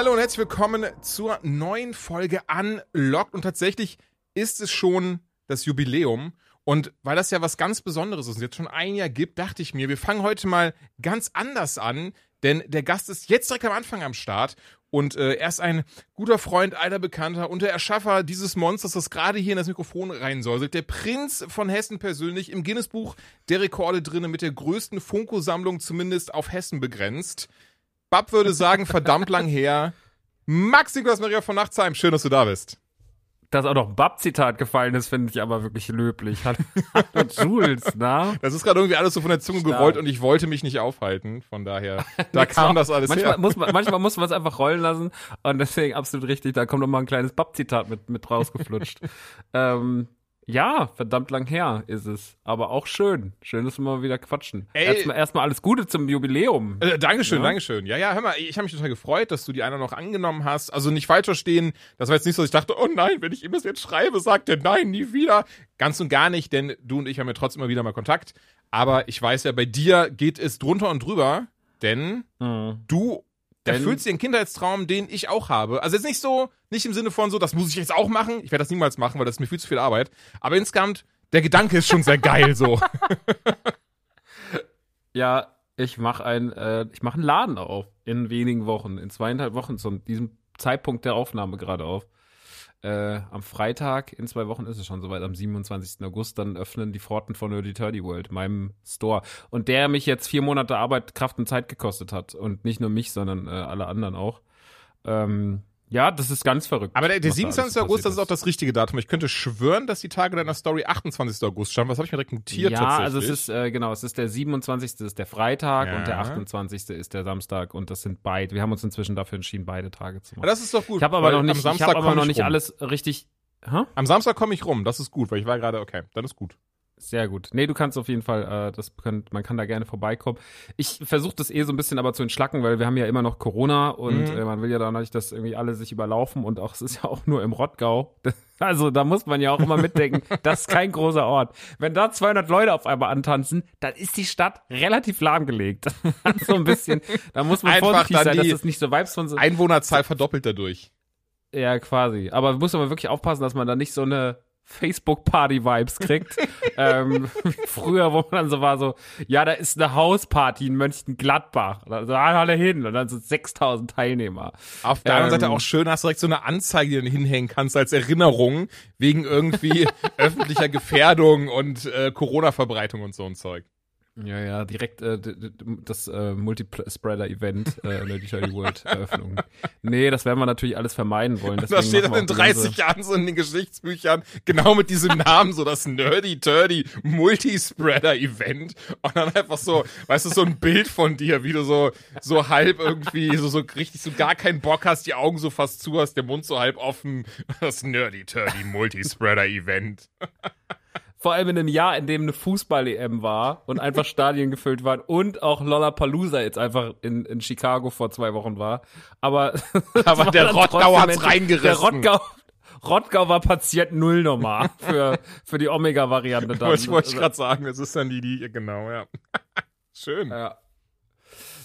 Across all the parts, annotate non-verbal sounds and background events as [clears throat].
Hallo und herzlich willkommen zur neuen Folge Unlocked. Und tatsächlich ist es schon das Jubiläum. Und weil das ja was ganz Besonderes ist und jetzt schon ein Jahr gibt, dachte ich mir, wir fangen heute mal ganz anders an. Denn der Gast ist jetzt direkt am Anfang am Start. Und äh, er ist ein guter Freund, alter Bekannter und der Erschaffer dieses Monsters, das gerade hier in das Mikrofon reinsäuselt. Der Prinz von Hessen persönlich im Guinness-Buch der Rekorde drinne mit der größten Funko-Sammlung zumindest auf Hessen begrenzt. Bab würde sagen, verdammt lang her. Max Niklas Maria von Nachtsheim, schön, dass du da bist. Dass auch noch ein Bab-Zitat gefallen ist, finde ich aber wirklich löblich. Hallo Jules, na? Das ist gerade irgendwie alles so von der Zunge Stark. gerollt und ich wollte mich nicht aufhalten. Von daher, da kam das alles manchmal her. Muss man, manchmal muss man es einfach rollen lassen und deswegen absolut richtig, da kommt noch mal ein kleines Bab-Zitat mit, mit rausgeflutscht. [laughs] ähm, ja, verdammt lang her ist es. Aber auch schön. Schön, dass wir mal wieder quatschen. Erstmal, erstmal alles Gute zum Jubiläum. Äh, Dankeschön, Ja. Dankeschön. Ja, ja, hör mal, ich habe mich total gefreut, dass du die einer noch angenommen hast. Also nicht falsch verstehen, das war jetzt nicht so, dass ich dachte, oh nein, wenn ich ihm das jetzt schreibe, sagt er nein, nie wieder. Ganz und gar nicht, denn du und ich haben ja trotzdem immer wieder mal Kontakt. Aber ich weiß ja, bei dir geht es drunter und drüber, denn Mhm. du erfüllst dir einen Kindheitstraum, den ich auch habe. Also jetzt nicht so, nicht im Sinne von so, das muss ich jetzt auch machen. Ich werde das niemals machen, weil das ist mir viel zu viel Arbeit. Aber insgesamt, der Gedanke ist schon sehr geil so. [laughs] Ja, ich mache ein, äh, ich mache einen Laden auf in wenigen Wochen, in zweieinhalb Wochen, zu diesem Zeitpunkt der Aufnahme gerade auf. Äh, am Freitag, in zwei Wochen ist es schon soweit, am 27. August, dann öffnen die Pforten von Nerdy Turdy World, meinem Store. Und der mich jetzt vier Monate Arbeit, Kraft und Zeit gekostet hat. Und nicht nur mich, sondern äh, alle anderen auch. Ähm, ja, das ist ganz verrückt. Aber der, der was da alles 27. August, das ist auch das richtige Datum. Ich könnte schwören, dass die Tage deiner Story 28. August standen. Was habe ich mir direkt notiert ja, tatsächlich? also es ist, äh, genau, es ist der 27. ist der Freitag Ja. und der 28. ist der Samstag und das sind beide. Wir haben uns inzwischen dafür entschieden, beide Tage zu Aber machen. das ist doch gut. Ich habe aber noch nicht, am ich habe aber noch ich nicht rum. alles richtig. Hä? Am Samstag komme ich rum, das ist gut, weil ich war gerade, okay, dann ist gut. Sehr gut. Nee, du kannst auf jeden Fall, äh, das könnt, man kann da gerne vorbeikommen. Ich versuche das eh so ein bisschen aber zu entschlacken, weil wir haben ja immer noch Corona und Mhm. äh, man will ja da nicht, dass irgendwie alle sich überlaufen und auch es ist ja auch nur im Rottgau. [laughs] Also da muss man ja auch immer mitdenken, [laughs] das ist kein großer Ort. Wenn da 200 Leute auf einmal antanzen, dann ist die Stadt relativ lahmgelegt. [laughs] so ein bisschen, da muss man Einfach vorsichtig sein, dass es nicht so Vibes von so Einwohnerzahl verdoppelt dadurch. ja, quasi. Aber muss man wirklich aufpassen, dass man da nicht so eine Facebook-Party-Vibes kriegt. [laughs] ähm, [laughs] früher, wo man dann so war, so, ja, da ist eine Hausparty in Mönchengladbach. So, ah, alle hin. Und dann so 6000 Teilnehmer. Auf der anderen Ähm, Seite auch schön, hast du direkt so eine Anzeige, die du hinhängen kannst als Erinnerung wegen irgendwie [laughs] öffentlicher Gefährdung und äh, Corona-Verbreitung und so ein Zeug. Ja, ja, direkt äh, das äh, Multispreader-Event, äh, Nerdy Turdy World Eröffnung. Nee, das werden wir natürlich alles vermeiden wollen. Das Deswegen steht machen dann in wir auch die ganze- 30 Jahren so in den Geschichtsbüchern, genau mit diesem Namen, so das Nerdy Turdy Multispreader Event. Und dann einfach so, weißt du, so ein Bild von dir, wie du so, so halb irgendwie, so, so richtig, so gar keinen Bock hast, die Augen so fast zu hast, der Mund so halb offen. Das Nerdy Turdy Multispreader Event. Vor allem in einem Jahr, in dem eine Fußball-EM war und einfach [laughs] Stadien gefüllt waren und auch Lollapalooza jetzt einfach in, in Chicago vor zwei Wochen war. Aber, [laughs] Aber [laughs] der Rottgau hat's reingerissen. Der Rottgau, Rottgau war Patient Null Nummer für, für die Omega-Variante dann. Wollte ich, wollte ich Also- gerade sagen, das ist dann die, die, genau, ja. Schön. Ja.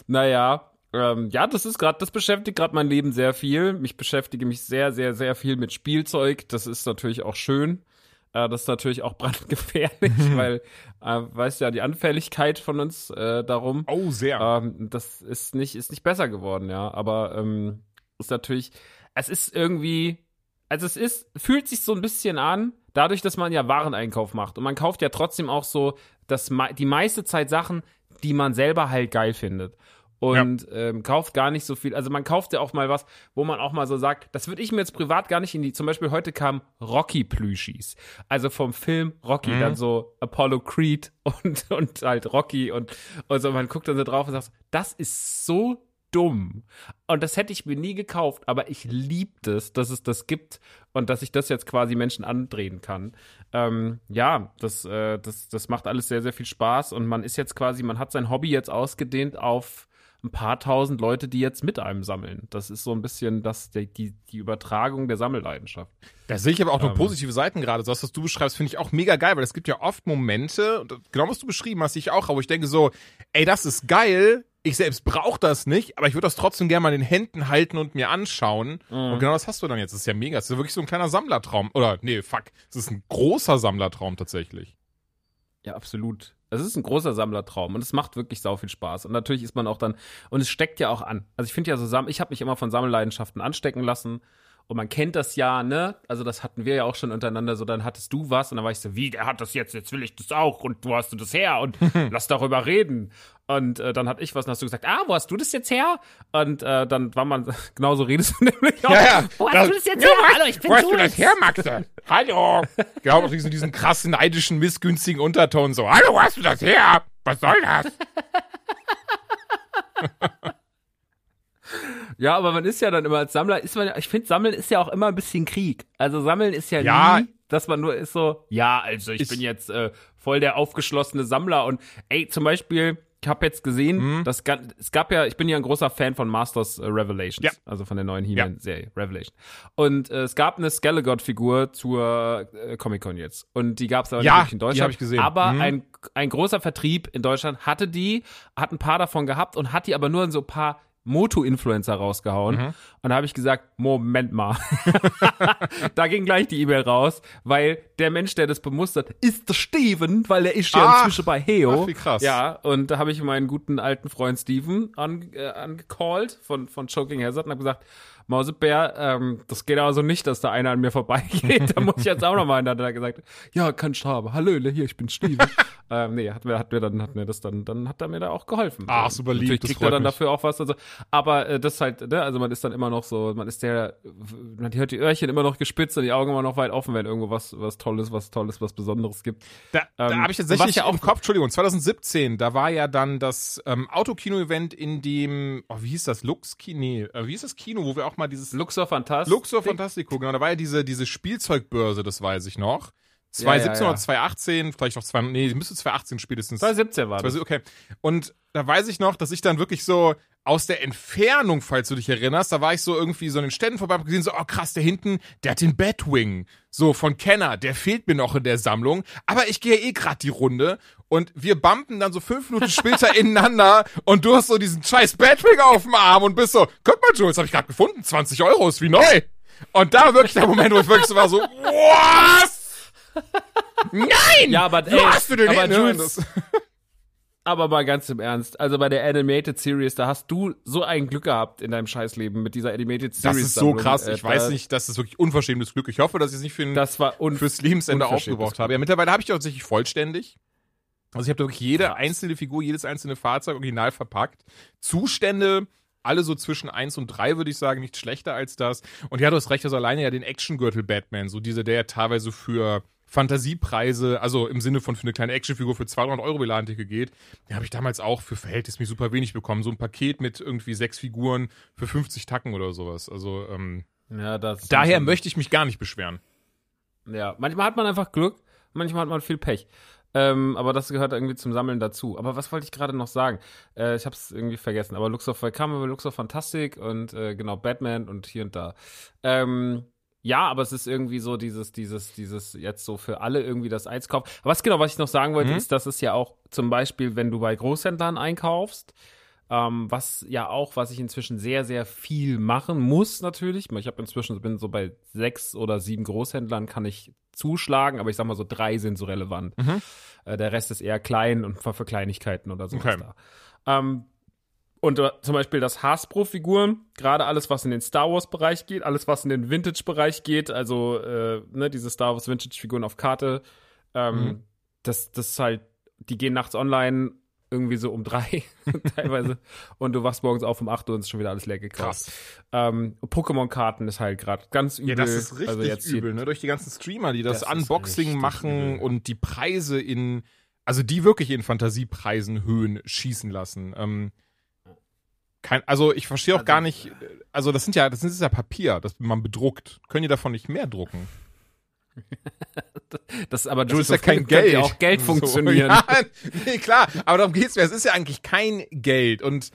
Naja, ähm, ja, das ist gerade, das beschäftigt gerade mein Leben sehr viel. Ich beschäftige mich sehr, sehr, sehr viel mit Spielzeug. Das ist natürlich auch schön. Äh, das ist natürlich auch [laughs] brandgefährlich, weil, äh, weißt ja, die Anfälligkeit von uns äh, darum. Oh, sehr. Ähm, das ist nicht, ist nicht besser geworden, ja. Aber ähm, ist natürlich, es ist irgendwie, also es ist, fühlt sich so ein bisschen an, dadurch, dass man ja Wareneinkauf macht. Und man kauft ja trotzdem auch so das, die meiste Zeit Sachen, die man selber halt geil findet. Und ähm, kauft gar nicht so viel. Also man kauft ja auch mal was, wo man auch mal so sagt, das würde ich mir jetzt privat gar nicht in die. Zum Beispiel heute kam Rocky Plüschis, also vom Film Rocky, Mhm. dann so Apollo Creed [laughs] und und halt Rocky und und so. Man guckt dann so drauf und sagt, das ist so dumm. Und das hätte ich mir nie gekauft, aber ich liebe es, dass es das gibt und dass ich das jetzt quasi Menschen andrehen kann. Ähm, ja, das, äh, das, das macht alles sehr, sehr viel Spaß und man ist jetzt quasi, man hat sein Hobby jetzt ausgedehnt auf ein paar tausend Leute, die jetzt mit einem sammeln. Das ist so ein bisschen das, die, die, die Übertragung der Sammelleidenschaft. Da sehe ich aber auch Ähm. positive Seiten gerade. So, das, was du beschreibst, finde ich auch mega geil, weil es gibt ja oft Momente, und genau was du beschrieben hast, ich auch, aber ich denke so, ey, das ist geil, ich selbst brauche das nicht, aber ich würde das trotzdem gerne mal in den Händen halten und mir anschauen. Und genau das hast du dann jetzt. Das ist ja mega. Das ist ja wirklich so ein kleiner Sammlertraum. Oder, nee, fuck. Das ist ein großer Sammlertraum tatsächlich. Ja, absolut. Es ist ein großer Sammlertraum und es macht wirklich sau viel Spaß. Und natürlich ist man auch dann, und es steckt ja auch an. Also ich finde ja so, ich habe mich immer von Sammelleidenschaften anstecken lassen. Und man kennt das ja, ne? Also das hatten wir ja auch schon untereinander. So, dann hattest du was und dann war ich so, wie, der hat das jetzt, jetzt will ich das auch und wo hast du das her und [laughs] lass darüber reden. Und äh, dann hatte ich was und hast du gesagt, ah, wo hast du das jetzt her? Und äh, dann war man, [laughs] genauso redest du [laughs] nämlich auch. Wo hast du das jetzt her? Hallo, ich bin Wo hast du das her, Maxe? Hallo. Genau, auch diesen, diesen krassen, neidischen, missgünstigen Unterton so. Hallo, wo hast du das her? Was soll das? Ja, aber man ist ja dann immer als Sammler, ist man, ich finde, Sammeln ist ja auch immer ein bisschen Krieg. Also Sammeln ist ja, Ja. nie, dass man nur ist so, ja, also ich, Ich- bin jetzt äh, voll der aufgeschlossene Sammler und ey, zum Beispiel, ich habe jetzt gesehen, Mhm. das, es gab ja, ich bin ja ein großer Fan von Masters äh, Revelations, Ja. also von der neuen He-Man-Serie, Revelation. Und äh, es gab eine Skelligott-Figur zur äh, Comic-Con jetzt. Und die gab es aber Ja, nicht in die Deutschland. hab ich gesehen. Aber Mhm. ein, ein großer Vertrieb in Deutschland hatte die, hat ein paar davon gehabt und hat die aber nur in so ein paar Moto-Influencer rausgehauen. Mhm. Und da habe ich gesagt, Moment mal. [laughs] da ging gleich die E-Mail raus, weil der Mensch, der das bemustert, ist der Steven, weil der ist ja Ach, inzwischen bei Heo. ach, wie krass. Ja, und da habe ich meinen guten alten Freund Steven an, äh, angecallt von, von Choking Hazard und habe gesagt, Mausebär, ähm, das geht also nicht, dass da einer an mir vorbeigeht. [laughs] Da muss ich jetzt auch nochmal. Und dann hat er gesagt, ja, kannst du haben. Hallöle, hier, ich bin Steven. [laughs] ähm, nee, hat mir, hat mir dann, hat mir das dann, dann hat er mir da auch geholfen. Ach, super lieb, Natürlich das kriegt er dann mich. dafür auch was. Also, aber äh, das halt, ne, also man ist dann immer noch so, man ist der, man hört die Öhrchen immer noch gespitzt und die Augen immer noch weit offen, wenn irgendwo was, was Tolles, was Tolles, was Besonderes gibt. Da, da Ähm, habe ich tatsächlich ja auch- im Kopf, Entschuldigung, 2017, da war ja dann das ähm, Autokino-Event in dem, oh, wie hieß das, Lux nee, äh, wie hieß das Kino, wo wir auch mal dieses Luxor Fantastic. Luxor Fantastico, genau, da war ja diese, diese Spielzeugbörse, das weiß ich noch. 2017 ja. oder 2018, vielleicht noch zwei, nee, müsste 2018 spätestens. 2017 war das. 20, okay. Und da weiß ich noch, dass ich dann wirklich so aus der Entfernung, falls du dich erinnerst, da war ich so irgendwie so in den Ständen vorbei und gesehen, so, oh krass, der hinten, der hat den Batwing, so von Kenner, der fehlt mir noch in der Sammlung, aber ich gehe eh grad die Runde und wir bumpen dann so fünf Minuten später [laughs] ineinander und du hast so diesen scheiß Batwing auf dem Arm und bist so, guck mal, Jules, hab ich gerade gefunden, 20 Euro ist wie neu. Und da wirklich der Moment, wo ich wirklich so war, so, [laughs] was? Nein! Ja, aber, ey, hast du den aber ne? Jules, Aber mal ganz im Ernst, also bei der Animated Series, da hast du so ein Glück gehabt in deinem Scheißleben mit dieser Animated Series. Das ist so krass. Äh, Ich weiß da- nicht, das ist wirklich unverschämtes Glück. Ich hoffe, dass ich es nicht für ein, Das war un fürs Lebensende aufgebraucht habe. Ja, mittlerweile habe ich die tatsächlich vollständig. Also ich habe da wirklich jede einzelne Figur, jedes einzelne Fahrzeug original verpackt. Zustände, alle so zwischen eins und drei würde ich sagen, nicht schlechter als das. Und ja, du hast recht, also alleine ja den Actiongürtel Batman, so diese, der ja teilweise für Fantasiepreise, also im Sinne von für eine kleine Actionfigur für 200 Euro Belantike geht, den habe ich damals auch für verhältnismäßig super wenig bekommen. So ein Paket mit irgendwie sechs Figuren für 50 Tacken oder sowas. Also ähm, Ja, daher möchte ich mich gar nicht beschweren. Ja, manchmal hat man einfach Glück, manchmal hat man viel Pech. Ähm, aber das gehört irgendwie zum Sammeln dazu. Aber was wollte ich gerade noch sagen? Äh, ich habe es irgendwie vergessen. Aber Luxor kam über Luxor Fantastic und äh, genau Batman und hier und da. Ähm, ja, aber es ist irgendwie so dieses, dieses, dieses jetzt so für alle irgendwie das kaufen. Aber was genau, was ich noch sagen wollte, Mhm. ist, dass es ja auch zum Beispiel, wenn du bei Großhändlern einkaufst, ähm, was ja auch, was ich inzwischen sehr, sehr viel machen muss, natürlich. Ich habe inzwischen, bin so bei sechs oder sieben Großhändlern, kann ich zuschlagen, aber ich sag mal so drei sind so relevant. Mhm. Äh, der Rest ist eher klein und für, für Kleinigkeiten oder so. Okay. Da. Ähm, und äh, zum Beispiel das Hasbro-Figuren, gerade alles, was in den Star Wars-Bereich geht, alles, was in den Vintage-Bereich geht, also äh, ne, diese Star Wars Vintage-Figuren auf Karte, ähm, Mhm. das, das ist halt, die gehen nachts online irgendwie so um drei [laughs] teilweise. Und du wachst morgens auf um 8 Uhr und ist schon wieder alles leer gekauft. Ähm, Pokémon-Karten ist halt gerade ganz übel. Ja, das ist richtig also jetzt übel, ne? Durch die ganzen Streamer, die das, Das Unboxing machen übel. und die Preise in, also die wirklich in Fantasiepreisen Höhen schießen lassen. Ähm, kein, also ich verstehe auch Also- gar nicht, also das sind ja, das ist ja Papier, das man bedruckt. Können die davon nicht mehr drucken? [laughs] Das aber Das Jules, ist ja so kein Geld. ja auch Geld So, funktionieren. [laughs] Ja, nee, klar, aber darum geht's mir. Es ist ja eigentlich kein Geld und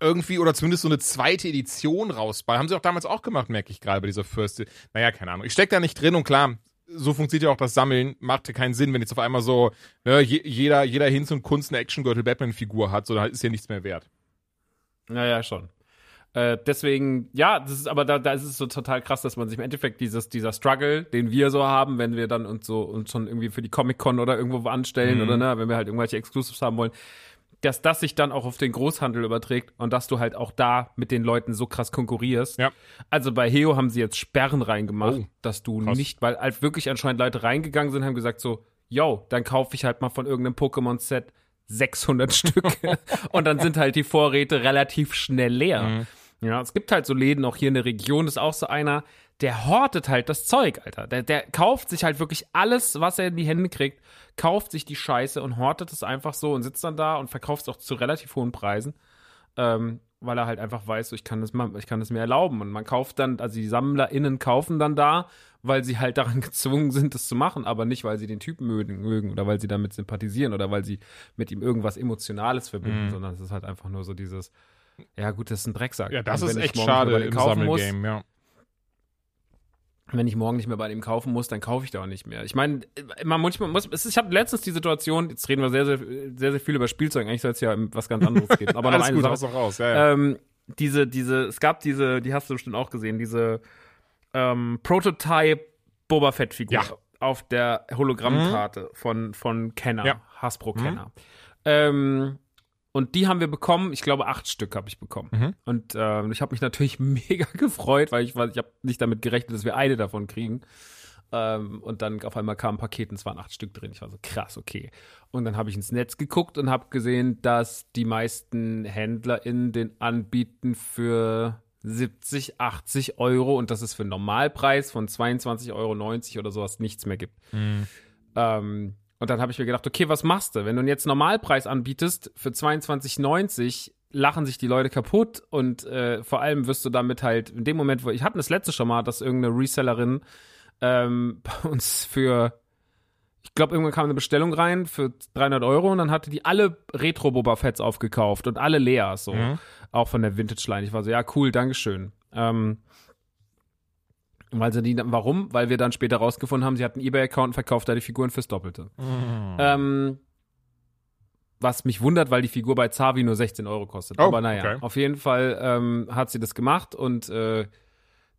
irgendwie oder zumindest so eine zweite Edition rausballern. Haben sie auch damals auch gemacht, merke ich gerade bei dieser First. Naja, keine Ahnung. Ich steck da nicht drin und klar, so funktioniert ja auch das Sammeln. Macht ja keinen Sinn, wenn jetzt auf einmal so ne, je, jeder jeder Hinz und Kunst eine Action-Gürtel Batman-Figur hat, so dann ist ja nichts mehr wert. Naja, schon. Äh, deswegen, ja, das ist aber da, da ist es so total krass, dass man sich im Endeffekt dieses, dieser Struggle, den wir so haben, wenn wir dann uns so uns schon irgendwie für die Comic-Con oder irgendwo anstellen Mhm. oder ne, wenn wir halt irgendwelche Exclusives haben wollen, dass das sich dann auch auf den Großhandel überträgt und dass du halt auch da mit den Leuten so krass konkurrierst. Ja. Also bei Heo haben sie jetzt Sperren reingemacht, Oh, dass du krass. nicht, weil halt wirklich anscheinend Leute reingegangen sind, haben gesagt so, yo, dann kaufe ich halt mal von irgendeinem Pokémon-Set 600 Stück [laughs] und dann sind halt die Vorräte relativ schnell leer. Mhm. Ja, es gibt halt so Läden, auch hier in der Region ist auch so einer, der hortet halt das Zeug, Alter. Der, der kauft sich halt wirklich alles, was er in die Hände kriegt, kauft sich die Scheiße und hortet es einfach so und sitzt dann da und verkauft es auch zu relativ hohen Preisen. Ähm, weil er halt einfach weiß, so, ich kann das ich kann das mir erlauben. Und man kauft dann, also die SammlerInnen kaufen dann da, weil sie halt daran [laughs] gezwungen sind, das zu machen, aber nicht, weil sie den Typen mögen, mögen oder weil sie damit sympathisieren oder weil sie mit ihm irgendwas Emotionales verbinden, Mhm. sondern es ist halt einfach nur so dieses, ja gut, das ist ein Drecksack. Ja, das ist echt schade bei dem im kaufen muss, Sammelgame, ja. wenn ich morgen nicht mehr bei dem kaufen muss, dann kaufe ich da auch nicht mehr. Ich meine, man manchmal muss, ich hatte letztens die Situation, jetzt reden wir sehr, sehr, sehr, sehr viel über Spielzeug, eigentlich soll es ja um was ganz anderes [laughs] gehen. Aber noch Alles eine gut, Sache. raus. Ja, ja. Ähm, diese, diese, es gab diese, die hast du bestimmt auch gesehen, diese ähm, Prototype Boba Fett Figur Ja. auf der Hologrammkarte von, von Kenner, Ja. Hasbro Kenner. Ähm, und die haben wir bekommen, ich glaube acht Stück habe ich bekommen. Mhm. Und ähm, ich habe mich natürlich [laughs] mega gefreut, weil ich, weil ich habe nicht damit gerechnet, dass wir eine davon kriegen. Ähm, und dann auf einmal kam ein Paket und es waren acht Stück drin. Ich war so krass, okay. Und dann habe ich ins Netz geguckt und habe gesehen, dass die meisten HändlerInnen den anbieten für 70, 80 Euro und dass es für einen Normalpreis von 22,90 Euro oder sowas nichts mehr gibt. Ähm, und dann habe ich mir gedacht, okay, was machst du? Wenn du jetzt Normalpreis anbietest für 22,90, lachen sich die Leute kaputt und äh, vor allem wirst du damit halt in dem Moment, wo ich hatte das letzte schon mal, dass irgendeine Resellerin ähm, [laughs] bei uns für ich glaube, irgendwann kam eine Bestellung rein für 300 Euro und dann hatte die alle Retro-Boba Fetts aufgekauft und alle Leas, so. Mhm. Auch von der Vintage-Line. Ich war so, ja, cool, Dankeschön. Ähm, weil sie die, dann- warum? Weil wir dann später rausgefunden haben, sie hatten einen Ebay-Account und verkauft da die Figuren fürs Doppelte. Mhm. Ähm, was mich wundert, weil die Figur bei Zavi nur 16 Euro kostet. Oh, Aber naja, okay. auf jeden Fall ähm, hat sie das gemacht und äh,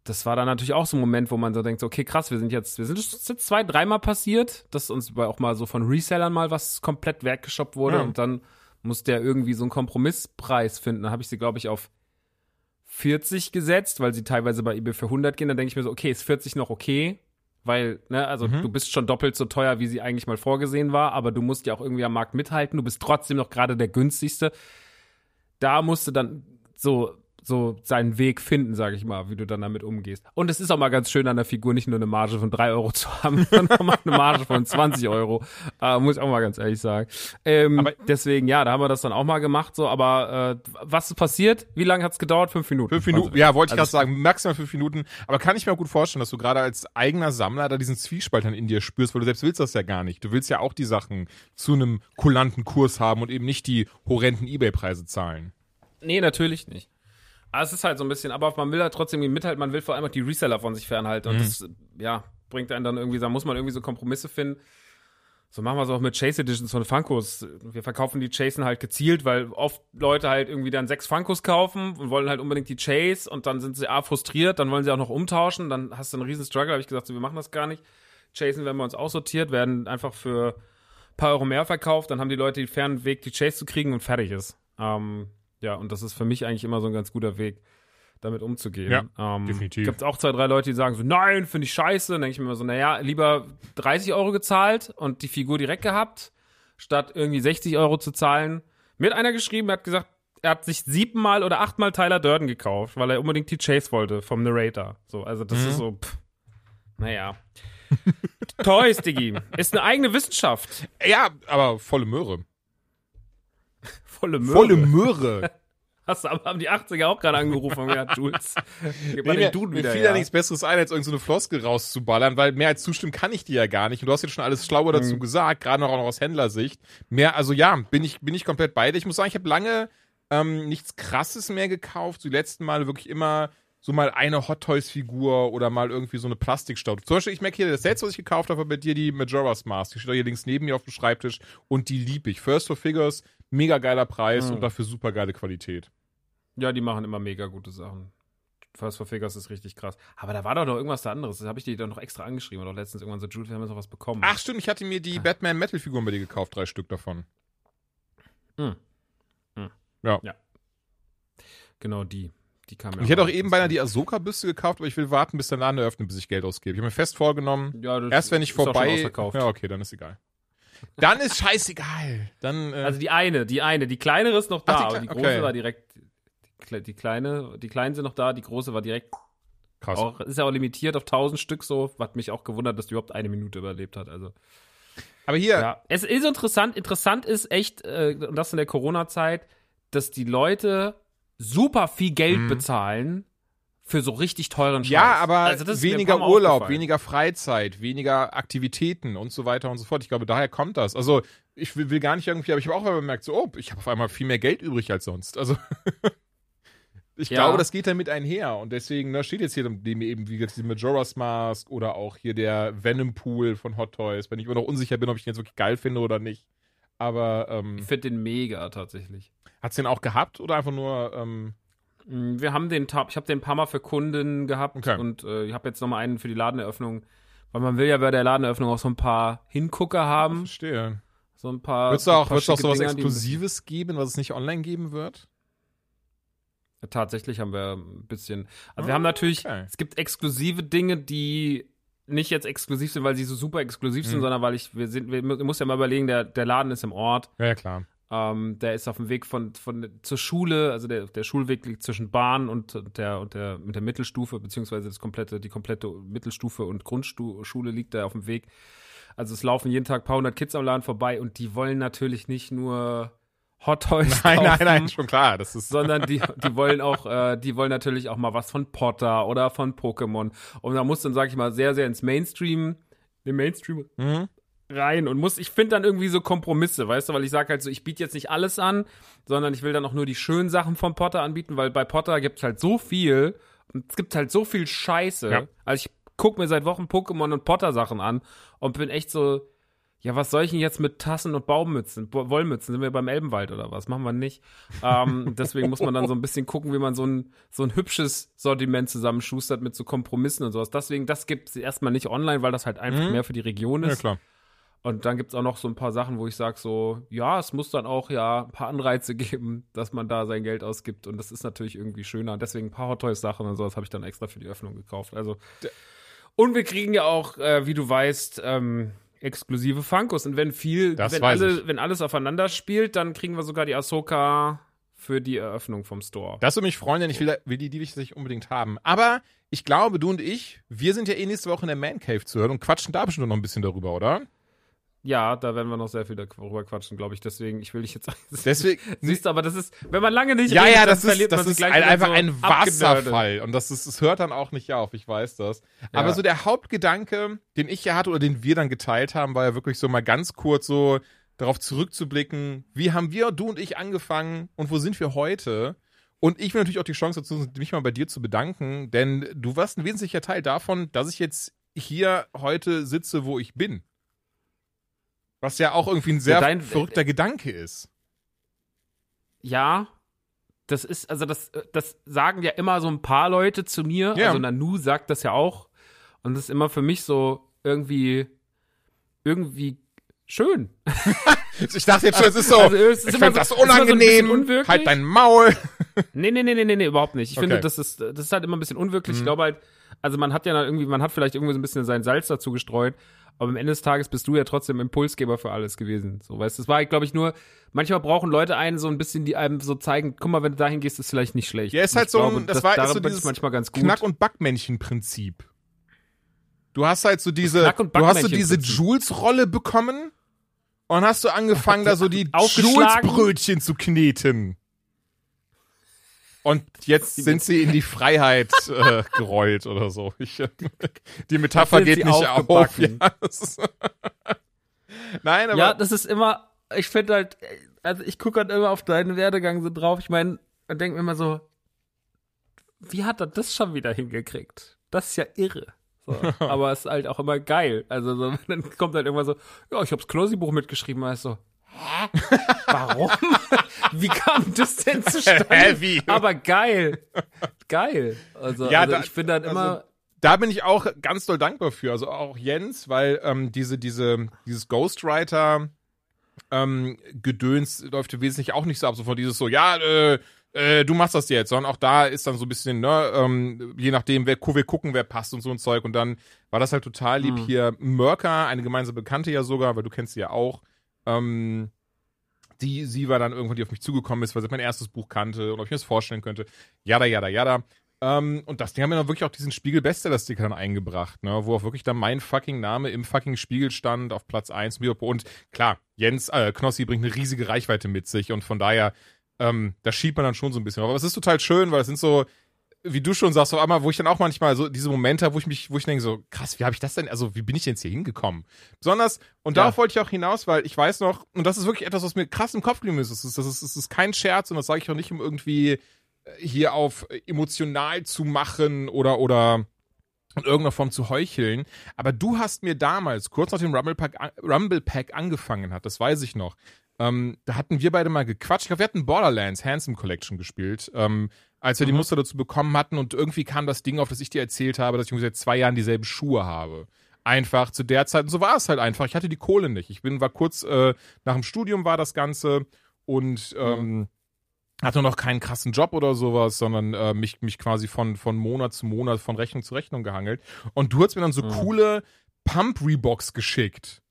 das war dann natürlich auch so ein Moment, wo man so denkt, okay, krass, wir sind jetzt, wir sind jetzt zwei, dreimal passiert, dass uns auch mal so von Resellern mal was komplett weggeschoppt wurde Ja. und dann musste er irgendwie so einen Kompromisspreis finden. Dann habe ich sie, glaube ich, auf 40 gesetzt, weil sie teilweise bei eBay für 100 gehen. Dann denke ich mir so, okay, ist 40 noch okay? Weil, ne, also Mhm. du bist schon doppelt so teuer, wie sie eigentlich mal vorgesehen war, aber du musst ja auch irgendwie am Markt mithalten. Du bist trotzdem noch gerade der günstigste. Da musst du dann so, so seinen Weg finden, sage ich mal, wie du dann damit umgehst. Und es ist auch mal ganz schön an der Figur nicht nur eine Marge von 3 Euro zu haben, [laughs] sondern auch mal eine Marge von 20 Euro. Äh, muss ich auch mal ganz ehrlich sagen. Ähm, Aber- deswegen, ja, da haben wir das dann auch mal gemacht, so, aber äh, was ist passiert? Wie lange hat's gedauert? Fünf Minuten. Fünf Minuten, Also, ja, wollte ich also gerade sagen, maximal fünf Minuten. Aber kann ich mir gut vorstellen, dass du gerade als eigener Sammler da diesen Zwiespalt dann in dir spürst, weil du selbst willst das ja gar nicht. Du willst ja auch die Sachen zu einem kulanten Kurs haben und eben nicht die horrenden Ebay-Preise zahlen. Nee, natürlich nicht. Aber es ist halt so ein bisschen, aber man will halt trotzdem mithalten, man will vor allem auch die Reseller von sich fernhalten. Und das, ja, bringt einen dann irgendwie, da muss man irgendwie so Kompromisse finden. So machen wir es auch mit Chase Editions von Funkos. Wir verkaufen die Chasen halt gezielt, weil oft Leute halt irgendwie dann sechs Funkos kaufen und wollen halt unbedingt die Chase und dann sind sie A frustriert, dann wollen sie auch noch umtauschen, dann hast du einen riesen Struggle, habe ich gesagt, so, wir machen das gar nicht. Chasen werden bei uns aussortiert, werden einfach für ein paar Euro mehr verkauft, dann haben die Leute den fernen Weg, die Chase zu kriegen und fertig ist. Ähm, ja, und das ist für mich eigentlich immer so ein ganz guter Weg, damit umzugehen. Ja, ähm, definitiv. Gibt auch zwei, drei Leute, die sagen so, nein, finde ich scheiße. Dann denke ich mir immer so, naja, lieber 30 Euro gezahlt und die Figur direkt gehabt, statt irgendwie 60 Euro zu zahlen Mir hat einer geschrieben, er hat gesagt, er hat sich siebenmal oder achtmal Tyler Durden gekauft, weil er unbedingt die Chase wollte vom Narrator. So, also das ist so, pff, naja. [laughs] Toys, Diggi. Ist eine eigene Wissenschaft. Ja, aber volle Möhre. Volle Möhre. Volle Möhre. [laughs] Hast du aber haben die 80er auch gerade angerufen und gesagt, Jules, gib Nee, mir, den Duden mir wieder fiel ja nichts Besseres ein, als irgendeine so eine Floskel rauszuballern, weil mehr als zustimmen kann ich dir ja gar nicht. Und du hast jetzt schon alles Schlaue Mhm. dazu gesagt, gerade noch auch noch aus Händlersicht. Mehr, also ja, bin ich, bin ich komplett bei dir. Ich muss sagen, ich habe lange ähm, nichts Krasses mehr gekauft. Die letzten Male wirklich immer so mal eine Hot Toys Figur oder mal irgendwie so eine Plastikstaute. Zum Beispiel, ich merke hier, das letzte, was ich gekauft habe, bei dir die Majora's Mask. Die steht hier links neben mir auf dem Schreibtisch und die lieb ich. First for Figures, mega geiler Preis Mhm. und dafür super geile Qualität. Ja, die machen immer mega gute Sachen. First for Figures ist richtig krass. Aber da war doch noch irgendwas da anderes. Das habe ich dir doch noch extra angeschrieben. Oder letztens irgendwann so, Jules, wir haben jetzt noch was bekommen. Ach stimmt, ich hatte mir die Batman Metal Figuren bei dir gekauft, drei Stück davon. Genau die. Die kam ja Ich hätte auch eben beinahe die Ahsoka-Büste gekauft, aber ich will warten, bis der Laden eröffnet, bis ich Geld ausgebe. Ich habe mir fest vorgenommen, Ja, das erst wenn ich ist auch schon vorbei. Ja, okay, dann ist egal. Dann ist scheißegal. Dann, äh, Also die eine, die eine. Die kleinere ist noch da, Ach, die aber die große okay. war direkt. Die, Kle- die kleine, die kleinen sind noch da, die große war direkt. krass. Auch, ist ja auch limitiert auf 1000 Stück so. Hat mich auch gewundert, dass die überhaupt eine Minute überlebt hat. Also. Aber hier, Ja, es ist interessant. Interessant ist echt, äh, und das in der Corona-Zeit, dass die Leute super viel Geld bezahlen für so richtig teuren Scheiß. Mhm. ja, aber Also weniger Urlaub, weniger Freizeit, weniger Aktivitäten und so weiter und so fort. Ich glaube, daher kommt das. Also, ich will, will gar nicht irgendwie, aber ich habe auch bemerkt, so, oh, ich habe auf einmal viel mehr Geld übrig als sonst. Also, [laughs] ich Ja. glaube, das geht damit einher. Und deswegen, da steht jetzt hier eben, wie gesagt, die Majora's Mask oder auch hier der Venom Pool von Hot Toys, wenn ich immer noch unsicher bin, ob ich den jetzt wirklich geil finde oder nicht. Aber, ähm, Ich finde den mega tatsächlich. Hat's den auch gehabt oder einfach nur, ähm, Mm, Wir haben den, ich habe den ein paar Mal für Kunden gehabt Okay. und äh, ich habe jetzt nochmal einen für die Ladeneröffnung, weil man will ja bei der Ladeneröffnung auch so ein paar Hingucker haben, verstehe. so ein paar. Wird es auch, paar auch sowas Dinger, Exklusives geben, was es nicht online geben wird? Tatsächlich haben wir ein bisschen. Also wir Ah, haben natürlich, okay. es gibt exklusive Dinge, die nicht jetzt exklusiv sind, weil sie so super exklusiv sind, Mhm. sondern weil ich, wir sind, wir du musst ja mal überlegen, der, der Laden ist im Ort, Ja, ja, klar. Ähm, der ist auf dem Weg von, von zur Schule, also der, der Schulweg liegt zwischen Bahn und der und der mit der Mittelstufe, beziehungsweise das komplette, die komplette Mittelstufe und Grundschule liegt da auf dem Weg. Also es laufen jeden Tag ein paar hundert Kids am Laden vorbei und die wollen natürlich nicht nur Hot Toys [laughs] Nein, kaufen, nein, nein, schon klar. Das ist. sondern die, die wollen auch, äh, die wollen natürlich auch mal was von Potter oder von Pokémon. Und da muss dann, sag ich mal, sehr, sehr ins Mainstream, den Mainstream Mhm. Rein und muss, ich finde dann irgendwie so Kompromisse, weißt du, weil ich sage halt so, ich biete jetzt nicht alles an, sondern ich will dann auch nur die schönen Sachen von Potter anbieten, weil bei Potter gibt's halt so viel und es gibt halt so viel Scheiße. Ja. Also ich gucke mir seit Wochen Pokémon und Potter Sachen an und bin echt so, ja, was soll ich denn jetzt mit Tassen und Baummützen, Bo- Wollmützen? Sind wir beim Elbenwald oder was? Machen wir nicht. Ähm, [laughs] deswegen muss man dann so ein bisschen gucken, wie man so ein, so ein hübsches Sortiment zusammenschustert mit so Kompromissen und sowas. Deswegen, das gibt's erstmal nicht online, weil das halt einfach Mhm. mehr für die Region Ja, ist. klar. Und dann gibt's auch noch so ein paar Sachen, wo ich sage so, ja, es muss dann auch ja ein paar Anreize [laughs] geben, dass man da sein Geld ausgibt. Und das ist natürlich irgendwie schöner. Und deswegen ein paar Hot Toys Sachen und sowas habe ich dann extra für die Öffnung gekauft. Also und wir kriegen ja auch, äh, wie du weißt, ähm, exklusive Funkos. Und wenn viel, Das wenn, alle, ich. wenn alles aufeinander spielt, dann kriegen wir sogar die Ahsoka für die Eröffnung vom Store. Das würde mich freuen, denn ich will, will die, die will ich tatsächlich unbedingt haben. Aber ich glaube, du und ich, wir sind ja eh nächste Woche in der Man Cave zu hören und quatschen da bestimmt noch ein bisschen darüber, oder? Ja, da werden wir noch sehr viel darüber quatschen, glaube ich. Deswegen, ich will dich jetzt. [laughs] Deswegen. Siehst du, aber das ist, wenn man lange nicht Ja, redet, ja, dann das ist, verliert das ist ein, einfach so ein. Wasserfall. Und das, ist, das hört dann auch nicht auf, ich weiß das. Aber Ja. so der Hauptgedanke, den ich ja hatte oder den wir dann geteilt haben, war ja wirklich so mal ganz kurz so darauf zurückzublicken, wie haben wir, du und ich, angefangen und wo sind wir heute? Und ich will natürlich auch die Chance dazu, mich mal bei dir zu bedanken, denn du warst ein wesentlicher Teil davon, dass ich jetzt hier heute sitze, wo ich bin. Was ja auch irgendwie ein sehr Ja, dein- verrückter Gedanke ist. Ja, das ist, also das, das sagen ja immer so ein paar Leute zu mir. Ja. Also Nanu sagt das ja auch. Und das ist immer für mich so irgendwie, irgendwie schön. [laughs] Ich dachte jetzt schon, es ist so, Also, es ist ich immer finde so- das so unangenehm, unwirklich. halt dein Maul. Nee, nee, nee, nee, nee, nee überhaupt nicht. Ich Okay. finde, das ist, das ist halt immer ein bisschen unwirklich. Ich glaube halt, also man hat ja dann irgendwie, man hat vielleicht irgendwie so ein bisschen sein Salz dazu gestreut, aber am Ende des Tages bist du ja trotzdem Impulsgeber für alles gewesen. So, weißt du, es war, glaube ich, nur, manchmal brauchen Leute einen so ein bisschen, die einem so zeigen, guck mal, wenn du dahin gehst, ist vielleicht nicht schlecht. Ja, ist halt ich so, glaube, ein, das, war ist so dieses manchmal ganz gut. Knack- und Backmännchen-Prinzip. Du hast halt so diese, du hast so diese. Jules-Rolle bekommen und hast du angefangen, da so die. Jules-Brötchen zu kneten. Und jetzt sind sie in die Freiheit [laughs] äh, gerollt oder so. Ich, [laughs] die Metapher geht nicht auf. Ja, ist Nein, aber Ja, das ist immer, ich finde halt, also ich gucke halt immer auf deinen Werdegang so drauf. Ich meine, und denke mir immer so, wie hat er das schon wieder hingekriegt? Das ist ja irre. So. [laughs] Aber es ist halt auch immer geil. Also so, dann kommt halt irgendwann so, ja, ich hab's Knossi-Buch mitgeschrieben, ist so, hä? Warum? Wie kam das denn [laughs] zustande? Wie? Aber geil. Geil. Also, Ja, also da- ich finde immer, also, da bin ich auch ganz doll dankbar für. Also auch Jens, weil ähm, diese, diese, dieses Ghostwriter ähm, Gedöns läuft wesentlich auch nicht so ab. So von dieses so, ja, äh, äh, du machst das jetzt, sondern auch da ist dann so ein bisschen, ne, ähm, je nachdem, wer wir gucken, wer passt und so ein Zeug. Und dann war das halt total lieb Mhm. hier. Mörker, eine gemeinsame Bekannte ja sogar, weil du kennst sie ja auch. Ähm, die, sie war dann irgendwann, die auf mich zugekommen ist, weil sie mein erstes Buch kannte und ob ich mir das vorstellen könnte. Jada, jada, jada. Ähm, und das Ding haben mir dann wirklich auch diesen Spiegel-Bestseller-Sticker dann eingebracht, ne, wo auch wirklich dann mein fucking Name im fucking Spiegel stand, auf Platz 1. Und klar, Jens, äh, Knossi bringt eine riesige Reichweite mit sich und von daher, ähm, da schiebt man dann schon so ein bisschen. Aber es ist total schön, weil es sind so, wie du schon sagst, auf einmal, wo ich dann auch manchmal so diese Momente habe, wo ich mich, wo ich denke so, krass, wie habe ich das denn, also wie bin ich denn jetzt hier hingekommen? Besonders, und Ja. darauf wollte ich auch hinaus, weil ich weiß noch, und das ist wirklich etwas, was mir krass im Kopf geblieben ist, das ist, das ist, das ist kein Scherz und das sage ich auch nicht, um irgendwie äh, hier auf emotional zu machen oder, oder in irgendeiner Form zu heucheln. Aber du hast mir damals, kurz nachdem Rumble Pack, Rumble Pack angefangen hat, das weiß ich noch, ähm, da hatten wir beide mal gequatscht. Ich glaube, wir hatten Borderlands Handsome Collection gespielt, ähm, als wir die Muster dazu bekommen hatten und irgendwie kam das Ding auf, das ich dir erzählt habe, dass ich seit zwei Jahren dieselben Schuhe habe. Einfach zu der Zeit, und so war es halt einfach. Ich hatte die Kohle nicht. Ich bin, war kurz äh, nach dem Studium war das Ganze und ähm, hatte noch keinen krassen Job oder sowas, sondern äh, mich, mich quasi von, von Monat zu Monat, von Rechnung zu Rechnung gehangelt. Und du hast mir dann so Mhm. coole Pump-Rebox geschickt.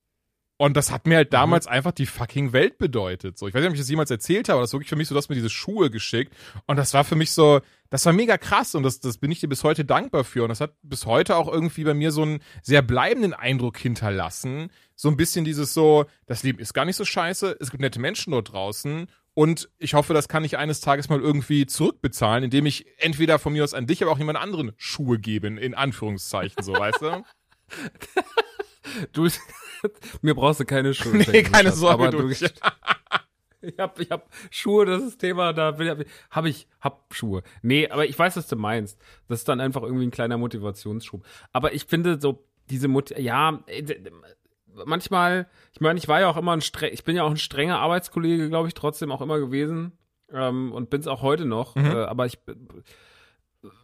Und das hat mir halt damals einfach die fucking Welt bedeutet. So, ich weiß nicht, ob ich das jemals erzählt habe, aber das ist wirklich für mich so, dass mir diese Schuhe geschickt. Und das war für mich so, das war mega krass und das, das bin ich dir bis heute dankbar für. Und das hat bis heute auch irgendwie bei mir so einen sehr bleibenden Eindruck hinterlassen. So ein bisschen dieses so, das Leben ist gar nicht so scheiße, es gibt nette Menschen dort draußen. Und ich hoffe, das kann ich eines Tages mal irgendwie zurückbezahlen, indem ich entweder von mir aus an dich, aber auch jemand anderen Schuhe gebe, in Anführungszeichen, so, weißt du? [laughs] du, [laughs] mir brauchst du keine Schuhe. Nee, keine Sorge, aber du. [laughs] Ich, hab, ich hab Schuhe, das ist Thema, da bin ich, hab ich, hab Schuhe. Nee, aber ich weiß, was du meinst. Das ist dann einfach irgendwie ein kleiner Motivationsschub. Aber ich finde so, diese Mut, ja, äh, manchmal, ich meine, ich war ja auch immer ein streng, ich bin ja auch ein strenger Arbeitskollege, glaube ich, trotzdem auch immer gewesen. Ähm, und bin's auch heute noch. Mhm. Äh, aber ich,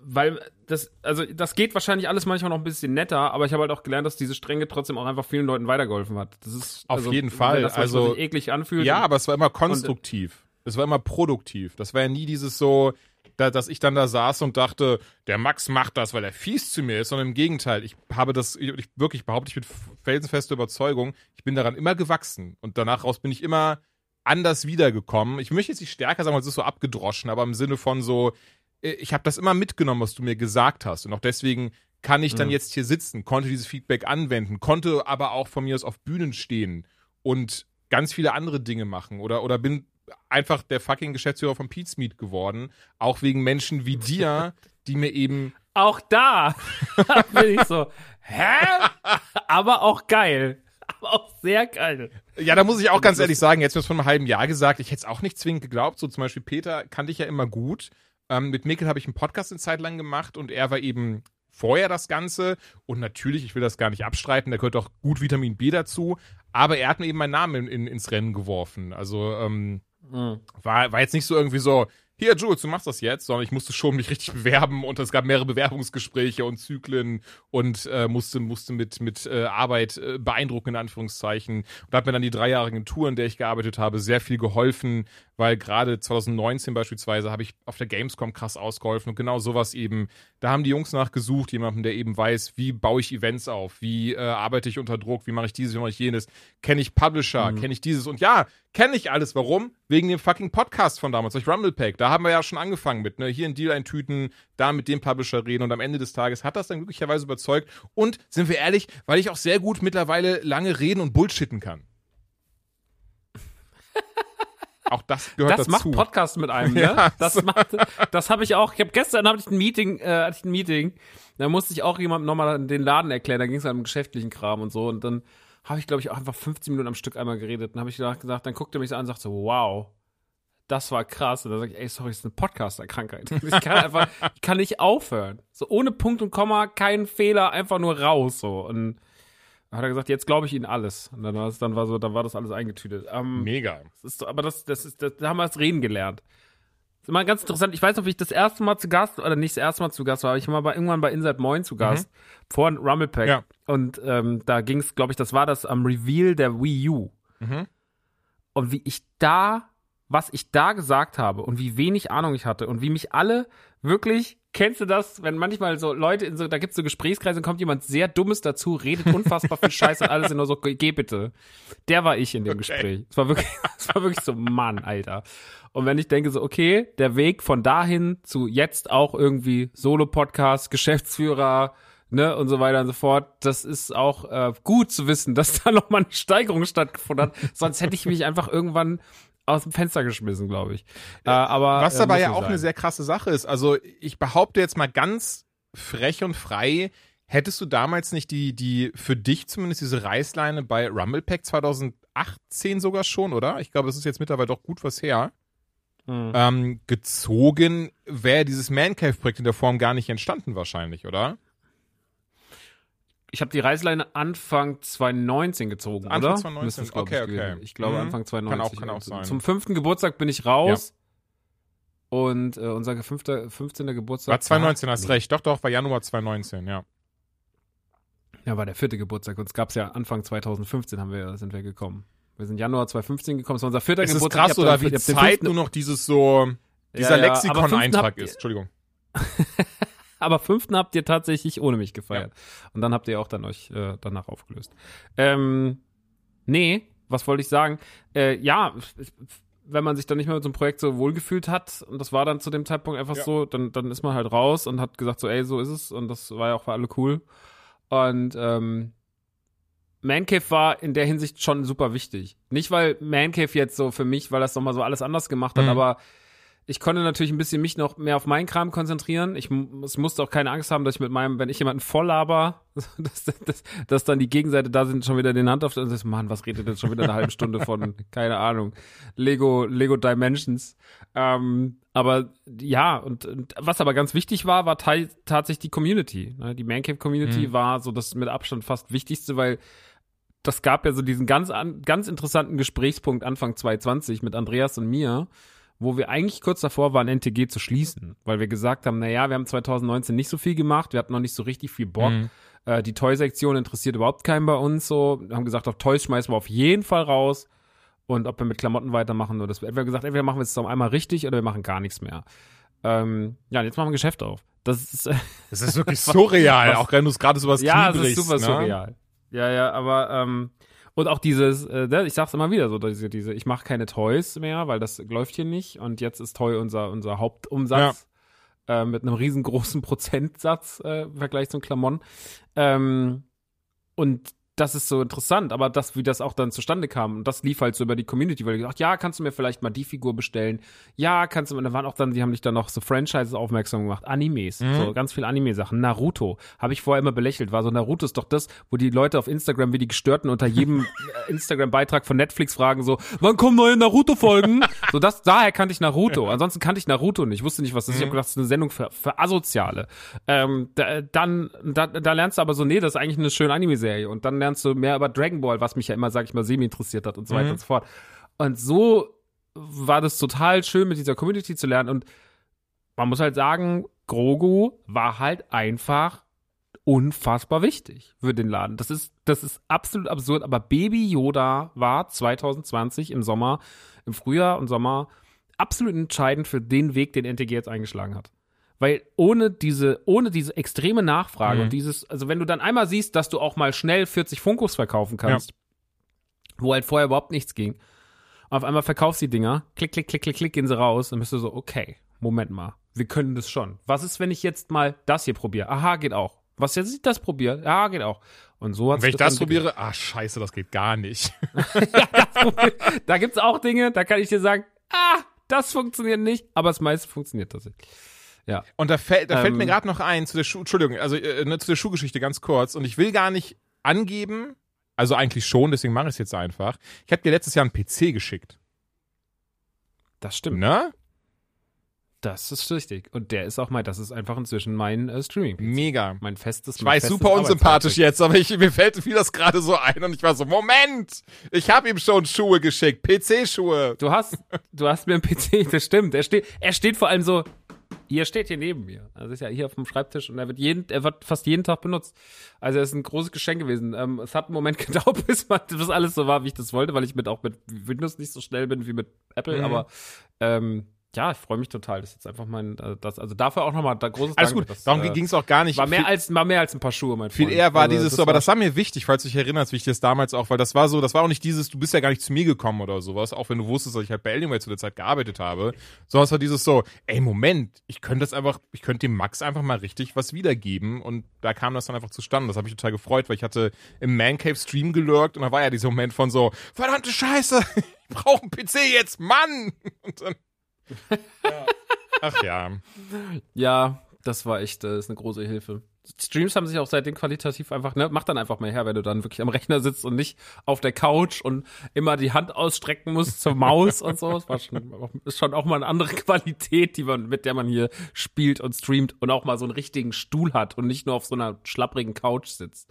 weil das, also das geht wahrscheinlich alles manchmal noch ein bisschen netter, aber ich habe halt auch gelernt, dass diese Strenge trotzdem auch einfach vielen Leuten weitergeholfen hat. Das ist Auf also, jeden Fall. Das Also- sich eklig anfühlt. Ja, aber es war immer konstruktiv. Es war immer produktiv. Das war ja nie dieses so, da, dass ich dann da saß und dachte, der Max macht das, weil er fies zu mir ist, sondern im Gegenteil. Ich habe das, ich, ich wirklich behaupte ich mit felsenfester Überzeugung, ich bin daran immer gewachsen. Und danach raus bin ich immer anders wiedergekommen. Ich möchte jetzt nicht stärker sagen, weil es ist so abgedroschen, aber im Sinne von so, äh, ich habe das immer mitgenommen, was du mir gesagt hast. Und auch deswegen kann ich dann Mhm. jetzt hier sitzen, konnte dieses Feedback anwenden, konnte aber auch von mir aus auf Bühnen stehen und ganz viele andere Dinge machen oder, oder bin einfach der fucking Geschäftsführer von Pete's Meat geworden, auch wegen Menschen wie dir, [laughs] die mir eben Auch da [laughs] bin ich so, hä? Aber auch geil. Aber auch sehr geil. Ja, da muss ich auch ganz Das- ehrlich sagen, jetzt mir das vor einem halben Jahr gesagt, ich hätte es auch nicht zwingend geglaubt. So zum Beispiel Peter kannte ich ja immer gut. Ähm, mit Mikkel habe ich einen Podcast eine Zeit lang gemacht und er war eben vorher das Ganze. Und natürlich, ich will das gar nicht abstreiten, da gehört auch gut Vitamin B dazu. Aber er hat mir eben meinen Namen in, in, ins Rennen geworfen. Also ähm, Mhm. war, war jetzt nicht so irgendwie so, hier Jules, du machst das jetzt, sondern ich musste schon mich richtig [laughs] bewerben und es gab mehrere Bewerbungsgespräche und Zyklen und äh, musste, musste mit, mit äh, Arbeit äh, beeindrucken, in Anführungszeichen. Und hat mir dann die dreijährigen Tour, in der ich gearbeitet habe, sehr viel geholfen, weil gerade 2019 beispielsweise habe ich auf der Gamescom krass ausgeholfen und genau sowas eben, da haben die Jungs nachgesucht, jemanden, der eben weiß, wie baue ich Events auf, wie äh, arbeite ich unter Druck, wie mache ich dieses, wie mache ich jenes, kenne ich Publisher, Mhm. kenne ich dieses und ja, kenne ich alles, warum? Wegen dem fucking Podcast von damals, durch Rumble Pack, da haben wir ja schon angefangen mit, ne, hier ein Deal eintüten, da mit dem Publisher reden und am Ende des Tages hat das dann glücklicherweise überzeugt und, sind wir ehrlich, weil ich auch sehr gut mittlerweile lange reden und bullshitten kann. [laughs] Auch das gehört Das dazu. macht Podcast mit einem, [laughs] ne? Ja, das macht, das habe ich auch. Ich habe gestern hatte ich ein Meeting, äh, hatte ich ein Meeting. Da musste ich auch jemandem nochmal den Laden erklären. Da ging es halt um geschäftlichen Kram und so. Und dann habe ich, glaube ich, auch einfach 15 Minuten am Stück einmal geredet. Dann habe ich gesagt, gesagt, dann guckt er mich so an und sagt so, wow, das war krass. Und dann sage ich, ey, sorry, das ist eine Podcaster-Krankheit. [laughs] Ich kann einfach, ich kann nicht aufhören. So ohne Punkt und Komma, kein Fehler, einfach nur raus. So. Und hat er gesagt, jetzt glaube ich Ihnen alles. Und dann war es, dann war so, dann war das alles eingetütet. Ähm, Mega. das ist, aber das, das ist, das, da haben wir das Reden gelernt. Das ist immer ganz interessant. Ich weiß noch, wie ich das erste Mal zu Gast, oder nicht das erste Mal zu Gast war, aber ich war mal bei, irgendwann bei Inside Moin zu Gast, vor Rumble Pack. Ja. Und ähm, da ging es, glaube ich, das war das am Reveal der Wii U. Mhm. Und wie ich da, was ich da gesagt habe und wie wenig Ahnung ich hatte und wie mich alle wirklich, kennst du das, wenn manchmal so Leute in so, da gibt's so Gesprächskreise und kommt jemand sehr Dummes dazu, redet unfassbar viel Scheiße und alle sind nur so, geh bitte. Der war ich in dem Gespräch. Es war wirklich, [laughs] es war wirklich so, Mann, Alter. Und wenn ich denke so, okay, der Weg von dahin zu jetzt auch irgendwie Solo-Podcast, Geschäftsführer, ne, und so weiter und so fort, das ist auch äh, gut zu wissen, dass da nochmal eine Steigerung stattgefunden hat. Sonst hätte ich mich einfach irgendwann aus dem Fenster geschmissen, glaube ich. Äh, aber Was äh, aber muss ja auch sein. eine sehr krasse Sache ist. Also ich behaupte jetzt mal ganz frech und frei, hättest du damals nicht die, die für dich zumindest diese Reißleine bei Rumble Pack 2018 sogar schon, oder? Ich glaube, das ist jetzt mittlerweile doch gut was her. Mhm. Ähm, gezogen wäre dieses Man Cave Projekt in der Form gar nicht entstanden wahrscheinlich, oder? Ich habe die Reißleine Anfang 2019 gezogen, Anfang oder? 2019, Müsste es, glaub okay, ich, okay. gewesen. Ich glaube Mhm. Anfang 2019. Kann auch- kann auch sein. Zum fünften Geburtstag bin ich raus. Und äh, unser fünfter, 15. Geburtstag. War 2019, hast Nee. recht. Doch, doch, war Januar 2019, ja. Ja, war der vierte Geburtstag. Uns gab's ja Anfang 2015 haben wir, sind wir gekommen. Wir sind Januar 2015 gekommen. Das war unser vierter Es ist Geburtstag. krass, Ich hab oder wie Zeit nur noch dieses so, dieser Ja, ja, Lexikon-Eintrag ist. Entschuldigung. [laughs] Aber fünften habt ihr tatsächlich ohne mich gefeiert. Und dann habt ihr auch dann euch äh, danach aufgelöst. Ähm, nee, was wollte ich sagen? Äh, ja, wenn man sich dann nicht mehr mit so einem Projekt so wohlgefühlt hat, und das war dann zu dem Zeitpunkt einfach Ja. so, dann, dann ist man halt raus und hat gesagt so, ey, so ist es. Und das war ja auch für alle cool. Und ähm, Mancave war in der Hinsicht schon super wichtig. Nicht, weil Mancave jetzt so für mich, weil das nochmal so alles anders gemacht hat, Mhm. aber ich konnte natürlich ein bisschen mich noch mehr auf meinen Kram konzentrieren. Ich, es musste auch keine Angst haben, dass ich mit meinem, wenn ich jemanden voll laber, [laughs] dass, dass, dass dann die Gegenseite da sind, schon wieder den Hand auf und sagt, Mann, was redet jetzt schon wieder eine halbe Stunde von, [laughs] keine Ahnung, Lego, Lego Dimensions. Ähm, aber ja, und, und was aber ganz wichtig war, war tatsächlich die Community. Ne? Die Mancave Community Mhm. war so das mit Abstand fast wichtigste, weil das gab ja so diesen ganz, an, ganz interessanten Gesprächspunkt Anfang 2020 mit Andreas und mir, wo wir eigentlich kurz davor waren, NTG zu schließen, weil wir gesagt haben, naja, wir haben 2019 nicht so viel gemacht, wir hatten noch nicht so richtig viel Bock. Mhm. Äh, die Toy-Sektion interessiert überhaupt keinen bei uns so. Wir haben gesagt, auf Toys schmeißen wir auf jeden Fall raus. Und ob wir mit Klamotten weitermachen oder das. Wir haben gesagt, entweder machen wir es einmal richtig oder wir machen gar nichts mehr. Ähm, ja, und jetzt machen wir ein Geschäft auf. Das ist, [laughs] Das ist wirklich surreal, was- auch wenn du es gerade so was ja, Knie ist super ne? surreal. Ja, ja, aber ähm, und auch dieses, äh, ne, ich sag's immer wieder so, diese, diese, ich mache keine Toys mehr, weil das läuft hier nicht und jetzt ist Toy unser unser Hauptumsatz äh, mit einem riesengroßen [laughs] Prozentsatz äh, im Vergleich zum Klamotten. Ähm, und das ist so interessant, aber das, wie das auch dann zustande kam, und das lief halt so über die Community, weil die gesagt, ja, kannst du mir vielleicht mal die Figur bestellen? Ja, kannst du, und da waren auch dann, die haben dich dann noch so Franchises aufmerksam gemacht, Animes, Mhm. so ganz viel Anime-Sachen. Naruto, habe ich vorher immer belächelt, war so, Naruto ist doch das, wo die Leute auf Instagram wie die Gestörten unter jedem [laughs] äh, Instagram-Beitrag von Netflix fragen so, wann kommen neue Naruto-Folgen? [laughs] so, das, daher kannte ich Naruto. Ansonsten kannte ich Naruto nicht, wusste nicht, was das ist. Ich habe gedacht, das ist eine Sendung für, für Asoziale. Ähm, da, dann, da, da lernst du aber so, nee, das ist eigentlich eine schöne Anime-Serie. Und dann lernst du mehr über Dragon Ball, was mich ja immer, sag ich mal, semi interessiert hat und so weiter Mhm. und so fort. Und so war das total schön, mit dieser Community zu lernen. Und man muss halt sagen, Grogu war halt einfach unfassbar wichtig für den Laden. Das ist, das ist absolut absurd, aber Baby Yoda war 2020 im Sommer, im Frühjahr und Sommer absolut entscheidend für den Weg, den NTG jetzt eingeschlagen hat. Weil ohne diese, ohne diese extreme Nachfrage Mhm. und dieses, also wenn du dann einmal siehst, dass du auch mal schnell 40 Funkos verkaufen kannst, wo halt vorher überhaupt nichts ging, auf einmal verkaufst du die Dinger, klick, klick, klick, klick, klick, gehen sie raus, dann bist du so, okay, Moment mal, wir können das schon. Was ist, wenn ich jetzt mal das hier probiere? Aha, geht auch. Was jetzt ich das probiere? Ja, geht auch. Und so hat wenn ich das probiere, ah, scheiße, das geht gar nicht. [laughs] [laughs] da gibt's auch Dinge, da kann ich dir sagen, ah, das funktioniert nicht, aber das meiste funktioniert tatsächlich. Ja. Und da, fällt, da fällt Ähm. mir gerade noch ein zu der Schuh, Entschuldigung, also äh, ne, zu der Schuhgeschichte ganz kurz. Und ich will gar nicht angeben, also eigentlich schon, deswegen mache ich es jetzt einfach. Ich habe dir letztes Jahr einen PC geschickt. Das stimmt. Ne? Das ist richtig. Und der ist auch mein, das ist einfach inzwischen mein äh, Streaming. Mega. Mein festes. Ich mein weiß, festes super unsympathisch jetzt, aber ich, mir fällt fiel das gerade so ein und ich war so, Moment, ich habe ihm schon Schuhe geschickt, PC-Schuhe. Du hast, du hast mir einen PC, das stimmt. Er steht, er steht vor allem so, hier steht hier neben mir. Also ist ja hier auf dem Schreibtisch und er wird jeden, er wird fast jeden Tag benutzt. Also es ist ein großes Geschenk gewesen. Ähm, es hat einen Moment [laughs] gedauert, bis, man, bis alles so war, wie ich das wollte, weil ich mit auch mit Windows nicht so schnell bin wie mit Apple, Mhm. aber ähm, ja, ich freue mich total. Das ist jetzt einfach mein, äh, das, also dafür auch nochmal da großes Alles Dank. gut, Das, darum äh, ging es auch gar nicht. War mehr Viel- als, war mehr als ein paar Schuhe, mein Viel Freund. eher war Also dieses so, aber das war mir wichtig, falls du dich erinnerst, wie ich das damals auch, weil das war so, das war auch nicht dieses, du bist ja gar nicht zu mir gekommen oder sowas, auch wenn du wusstest, dass ich halt bei Alienware zu der Zeit gearbeitet habe, sondern es war dieses so, ey, Moment, ich könnte das einfach, ich könnte dem Max einfach mal richtig was wiedergeben und da kam das dann einfach zustande. Das habe ich total gefreut, weil ich hatte im Man Cave Stream gelurkt und da war ja dieser Moment von so, verdammte Scheiße, [laughs] ich brauche einen PC jetzt, Mann! Und dann, ja. Ach ja. Ja, das war echt, das ist eine große Hilfe. Streams haben sich auch seitdem qualitativ einfach, ne, mach dann einfach mal her, wenn du dann wirklich am Rechner sitzt und nicht auf der Couch und immer die Hand ausstrecken musst zur Maus und so. Das war schon, ist schon auch mal eine andere [laughs] Qualität, die man, mit der man hier spielt und streamt und auch mal so einen richtigen Stuhl hat und nicht nur auf so einer schlapprigen Couch sitzt.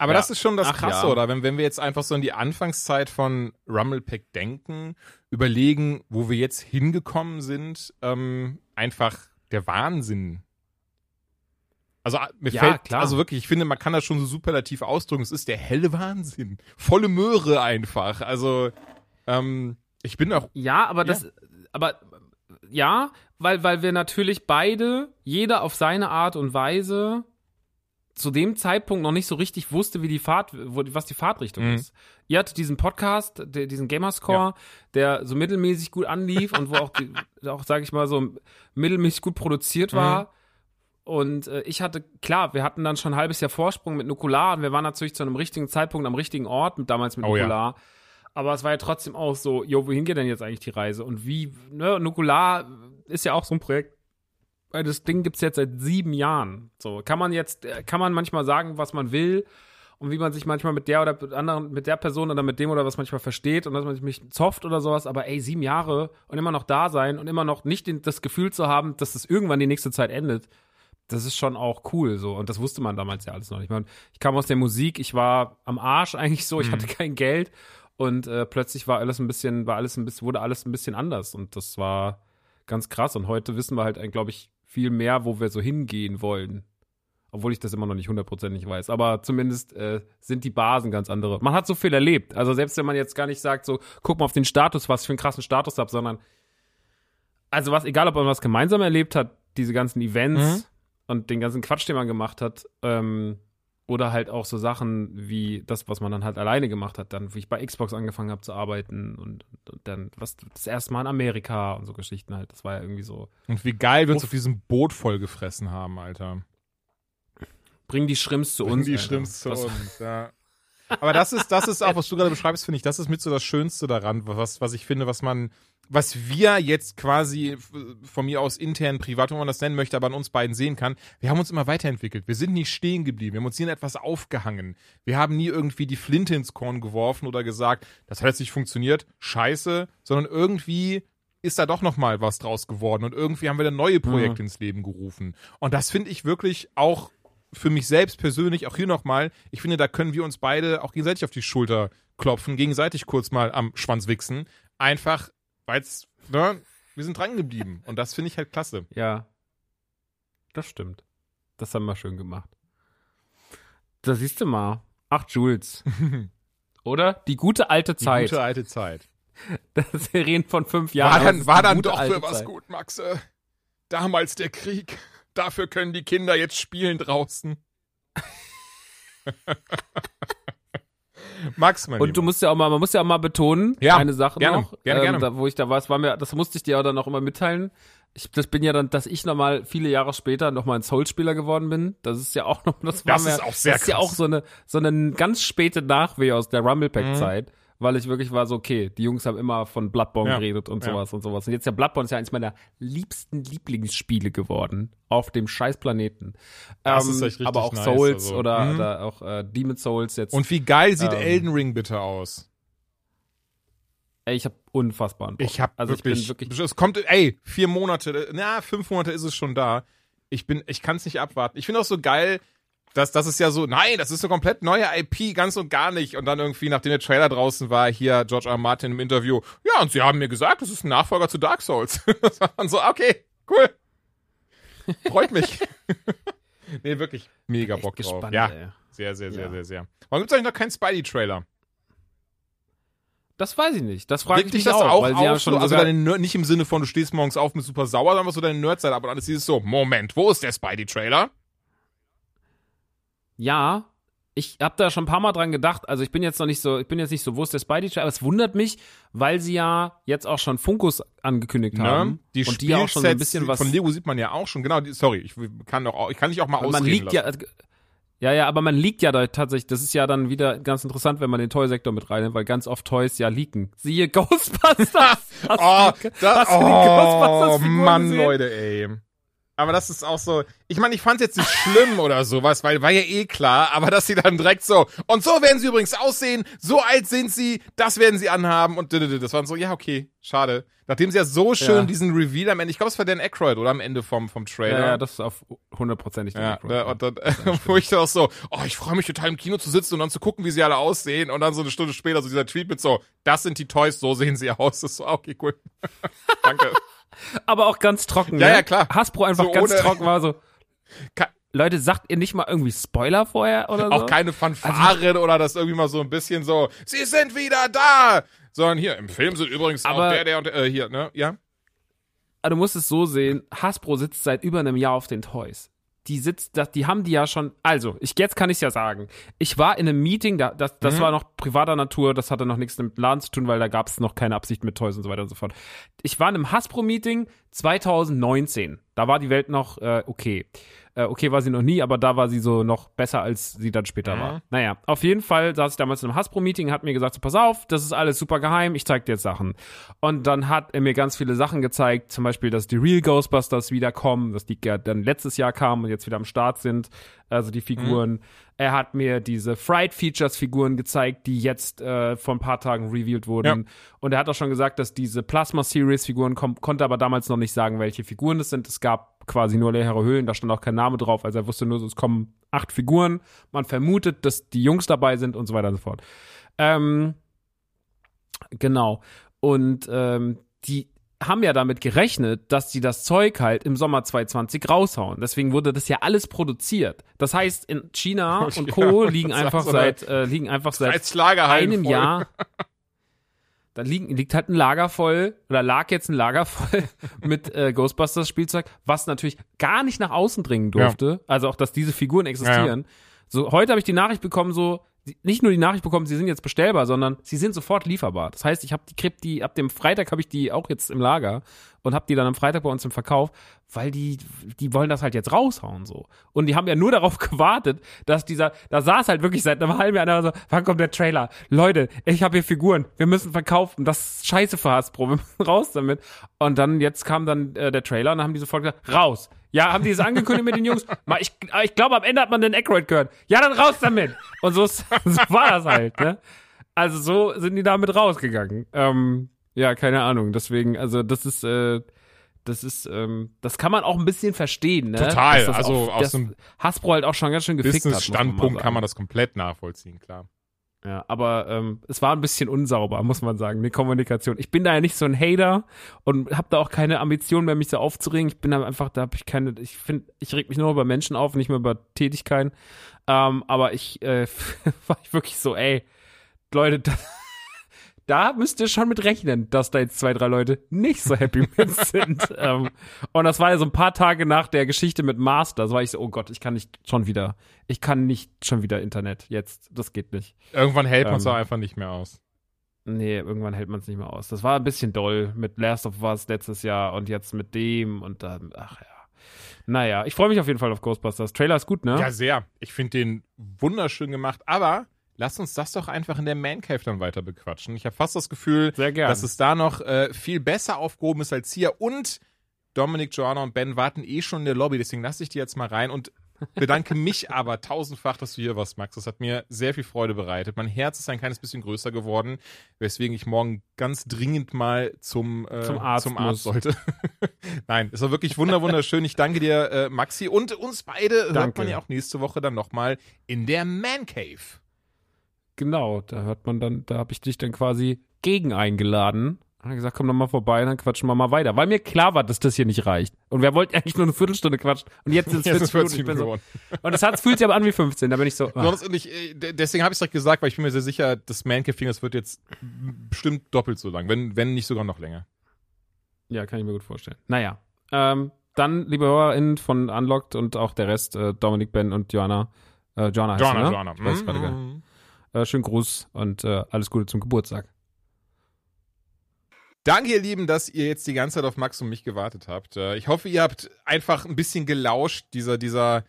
Aber Ja. das ist schon das Ach Krasse, ja. oder? Wenn, wenn wir jetzt einfach so in die Anfangszeit von Rumblepack denken, überlegen, wo wir jetzt hingekommen sind, ähm, einfach der Wahnsinn. Also ah, mir Ja, fällt, klar. also wirklich, ich finde, man kann das schon so superlativ ausdrücken. Es ist der helle Wahnsinn. Volle Möhre einfach. Also, ähm, ich bin auch, Ja, aber das, aber ja, weil, weil wir natürlich beide, jeder auf seine Art und Weise, zu dem Zeitpunkt noch nicht so richtig wusste, wie die Fahrt, wo, was die Fahrtrichtung Mhm. ist. Ihr hattet diesen Podcast, der, diesen Gamerscore, der so mittelmäßig gut anlief und wo auch, die, [laughs] auch sage ich mal, so mittelmäßig gut produziert war. Mhm. Und äh, ich hatte, klar, wir hatten dann schon ein halbes Jahr Vorsprung mit Nukular und wir waren natürlich zu einem richtigen Zeitpunkt am richtigen Ort, mit, damals mit Oh ja. Nukular. Aber es war ja trotzdem auch so, jo, wohin geht denn jetzt eigentlich die Reise? Und wie, ne, Nukular ist ja auch so ein Projekt, das Ding gibt's jetzt seit sieben Jahren. So, kann man jetzt, äh, kann man manchmal sagen, was man will und wie man sich manchmal mit der oder mit anderen, mit der Person oder mit dem oder was manchmal versteht und dass man sich mich zofft oder sowas, aber ey, sieben Jahre und immer noch da sein und immer noch nicht den, das Gefühl zu haben, dass das irgendwann die nächste Zeit endet, das ist schon auch cool so und das wusste man damals ja alles noch. Ich meine, ich kam aus der Musik, ich war am Arsch eigentlich so, ich hatte kein Geld und äh, plötzlich war alles ein bisschen, war alles ein bisschen, wurde alles ein bisschen anders und das war ganz krass und heute wissen wir halt, glaube ich, viel mehr, wo wir so hingehen wollen. Obwohl ich das immer noch nicht hundertprozentig weiß. Aber zumindest äh, sind die Basen ganz andere. Man hat so viel erlebt. Also selbst wenn man jetzt gar nicht sagt, so, guck mal auf den Status, was ich für einen krassen Status habe, sondern also was, egal ob man was gemeinsam erlebt hat, diese ganzen Events Mhm. und den ganzen Quatsch, den man gemacht hat, ähm, oder halt auch so Sachen wie das, was man dann halt alleine gemacht hat, dann, wie ich bei Xbox angefangen habe zu arbeiten und, und dann was das erste Mal in Amerika und so Geschichten halt. Das war ja irgendwie so. und wie geil wir uns auf diesem Boot vollgefressen haben, Alter. Bring die Schrimps zu Bring uns. die Alter. Schrimps zu Das- uns, ja. Aber das ist, das ist auch, was du gerade beschreibst, finde ich, das ist mit so das Schönste daran, was, was ich finde, was man, was wir jetzt quasi von mir aus intern, privat, wie man das nennen möchte, aber an uns beiden sehen kann. Wir haben uns immer weiterentwickelt. Wir sind nicht stehen geblieben. Wir haben uns nie in etwas aufgehangen. Wir haben nie irgendwie die Flinte ins Korn geworfen oder gesagt, das hat jetzt nicht funktioniert, scheiße, sondern irgendwie ist da doch noch mal was draus geworden und irgendwie haben wir dann neue Projekte ins Leben gerufen. Und das finde ich wirklich auch für mich selbst persönlich, auch hier nochmal, ich finde, da können wir uns beide auch gegenseitig auf die Schulter klopfen, gegenseitig kurz mal am Schwanz wichsen. Einfach, weil es, ne, wir sind dran geblieben. Und das finde ich halt klasse. Ja. Das stimmt. Das haben wir schön gemacht. Da siehst du mal. Ach, Jules. [laughs] Oder? Die gute alte Die Zeit. gute alte Zeit. [laughs] Das wir reden von fünf Jahren. War dann, war die dann doch für was Zeit. gut, Maxe. Damals der Krieg. Dafür können die Kinder jetzt spielen draußen. [laughs] Max, mein Und du Lieber. musst ja auch mal, man muss ja auch mal betonen, Ja, eine Sache gerne, noch, gerne, ähm, gerne. Da, wo ich da war, es war mir, das musste ich dir auch dann auch immer mitteilen. Ich, das bin ja dann, dass ich nochmal viele Jahre später nochmal ein Soul-Spieler geworden bin. Das ist ja auch noch, das war Das mir, ist auch sehr das ist ja krass. auch so eine, so eine ganz späte Nachweh aus der Rumble Mhm. Weil ich wirklich war so, okay, die Jungs haben immer von Bloodborne Ja, geredet und ja. sowas und sowas. Und jetzt ja Bloodborne ist ja eines meiner liebsten Lieblingsspiele geworden auf dem scheiß Planeten. Das ist echt richtig aber auch nice, Souls also. oder, Mhm. oder auch äh, Demon Souls jetzt. Und wie geil sieht Ähm, Elden Ring bitte aus? Ey, ich habe unfassbaren Bock. Ich hab also wirklich, ich bin wirklich es kommt, ey, vier Monate, na, fünf Monate ist es schon da. Ich bin, ich kann es nicht abwarten. Ich finde auch so geil, dass das ist ja so, nein, das ist eine komplett neue IP, ganz und gar nicht. Und dann irgendwie, nachdem der Trailer draußen war, hier George R. R. Martin im Interview, ja, und sie haben mir gesagt, das ist ein Nachfolger zu Dark Souls. [laughs] das war dann so, okay, cool. Freut mich. [laughs] nee, wirklich mega Bock drauf. gespannt, ja, ey. sehr, sehr, sehr, Ja. sehr, sehr. Warum gibt's eigentlich noch keinen Spidey-Trailer? Das weiß ich nicht. Das frage ich mich das auch, auch weil sie ja auf, schon so, also deine Nerd, nicht im Sinne von, du stehst morgens auf, bist super sauer, sondern so deine Nerd-Seite ab und alles dieses so, Moment, wo ist der Spidey-Trailer? Ja, ich habe da schon ein paar Mal dran gedacht. Also ich bin jetzt noch nicht so, ich bin jetzt nicht so, wo ist der Spidey Trailer? Aber es wundert mich, weil sie ja jetzt auch schon Funkus angekündigt haben Ne? Die und die ja auch schon so ein Spielsets bisschen was. Von Lego sieht man ja auch schon, genau, die, sorry, ich kann doch auch, ich kann dich auch mal man ausreden liegt lassen. ja, ja, ja, aber man liegt ja da tatsächlich. Das ist ja dann wieder ganz interessant, wenn man den Toy-Sektor mit reinnimmt, weil ganz oft Toys ja leaken. Siehe Ghostbusters. [laughs] Hast Oh, das, hast die oh Ghostbusters-Figuren Mann, gesehen? Leute, ey. Aber das ist auch so, ich meine, ich fand's jetzt nicht schlimm [laughs] oder sowas, weil war ja eh klar, aber dass sie dann direkt so, und so werden sie übrigens aussehen, so alt sind sie, das werden sie anhaben und das waren so, ja, okay, schade. Nachdem sie ja so schön Ja. diesen Reveal am Ende, ich glaube, es war Dan Aykroyd, oder am Ende vom, vom Trailer. Ja, ja, das ist auf hundertprozentig der Ja, Mikro. ne, und dann, [laughs] wo ich dann auch so, oh, ich freue mich total im Kino zu sitzen und dann zu gucken, wie sie alle aussehen und dann so eine Stunde später so dieser Tweet mit so, das sind die Toys, so sehen sie aus. Das ist so, okay, cool. [laughs] Danke. Aber auch ganz trocken. Ja, ne? ja, klar. Hasbro einfach So ganz ohne- trocken war so. [laughs] Leute, sagt ihr nicht mal irgendwie Spoiler vorher oder so? Auch keine Fanfaren oder das irgendwie mal so ein bisschen so, sie sind wieder da! Sondern hier, im Film sind übrigens auch Aber- der, der und der, äh, hier, ne? Ja? Aber du musst es so sehen, Hasbro sitzt seit über einem Jahr auf den Toys. Die sitzt, die haben die ja schon, also, ich, jetzt kann ich ja sagen. Ich war in einem Meeting, da, das, das Mhm. war noch privater Natur, das hatte noch nichts mit Laden zu tun, weil da gab es noch keine Absicht mit Toys und so weiter und so fort. Ich war in einem Hasbro-Meeting 2019. Da war die Welt noch äh, okay. Äh, okay war sie noch nie, aber da war sie so noch besser, als sie dann später Mhm. war. Naja, auf jeden Fall saß ich damals in einem Hasbro-Meeting, hat mir gesagt, so, pass auf, das ist alles super geheim, ich zeig dir jetzt Sachen. Und dann hat er mir ganz viele Sachen gezeigt, zum Beispiel, dass die Real Ghostbusters wiederkommen, dass die ja dann letztes Jahr kamen und jetzt wieder am Start sind, also die Figuren. Er hat mir diese Fright Features Figuren gezeigt, die jetzt äh, vor ein paar Tagen revealed wurden. Und er hat auch schon gesagt, dass diese Plasma Series Figuren kommen, konnte aber damals noch nicht sagen, welche Figuren es sind. Es gab quasi nur leere Hüllen, da stand auch kein Name drauf. Also er wusste nur, es kommen acht Figuren. Man vermutet, dass die Jungs dabei sind und so weiter und so fort. Ähm, genau. Und ähm, die haben ja damit gerechnet, dass die das Zeug halt im Sommer 2020 raushauen. Deswegen wurde das ja alles produziert. Das heißt, in China [laughs] und Ja, Co. liegen das ist einfach seit äh, liegen einfach seit einem voll. Jahr. [laughs] Da liegen, liegt halt ein Lager voll, oder lag jetzt ein Lager voll [laughs] mit äh, Ghostbusters Spielzeug, was natürlich gar nicht nach außen dringen durfte. Also auch, dass diese Figuren existieren. So, heute habe ich die Nachricht bekommen, so, nicht nur die Nachricht bekommen, sie sind jetzt bestellbar, sondern sie sind sofort lieferbar. Das heißt, ich habe die krieg die, ab dem Freitag habe ich die auch jetzt im Lager und habe die dann am Freitag bei uns im Verkauf, weil die, die wollen das halt jetzt raushauen so. Und die haben ja nur [laughs] darauf gewartet, dass dieser, da saß halt wirklich seit einem halben Jahr einer so, wann kommt der Trailer? Leute, ich habe hier Figuren, wir müssen verkaufen, das ist scheiße für Hasbro, [laughs] wir müssen raus damit. Und dann, jetzt kam dann äh, der Trailer und dann haben die sofort gesagt, raus. Ja, haben die es angekündigt mit den Jungs? [laughs] Mal, ich, ich glaube, am Ende hat man den Aykroyd gehört. Ja, dann raus damit. Und so, ist, so war das halt, ne? Also so sind die damit rausgegangen. Ähm, ja, keine Ahnung. Deswegen, also das ist, äh, das ist, ähm, das kann man auch ein bisschen verstehen, ne? Total, also auch, aus einem Hasbro halt auch schon ganz schön gefickt man Business-Standpunkt sagen. kann man das komplett nachvollziehen, klar. Ja, aber ähm, es war ein bisschen unsauber, muss man sagen, die Kommunikation. Ich bin da ja nicht so ein Hater und habe da auch keine Ambition mehr, mich so aufzuregen. Ich bin da einfach, da habe ich keine, ich finde, ich reg mich nur über Menschen auf, nicht mehr über Tätigkeiten. Ähm, aber ich äh, [laughs] war ich wirklich so, ey, Leute, das, da müsst ihr schon mit rechnen, dass da jetzt zwei, drei Leute nicht so happy [laughs] mit sind. ähm, und das war ja so ein paar Tage nach der Geschichte mit Master. Da war ich so, oh Gott, ich kann nicht schon wieder, ich kann nicht schon wieder Internet jetzt. Das geht nicht. Irgendwann hält man es Ähm, auch einfach nicht mehr aus. Nee, irgendwann hält man es nicht mehr aus. Das war ein bisschen doll mit Last of Us letztes Jahr und jetzt mit dem und dann, ach ja. Naja, ich freue mich auf jeden Fall auf Ghostbusters. Trailer ist gut, ne? Ja, sehr. Ich finde den wunderschön gemacht, aber lass uns das doch einfach in der Man Cave dann weiter bequatschen. Ich habe fast das Gefühl, dass es da noch äh, viel besser aufgehoben ist als hier und Dominik, Joanna und Ben warten eh schon in der Lobby, deswegen lasse ich die jetzt mal rein und bedanke [laughs] mich aber tausendfach, dass du hier warst, Max. Das hat mir sehr viel Freude bereitet. Mein Herz ist ein kleines bisschen größer geworden, weswegen ich morgen ganz dringend mal zum, äh, Zum Arzt muss. sollte. [laughs] Nein, es war wirklich wunder wunderschön. Ich danke dir, äh, Maxi. Und uns beide hört Danke. man ja auch nächste Woche dann nochmal in der Man Cave. Genau, da hört man dann, da habe ich dich dann quasi gegen eingeladen. Und gesagt, komm doch mal vorbei, dann quatschen wir mal weiter. Weil mir klar war, dass das hier nicht reicht. Und wir wollten eigentlich nur eine Viertelstunde quatschen. Und jetzt sind es [laughs] Jetzt 40 ist Minuten. 40 Ich bin so, [laughs] und das hat, fühlt sich aber an wie 15. Da bin ich so, ah, und ich, äh, de- deswegen habe ich es direkt gesagt, weil ich bin mir sehr sicher, das Man Cave Ding, das wird jetzt bestimmt doppelt so lang, wenn, wenn nicht sogar noch länger. ja, kann ich mir gut vorstellen. Naja, ähm, dann, liebe HörerInnen von Unlocked und auch der Rest, äh, Dominik, Ben und Joanna. Äh, Joanna heißt Joanna, sie, ne? Joanna. Ich weiß gerade gar nicht. Äh, schönen Gruß und äh, alles Gute zum Geburtstag. Danke, ihr Lieben, dass ihr jetzt die ganze Zeit auf Max und mich gewartet habt. Äh, Ich hoffe, ihr habt einfach ein bisschen gelauscht, dieser, dieser,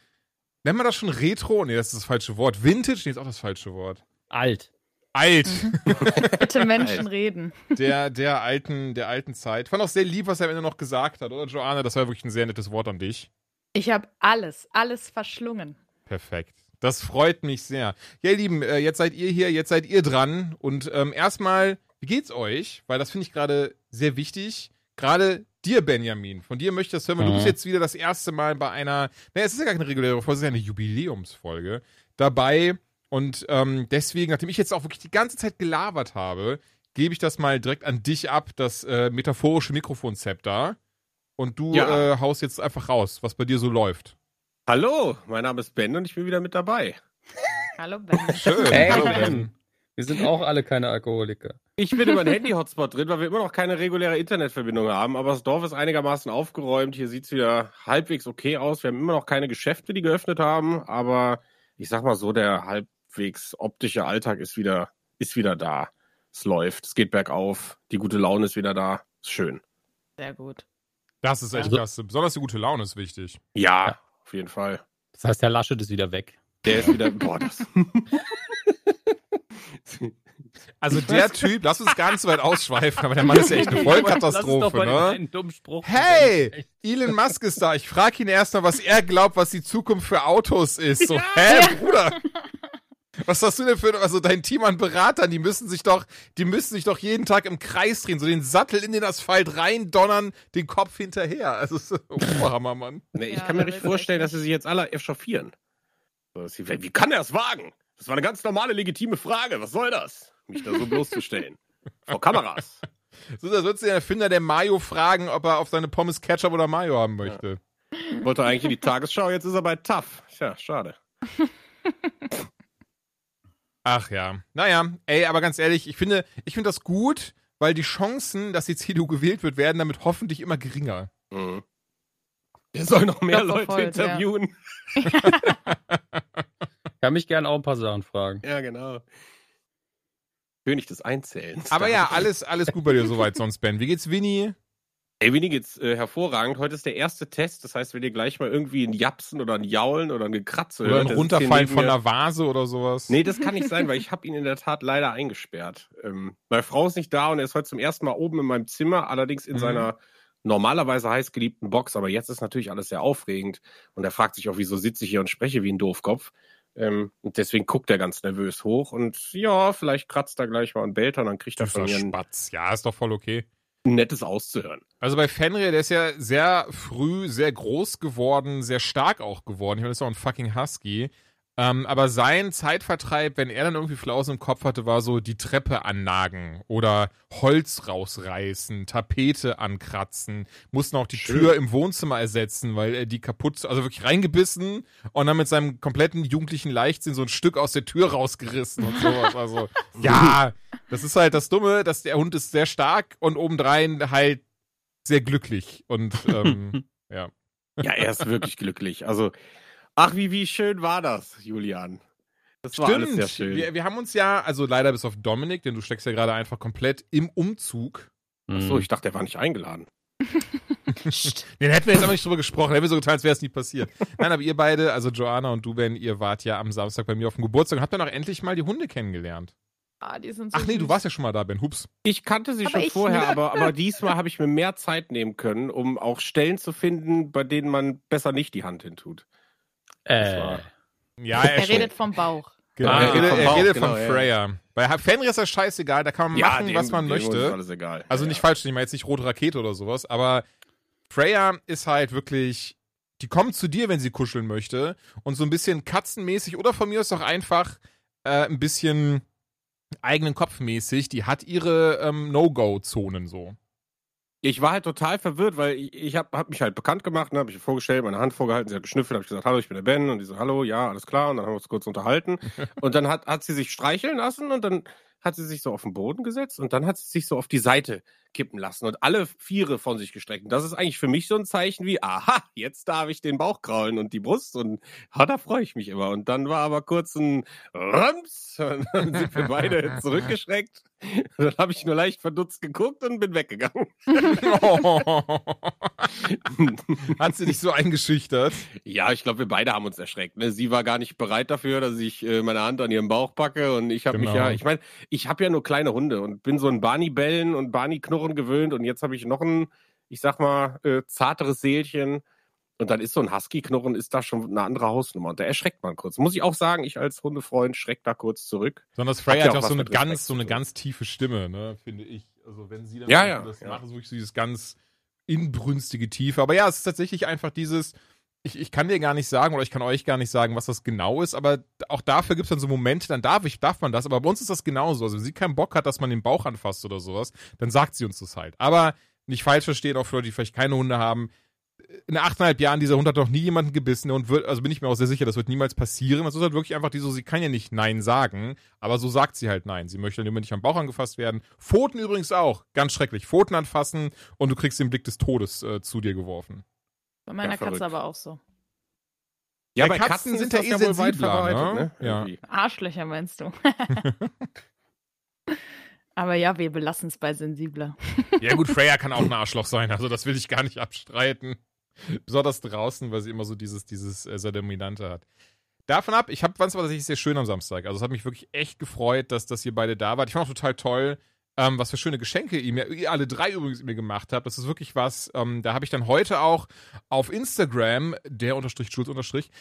nennt man das schon Retro? Nee, das ist das falsche Wort. Vintage? Nee, ist auch das falsche Wort. Alt. Alt. [laughs] Bitte Menschen reden. der, der alten, der alten Zeit. Fand auch sehr lieb, was er am Ende noch gesagt hat, oder Joanna? Das war wirklich ein sehr nettes Wort an dich. Ich habe alles, alles verschlungen. Perfekt. Das freut mich sehr. Ja, ihr Lieben, äh, jetzt seid ihr hier, jetzt seid ihr dran. Und ähm, erstmal, wie geht's euch? Weil das finde ich gerade sehr wichtig. Gerade dir, Benjamin. Von dir möchte ich das hören, weil du Mhm. bist jetzt wieder das erste Mal bei einer, naja, es ist ja gar keine reguläre Folge, es ist ja eine Jubiläumsfolge dabei. Und ähm, deswegen, nachdem ich jetzt auch wirklich die ganze Zeit gelabert habe, gebe ich das mal direkt an dich ab, das äh, metaphorische Mikrofonzepter. Und du Ja. äh, haust jetzt einfach raus, was bei dir so läuft. Hallo, mein Name ist Ben und ich bin wieder mit dabei. Hallo Ben. Schön. Hey, Hallo, Ben. Wir sind auch alle keine Alkoholiker. Ich bin über einen Handy-Hotspot drin, weil wir immer noch keine reguläre Internetverbindung haben, aber das Dorf ist einigermaßen aufgeräumt. Hier sieht's wieder halbwegs okay aus. Wir haben immer noch keine Geschäfte, die geöffnet haben, aber ich sag mal so, der halbwegs optische Alltag ist wieder, ist wieder da. Es läuft, es geht bergauf, die gute Laune ist wieder da. Ist schön. Sehr gut. Das ist echt Also- klasse. Besonders die gute Laune ist wichtig. Ja, auf jeden Fall. Das heißt, der Laschet ist wieder weg. Der ist wieder, boah, das. [laughs] Also der Typ, lass uns gar nicht so weit ausschweifen, aber der Mann ist ja echt eine [laughs] Vollkatastrophe, ne? Hey, Elon Musk ist da. Ich frage ihn erstmal, was er glaubt, was die Zukunft für Autos ist. So, hä, Bruder? Was hast du denn für, also dein Team an Beratern, die müssen sich doch, die müssen sich doch jeden Tag im Kreis drehen, so den Sattel in den Asphalt reindonnern, den Kopf hinterher. Also, so, [laughs] oh, Hammer, Mann. Nee, ich Ja, kann mir wird's vorstellen, echt dass sie sich jetzt alle echauffieren. Wie kann er es wagen? Das war eine ganz normale, legitime Frage. Was soll das? Mich da so bloßzustellen. [laughs] Vor Kameras. So, da würdest du den Erfinder der Mayo fragen, ob er auf seine Pommes Ketchup oder Mayo haben möchte. Wollte eigentlich in die Tagesschau, jetzt ist er bei TAF. Tja, schade. [laughs] Ach ja. Naja, ey, aber ganz ehrlich, ich finde, ich finde das gut, weil die Chancen, dass die CDU gewählt wird, werden damit hoffentlich immer geringer. Mhm. Er soll noch mehr Leute voll, ja. interviewen. [laughs] Kann mich gerne auch ein paar Sachen fragen. Ja, genau. König des Einzählens. Aber ja, alles, alles gut bei dir soweit sonst, Ben. Wie geht's Winnie? Ey, Winnie geht's äh, hervorragend. Heute ist der erste Test. Das heißt, wenn ihr gleich mal irgendwie ein Japsen oder ein Jaulen oder ein Gekratze Oder ein hört, der hier Runterfallen von einer Vase oder sowas? Nee, das kann nicht sein, weil ich habe ihn in der Tat leider eingesperrt. Ähm, meine Frau ist nicht da und er ist heute zum ersten Mal oben in meinem Zimmer, allerdings in Mhm. seiner normalerweise heißgeliebten Box. Aber jetzt ist natürlich alles sehr aufregend und er fragt sich auch, wieso sitze ich hier und spreche wie ein Doofkopf. Ähm, und deswegen guckt er ganz nervös hoch und ja, vielleicht kratzt er gleich mal und bellt und dann kriegt er von mir ein Spatz. Ja, ist doch voll okay. Nettes auszuhören. Also bei Fenrir, der ist ja sehr früh, sehr groß geworden, sehr stark auch geworden. Ich meine, das ist auch ein fucking Husky. Ähm, aber sein Zeitvertreib, wenn er dann irgendwie Flausen im Kopf hatte, war so die Treppe annagen oder Holz rausreißen, Tapete ankratzen, mussten auch die Schön. Tür im Wohnzimmer ersetzen, weil er die kaputt, also wirklich reingebissen und dann mit seinem kompletten jugendlichen Leichtsinn so ein Stück aus der Tür rausgerissen und sowas. Also, [laughs] ja, Das ist halt das Dumme, dass der Hund ist sehr stark und obendrein halt sehr glücklich. Und ähm, [laughs] ja. Ja, er ist wirklich glücklich. Also, ach, wie, wie schön war das, Julian. Das war alles sehr schön. Wir, wir haben uns ja, also leider bis auf Dominik, denn du steckst ja gerade einfach komplett im Umzug. Ach so, ich dachte, er war nicht eingeladen. [laughs] Den hätten wir jetzt aber nicht drüber gesprochen, hätten wir so getan, als wäre es nie passiert. Nein, aber ihr beide, also Joanna und du, Ben, ihr wart ja am Samstag bei mir auf dem Geburtstag und habt dann auch endlich mal die Hunde kennengelernt. Ah, die sind so Ach nee, du süß. warst ja schon mal da, Ben. Hups. Ich kannte sie Aber schon ich vorher, aber, aber [laughs] diesmal habe ich mir mehr Zeit nehmen können, um auch Stellen zu finden, bei denen man besser nicht die Hand hin tut. Äh, Ja, [laughs] Er schon- redet vom Bauch. Genau, Ah, er redet, er Bauch, redet genau, von ja. Freya. Bei Fenrir ist das scheißegal, da kann man machen, dem- was man Ist möchte. alles egal. Also Ja, nicht ja. falsch, ich meine jetzt nicht rote Rakete oder sowas, aber Freya ist halt wirklich, die kommt zu dir, wenn sie kuscheln möchte und so ein bisschen katzenmäßig oder von mir aus auch einfach äh, ein bisschen eigenen Kopfmäßig, die hat ihre ähm, No-Go-Zonen so. Ich war halt total verwirrt, weil ich, ich habe hab mich halt bekannt gemacht, ne, habe mich vorgestellt, meine Hand vorgehalten, sie hat geschnüffelt, habe ich gesagt, hallo, ich bin der Ben. Und die so, hallo, ja, alles klar. Und dann haben wir uns kurz unterhalten. [laughs] Und dann hat, hat sie sich streicheln lassen und dann hat sie sich so auf den Boden gesetzt und dann hat sie sich so auf die Seite kippen lassen und alle Viere von sich gestreckt. Und das ist eigentlich für mich so ein Zeichen wie, aha, jetzt darf ich den Bauch kraulen und die Brust und ah, da freue ich mich immer. Und dann war aber kurz ein Rums [laughs] und dann sind wir beide [laughs] zurückgeschreckt. Dann habe ich nur leicht verdutzt geguckt und bin weggegangen. [laughs] hat sie dich so eingeschüchtert? Ja, ich glaube, wir beide haben uns erschreckt. Ne? Sie war gar nicht bereit dafür, dass ich äh, meine Hand an ihren Bauch packe und ich habe mich Genau. ja, ich meine, ich habe ja nur kleine Hunde und bin so ein Barney-Bellen und Barney-Knurren gewöhnt und jetzt habe ich noch ein, ich sag mal, äh, zarteres Seelchen und dann ist so ein Husky-Knurren ist da schon eine andere Hausnummer und da erschreckt man kurz. Muss ich auch sagen, ich als Hundefreund schreck da kurz zurück. Sondern Hat Freya ja hat auch so eine ganz, so eine ganz tiefe Stimme, ne, finde ich. Also wenn sie dann Ja, ja, das ja. macht, ist wirklich so dieses ganz inbrünstige Tiefe. Aber ja, es ist tatsächlich einfach dieses, ich, ich kann dir gar nicht sagen oder ich kann euch gar nicht sagen, was das genau ist, aber auch dafür gibt es dann so Momente, dann darf ich, darf man das, aber bei uns ist das genauso. Also wenn sie keinen Bock hat, dass man den Bauch anfasst oder sowas, dann sagt sie uns das halt. Aber nicht falsch verstehen, auch für Leute, die vielleicht keine Hunde haben. In achteinhalb Jahren, dieser Hund hat noch nie jemanden gebissen und wird, also bin ich mir auch sehr sicher, das wird niemals passieren. Das ist halt wirklich einfach die so, sie kann ja nicht Nein sagen, aber so sagt sie halt Nein. Sie möchte immer nicht am Bauch angefasst werden. Pfoten übrigens auch, ganz schrecklich. Pfoten anfassen und du kriegst den Blick des Todes äh, zu dir geworfen. Bei meiner Ja, Katze aber auch so. Ja, bei Katzen sind ist ja eh wohl weit verbreitet, ne? Ja. Arschlöcher meinst du? [laughs] aber ja, wir belassen es bei sensibler. Ja gut, Freya kann auch ein [laughs] Arschloch sein, also das will ich gar nicht abstreiten. Besonders draußen, weil sie immer so dieses, dieses äh, sehr Dominante hat. Davon ab, ich habe fand es war tatsächlich sehr schön am Samstag. Also es hat mich wirklich echt gefreut, dass, dass ihr beide da wart. Ich fand auch total toll, ähm, was für schöne Geschenke ihr mir, ihr alle drei übrigens mir gemacht habt. Das ist wirklich was, ähm, da habe ich dann heute auch auf Instagram, der unterstrich Schulz unterstrich,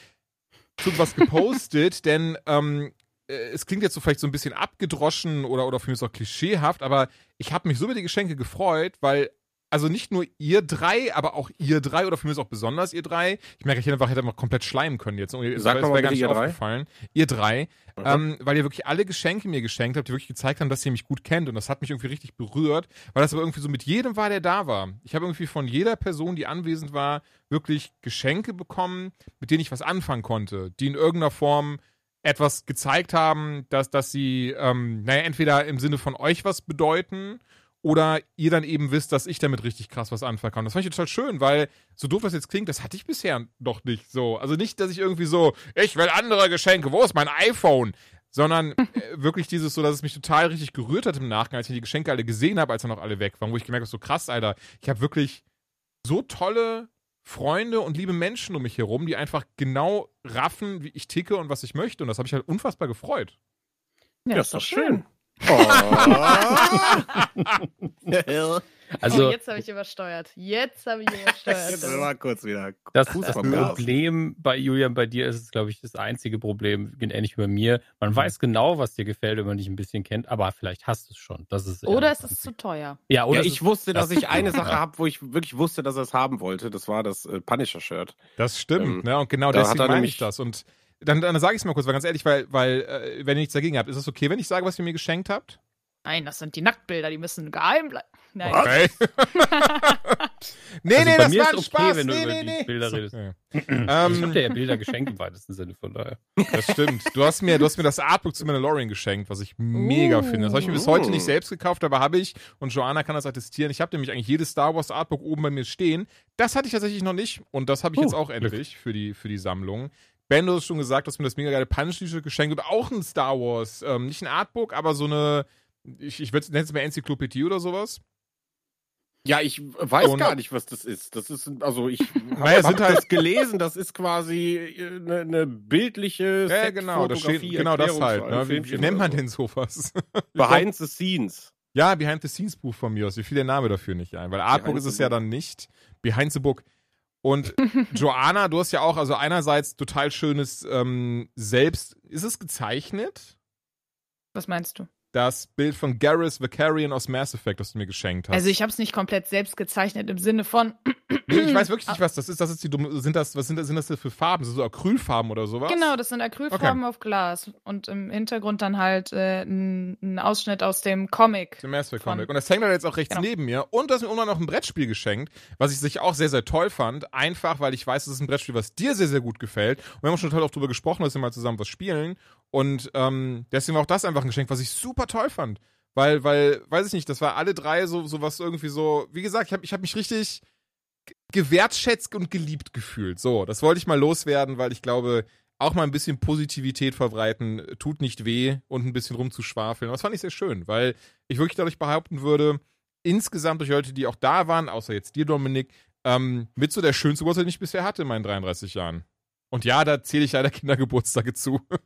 zu was gepostet, [laughs] denn ähm, äh, es klingt jetzt so vielleicht so ein bisschen abgedroschen oder, oder für mich auch klischeehaft, aber ich habe mich so über die Geschenke gefreut, weil also nicht nur ihr drei, aber auch ihr drei oder für mich auch besonders ihr drei. Ich merke, ich hätte einfach, hätte einfach komplett schleimen können jetzt. Sag mal gar nicht ihr drei. aufgefallen. Ihr drei. Mhm. Ähm, weil ihr wirklich alle Geschenke mir geschenkt habt, die wirklich gezeigt haben, dass ihr mich gut kennt. Und das hat mich irgendwie richtig berührt, weil das aber irgendwie so mit jedem war, der da war. Ich habe irgendwie von jeder Person, die anwesend war, wirklich Geschenke bekommen, mit denen ich was anfangen konnte, die in irgendeiner Form etwas gezeigt haben, dass, dass sie, ähm, naja, entweder im Sinne von euch was bedeuten oder ihr dann eben wisst, dass ich damit richtig krass was anfangen kann. Das fand ich total schön, weil so doof das jetzt klingt, das hatte ich bisher noch nicht so. Also nicht, dass ich irgendwie so, ich will andere Geschenke, wo ist mein iPhone? Sondern [laughs] äh, wirklich dieses so, dass es mich total richtig gerührt hat im Nachgang, als ich die Geschenke alle gesehen habe, als dann noch alle weg waren, wo ich gemerkt habe, so krass, Alter, ich habe wirklich so tolle Freunde und liebe Menschen um mich herum, die einfach genau raffen, wie ich ticke und was ich möchte. Und das habe ich halt unfassbar gefreut. Ja, ist doch schön. Oh. [laughs] Also, oh, jetzt habe ich übersteuert. Jetzt habe ich Jetzt übersteuert. mal kurz wieder. das, das Problem bei Julian, bei dir ist es, glaube ich, das einzige Problem, ähnlich wie bei mir. Man weiß genau, was dir gefällt, wenn man dich ein bisschen kennt, aber vielleicht hast du es schon. Das ist Oder ist es Einzige. zu teuer? Ja, oder ja, ich ist- wusste, dass das- ich eine Sache habe, wo ich wirklich wusste, dass er es haben wollte. Das war das äh, Punisher-Shirt. Das stimmt, Ähm, ne? Und genau da deswegen meine ich das. Und dann, dann sage ich es mal kurz, weil ganz ehrlich, weil, weil äh, wenn ihr nichts dagegen habt, ist es okay, wenn ich sage, was ihr mir geschenkt habt? Nein, das sind die Nacktbilder, die müssen geheim bleiben. Nein. Okay. [laughs] Nee, Also nee, das war okay, Spaß. wenn du nee, über nee, die nee. Bilder So, redest. ja. ich Ähm, habe dir ja Bilder geschenkt im weitesten Sinne, von daher. Das stimmt. Du hast mir, du hast mir das Artbook zu Mandalorian geschenkt, was ich mega Uh. finde. Das habe ich mir bis heute nicht selbst gekauft, aber habe ich. Und Joanna kann das attestieren. Ich habe nämlich eigentlich jedes Star Wars Artbook oben bei mir stehen. Das hatte ich tatsächlich noch nicht. Und das habe ich Oh, jetzt auch Glück. endlich für die, für die Sammlung. Ben, du hast schon gesagt, dass mir das mega geile Punch-T-Shirt geschenkt und auch ein Star Wars. Ähm, nicht ein Artbook, aber so eine, ich, ich würde es mal Enzyklopädie oder sowas. Ja, ich weiß Und- gar nicht, was das ist. Das ist, also ich [laughs] Naja, habe sind halt- das gelesen, das ist quasi eine, eine bildliche Ja, genau, das steht, genau das halt. Ne? Wie, wie Filmchen nennt man denn sowas? so. [laughs] Behind the Scenes. Ja, Behind the Scenes Buch von mir aus. Mir fiel der Name dafür nicht ein, weil Artbook Behind ist es ja dann nicht. Behind the Book. Und [laughs] Joanna, du hast ja auch, also einerseits total schönes ähm, Selbst. Ist es gezeichnet? Was meinst du? Das Bild von Garrus Vicarian aus Mass Effect, das du mir geschenkt hast. Also ich habe es nicht komplett selbst gezeichnet im Sinne von. nee, ich weiß wirklich nicht, was das ist. Das ist die dumme, sind das, was sind das, sind das für Farben? Sind das so Acrylfarben oder sowas? Genau, das sind Acrylfarben auf Glas und im Hintergrund dann halt äh, ein, Ausschnitt aus dem Comic. Dem Mass Effect Von- Comic. Und das hängt da jetzt auch rechts Genau. neben mir. Und du hast mir irgendwann noch ein Brettspiel geschenkt, was ich sich auch sehr, sehr toll fand. Einfach, weil ich weiß, das ist ein Brettspiel, was dir sehr, sehr gut gefällt. Und wir haben schon toll auch drüber gesprochen, dass wir mal zusammen was spielen. Und ähm, deswegen war auch das einfach ein Geschenk, was ich super toll fand. Weil, weil, weiß ich nicht, das war alle drei so, so was irgendwie so, wie gesagt, ich habe ich hab mich richtig gewertschätzt und geliebt gefühlt. So, das wollte ich mal loswerden, weil ich glaube, auch mal ein bisschen Positivität verbreiten tut nicht weh und ein bisschen rumzuschwafeln. Das fand ich sehr schön, weil ich wirklich dadurch behaupten würde, insgesamt durch Leute, die auch da waren, außer jetzt dir, Dominik, ähm, mit so der schönste Geburtstag, den ich bisher hatte in meinen 33 Jahren. Und ja, da zähle ich leider [laughs] Kindergeburtstage zu. [laughs] [laughs]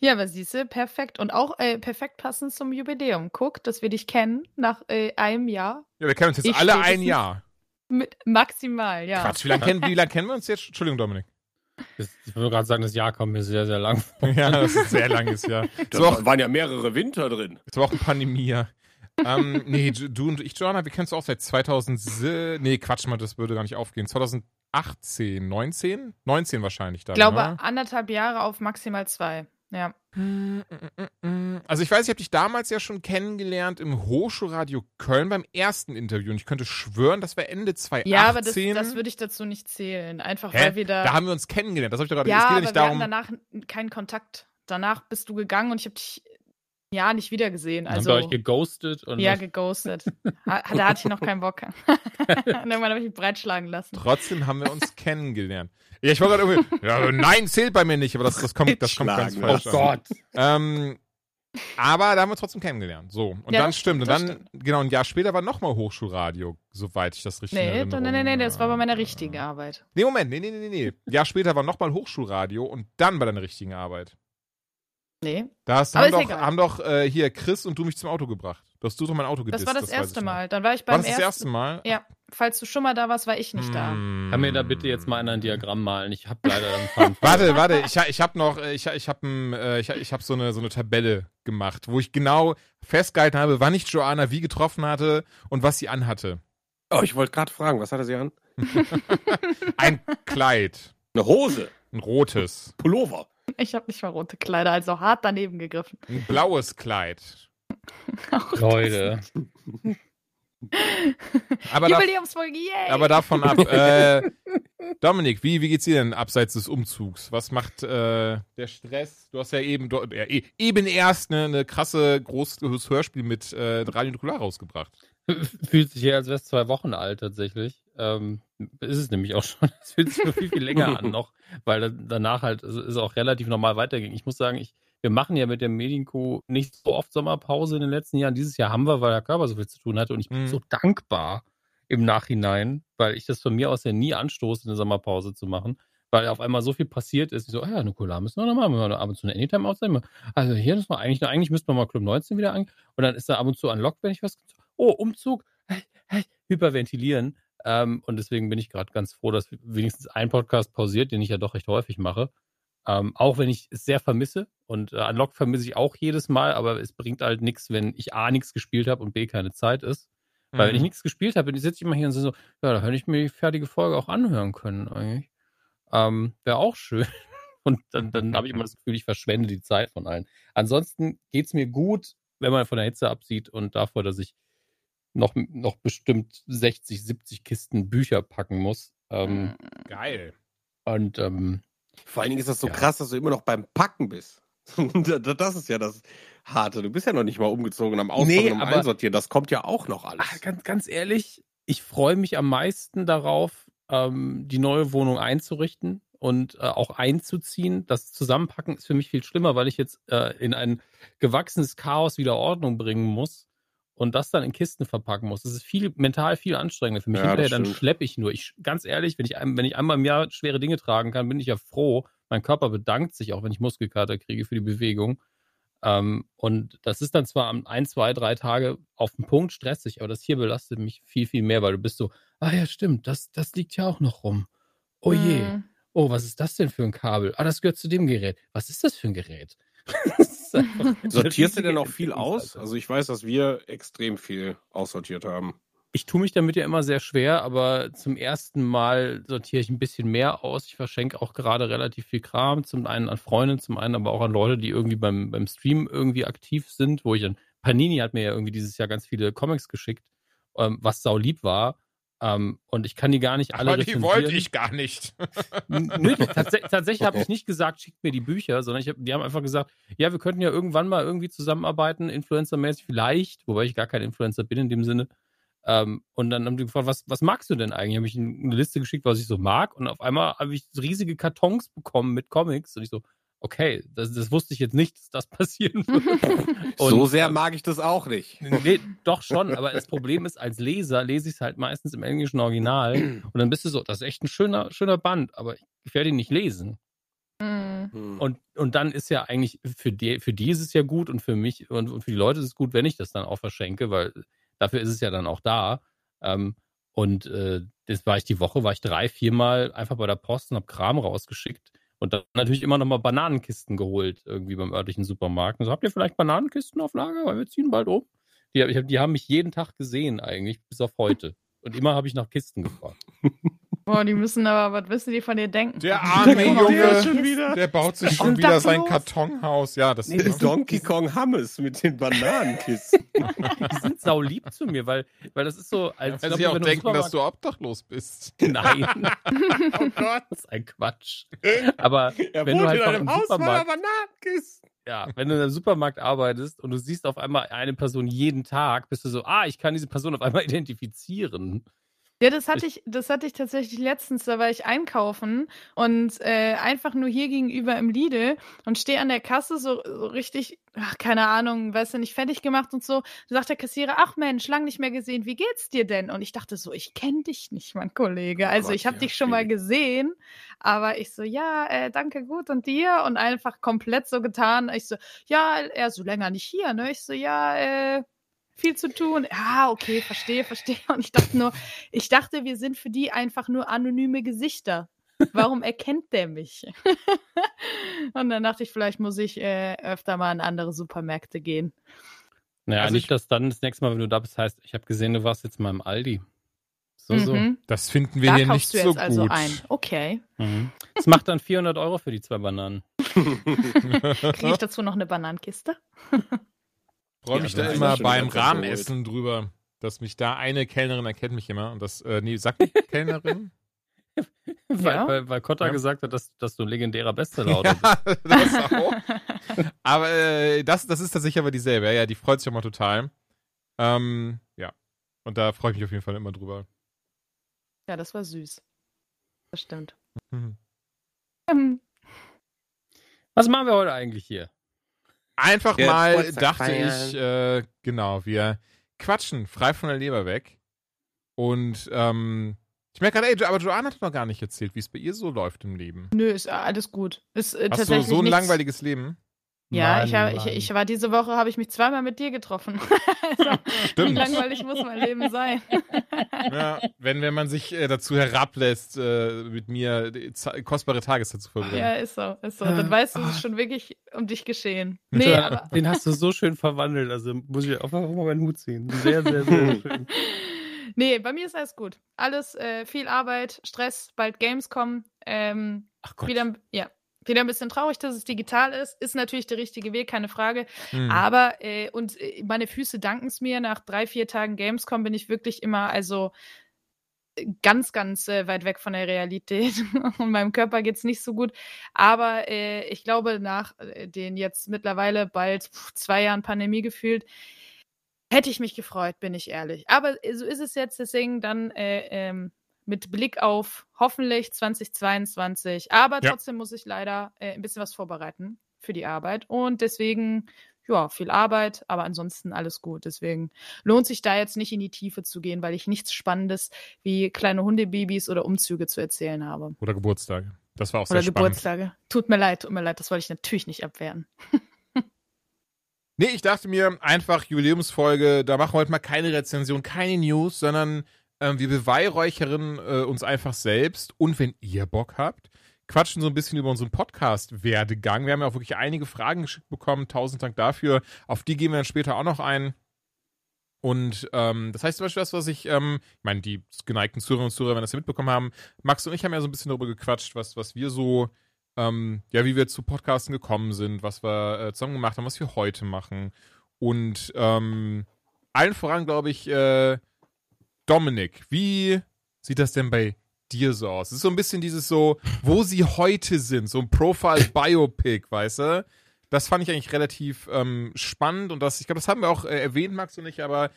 Ja, aber siehste, perfekt. Und auch äh, perfekt passend zum Jubiläum. Guck, dass wir dich kennen nach äh, einem Jahr. Ja, wir kennen uns jetzt Ich alle ein. Jahr. Mit maximal, ja. Quatsch, wie lange kennen, wie [laughs] lang kennen wir uns jetzt? Entschuldigung, Dominik. Das, ich würde gerade sagen, das Jahr kommt mir sehr, sehr lang vor. Ja, das ist sehr langes Jahr. [laughs] Da Das war auch, waren ja mehrere Winter drin. das war auch eine Pandemie. ja. ähm, nee, du du und ich, Joanna, wir kennst du auch seit 2000. Nee, Quatsch mal, das würde gar nicht aufgehen. 2018, 19? 19 wahrscheinlich dann. Ich glaube, ne? anderthalb Jahre auf maximal zwei. Ja. Also ich weiß, ich habe dich damals ja schon kennengelernt im Hochschulradio Köln beim ersten Interview und ich könnte schwören, das war Ende 2018. Ja, aber das, das würde ich dazu nicht zählen. Einfach Hä? weil wir da. Da haben wir uns kennengelernt. Das habe ich doch gerade. ja, es geht ja nicht wir darum. hatten danach keinen Kontakt. Danach bist du gegangen und ich habe dich ja nicht wiedergesehen. Also habt ihr euch geghostet und ja, geghostet. [laughs] Ha- da hatte ich noch keinen Bock. [laughs] und irgendwann habe ich mich breitschlagen lassen. Trotzdem haben wir uns [laughs] kennengelernt. Ja, ich war gerade irgendwie. Ja, nein, zählt bei mir nicht, aber das, das kommt, das kommt ganz falsch. Oh an. Gott. Ähm, aber da haben wir uns trotzdem kennengelernt. So. Und Ja, dann das stimmt. Und dann, genau, ein Jahr später war nochmal Hochschulradio, soweit ich das richtig Nee, erinnere. nee, nee, nee, das war bei meiner richtigen Arbeit. Nee, Moment, nee, nee, nee, nee, nee. Ein Jahr später war nochmal Hochschulradio und dann bei deiner richtigen Arbeit. Nee, Da hast, haben, doch, egal. haben doch äh, hier Chris und du mich zum Auto gebracht. Du hast du doch mein Auto gedisst. das war das, ich erste. Mal. Dann war ich War beim das das erste Mal? Ja, falls du schon mal da warst, war ich nicht da. Hm. Kann mir da bitte jetzt mal einer ein Diagramm malen? Ich habe leider dann Warte, warte, ich, ich habe noch, äh, ich, ich habe äh, ich, ich hab so, eine, so eine Tabelle gemacht, wo ich genau festgehalten habe, wann ich Joanna wie getroffen hatte und was sie anhatte. Oh, ich wollte gerade fragen, was hatte sie an? [laughs] Ein Kleid, Eine Hose, ein rotes, Pullover. Ich habe nicht mal rote Kleider, also hart daneben gegriffen. ein blaues Kleid. [laughs] Leute. [laughs] Aber, da, Jubiläumsfolge, yay! aber davon ab. [laughs] Äh, Dominik, wie, wie geht's dir denn abseits des Umzugs? Was macht äh, der Stress? Du hast ja eben, do- äh, eben erst eine, eine krasse großes Hörspiel mit äh, Radio Nukular rausgebracht. Fühlt sich ja, als wäre es zwei Wochen alt tatsächlich. Ähm, ist es nämlich auch [laughs] schon. Es fühlt sich schon viel, viel länger an [laughs] noch, weil da- danach halt es ist auch relativ normal weiterging. Ich muss sagen, ich, wir machen ja mit der Medienco nicht so oft Sommerpause in den letzten Jahren. Dieses Jahr haben wir, weil der Körper so viel zu tun hatte und ich bin Mhm. so dankbar im Nachhinein, weil ich das von mir aus ja nie anstoße, eine Sommerpause zu machen, weil auf einmal so viel passiert ist. Ich so, ah ja, Nukular müssen wir noch mal, müssen wir ab und zu eine Anytime aufzeigen. Also hier müssen wir eigentlich, eigentlich müssten wir mal Club 19 wieder an. Und dann ist da ab und zu unlocked, wenn ich was, oh, Umzug, hyperventilieren. Ähm, und deswegen bin ich gerade ganz froh, dass wenigstens ein Podcast pausiert, den ich ja doch recht häufig mache. Ähm, auch wenn ich es sehr vermisse. Und äh, Unlocked vermisse ich auch jedes Mal, aber es bringt halt nichts, wenn ich A nichts gespielt habe und B keine Zeit ist. Weil wenn ich nichts gespielt habe, dann sitze ich immer hier und so, ja, da hätte ich mir die fertige Folge auch anhören können eigentlich. Ähm, Wäre auch schön. [laughs] Und dann, dann habe ich immer das Gefühl, ich verschwende die Zeit von allen. Ansonsten geht's mir gut, wenn man von der Hitze absieht und davor, dass ich noch, noch bestimmt 60, 70 Kisten Bücher packen muss. Ähm, Geil. und ähm, Vor allen Dingen ist das so Ja. krass, dass du immer noch beim Packen bist. [laughs] das ist ja das Harte. Du bist ja noch nicht mal umgezogen am Auspacken Nee, und am Einsortieren. Das kommt ja auch noch alles. Ah, ganz, ganz ehrlich, ich freue mich am meisten darauf, ähm, die neue Wohnung einzurichten und äh, auch einzuziehen. Das Zusammenpacken ist für mich viel schlimmer, weil ich jetzt äh, in ein gewachsenes Chaos wieder Ordnung bringen muss und das dann in Kisten verpacken muss. Das ist viel mental viel anstrengender für mich. Ja, Hinterher dann schleppe ich nur. Ich ganz ehrlich, wenn ich wenn ich einmal im Jahr schwere Dinge tragen kann, bin ich ja froh. Mein Körper bedankt sich auch, wenn ich Muskelkater kriege für die Bewegung. Ähm, und das ist dann zwar am ein, zwei, drei Tage auf den Punkt stressig, aber das hier belastet mich viel, viel mehr, weil du bist so, ah ja, stimmt, das, das liegt ja auch noch rum. Oh je, Hm. oh, was ist das denn für ein Kabel? Ah, das gehört zu dem Gerät. Was ist das für ein Gerät? [laughs] [laughs] Sortierst du denn auch viel aus? Also ich weiß, dass wir extrem viel aussortiert haben. Ich tue mich damit ja immer sehr schwer, aber zum ersten Mal sortiere ich ein bisschen mehr aus. Ich verschenke auch gerade relativ viel Kram, zum einen an Freunde, zum einen aber auch an Leute, die irgendwie beim, beim Stream irgendwie aktiv sind, wo ich dann, Panini hat mir ja irgendwie dieses Jahr ganz viele Comics geschickt, ähm, was sau lieb war. Ähm, und ich kann die gar nicht alle Aber die wollte ich gar nicht. Nö, [laughs] tats tatsächlich habe ich nicht gesagt, schickt mir die Bücher, sondern ich hab, die haben einfach gesagt, ja, wir könnten ja irgendwann mal irgendwie zusammenarbeiten, influencermäßig vielleicht, wobei ich gar kein Influencer bin in dem Sinne. Ähm, und dann haben die gefragt, was, was magst du denn eigentlich? Habe ich ihnen eine Liste geschickt, was ich so mag. Und auf einmal habe ich riesige Kartons bekommen mit Comics. Und ich so, okay, das, das wusste ich jetzt nicht, dass das [laughs] passieren wird. [laughs] Und, so sehr mag ich das auch nicht. Nee, doch schon, aber das Problem ist, als Leser lese ich es halt meistens im englischen Original [clears throat] und dann bist du so, das ist echt ein schöner, schöner Band, aber ich werde ihn nicht lesen. Hm. Hm. Und, und dann ist ja eigentlich, für die, für die ist es ja gut und für mich und, und für die Leute ist es gut, wenn ich das dann auch verschenke, weil dafür ist es ja dann auch da. Ähm, und äh, das war ich die Woche, war ich drei, viermal einfach bei der Post und habe Kram rausgeschickt. Und dann natürlich immer noch mal Bananenkisten geholt, irgendwie beim örtlichen Supermarkt. Und so, habt ihr vielleicht Bananenkisten auf Lager? Weil wir ziehen bald um. Die, hab, die haben mich jeden Tag gesehen, eigentlich, bis auf heute. Und immer habe ich nach Kisten gefragt. Boah, die müssen aber, was wissen die von dir denken? Der arme kommen Junge, auch schon wieder. der baut sich schon wieder sein dachlos. Kartonhaus. Ja, das Nee, das ist Donkey Kong Hammes mit den Bananenkisten. [laughs] Die sind sau lieb zu mir, weil, weil das ist so, als Weil glaub sie ich, auch wenn du im denken, dass Supermarkt- du obdachlos bist. [laughs] Nein. [laughs] Oh Gott. Das ist ein Quatsch. Aber Er wenn du halt in einem im Haus voller Bananenkisten. ja, wenn du in einem Supermarkt arbeitest und du siehst auf einmal eine Person jeden Tag, bist du so, ah, ich kann diese Person auf einmal identifizieren. Ja, das hatte ich, das hatte ich tatsächlich letztens, da war ich einkaufen und äh, einfach nur hier gegenüber im Lidl und stehe an der Kasse so, so richtig, ach, keine Ahnung, weißt du, nicht fertig gemacht und so. Da sagt der Kassierer, ach Mensch, lang nicht mehr gesehen, wie geht's dir denn? Und ich dachte so, ich kenne dich nicht, mein Kollege. Also Gott, ich habe ja, dich schon mal gesehen, aber ich so, ja, äh, danke, gut und dir? Und einfach komplett so getan. Ich so, ja, er so länger nicht hier, ne? Ich so, ja, äh, viel zu tun. Ja, okay, verstehe, verstehe. Und ich dachte nur, ich dachte, wir sind für die einfach nur anonyme Gesichter. Warum erkennt der mich? [laughs] und dann dachte ich, vielleicht muss ich äh, öfter mal in andere Supermärkte gehen. Naja, Also nicht, ich- dass dann das nächste Mal, wenn du da bist, heißt, ich habe gesehen, du warst jetzt mal im Aldi. So, so. Mhm. Das finden wir Da hier nicht du so jetzt gut. also ein. Okay. Mhm. Das macht dann 400 Euro für die zwei Bananen. Kriege ich dazu noch eine Bananenkiste? [laughs] freue Ja, mich das da immer beim. Rahmenessen drüber, dass mich da eine Kellnerin erkennt mich immer und das, äh, nee, sagt die [laughs] Kellnerin? Weil, Ja. weil, weil Kotta Ja. gesagt hat, dass, dass du ein legendärer Bestseller bist. ja, [laughs] das auch. Aber äh, das, das ist tatsächlich aber dieselbe. Ja, ja, die freut sich auch mal total. Ähm, ja. Und da freue ich mich auf jeden Fall immer drüber. ja, das war süß. Das stimmt. Mhm. Ähm, Was machen wir heute eigentlich hier? Einfach Ja, mal dachte feiern. ich, äh, genau, wir quatschen frei von der Leber weg. Und ähm, ich merke gerade, ey, aber Joanna hat noch gar nicht erzählt, wie es bei ihr so läuft im Leben. nö, ist alles gut. Ist äh, Hast du tatsächlich so ein nichts- langweiliges Leben? Ja, Mann, ich, hab, ich, Mann. ich war diese Woche, habe ich mich zweimal mit dir getroffen. [laughs] also, [laughs] wie Stimmt. langweilig muss mein Leben sein? [laughs] Ja, wenn, wenn man sich äh, dazu herablässt, äh, mit mir kostbare Tageszeit zu verbringen. ja, ist so, ist so. Dann weißt du, es ist schon wirklich um dich geschehen. Nee, aber Den hast du so schön verwandelt. Also muss ich auch mal meinen Hut ziehen. Sehr, sehr, sehr schön. nee, bei mir ist alles gut. Alles äh, viel Arbeit, Stress, bald Gamescom. Ähm, Ach Gott. wieder, ja, Wieder ein bisschen traurig, dass es digital ist. Ist natürlich der richtige Weg, keine Frage. Hm. Aber, äh, und äh, meine Füße danken es mir. Nach drei, vier Tagen Gamescom bin ich wirklich immer, also äh, ganz, ganz äh, weit weg von der Realität. [laughs] und meinem Körper geht's nicht so gut. Aber äh, ich glaube, nach den jetzt mittlerweile bald pff, zwei Jahren Pandemie gefühlt, hätte ich mich gefreut, bin ich ehrlich. Aber so ist es jetzt, deswegen dann äh, ähm, mit Blick auf hoffentlich 2022. Aber Ja. trotzdem muss ich leider äh, ein bisschen was vorbereiten für die Arbeit. Und deswegen, ja, viel Arbeit, aber ansonsten alles gut. Deswegen lohnt sich da jetzt nicht in die Tiefe zu gehen, weil ich nichts Spannendes wie kleine Hundebabys oder Umzüge zu erzählen habe. Oder Geburtstage. Das war auch Oder sehr spannend. Geburtstage. Tut mir leid, tut mir leid, das wollte ich natürlich nicht abwehren. Nee, ich dachte mir einfach Jubiläumsfolge, da machen wir heute mal keine Rezension, keine News, sondern ähm, wir beweihräuchern äh, uns einfach selbst. Und wenn ihr Bock habt, quatschen so ein bisschen über unseren Podcast-Werdegang. Wir haben ja auch wirklich einige Fragen geschickt bekommen. Tausend Dank dafür. Auf die gehen wir dann später auch noch ein. Und ähm, das heißt zum Beispiel das, was ich, ähm, ich meine, die geneigten Zuhörer und Zuhörer werden das ja mitbekommen haben. Max und ich haben ja so ein bisschen darüber gequatscht, was, was wir so ähm, ja, wie wir zu Podcasten gekommen sind, was wir äh, zusammen gemacht haben, was wir heute machen. Und ähm, allen voran, glaube ich, äh, Dominik, wie sieht das denn bei dir so aus? Es ist so ein bisschen dieses so, wo [laughs] sie heute sind, so ein Profile-Biopic, weißt du? Das fand ich eigentlich relativ ähm, spannend und das, ich glaube, das haben wir auch äh, erwähnt, Max und ich, aber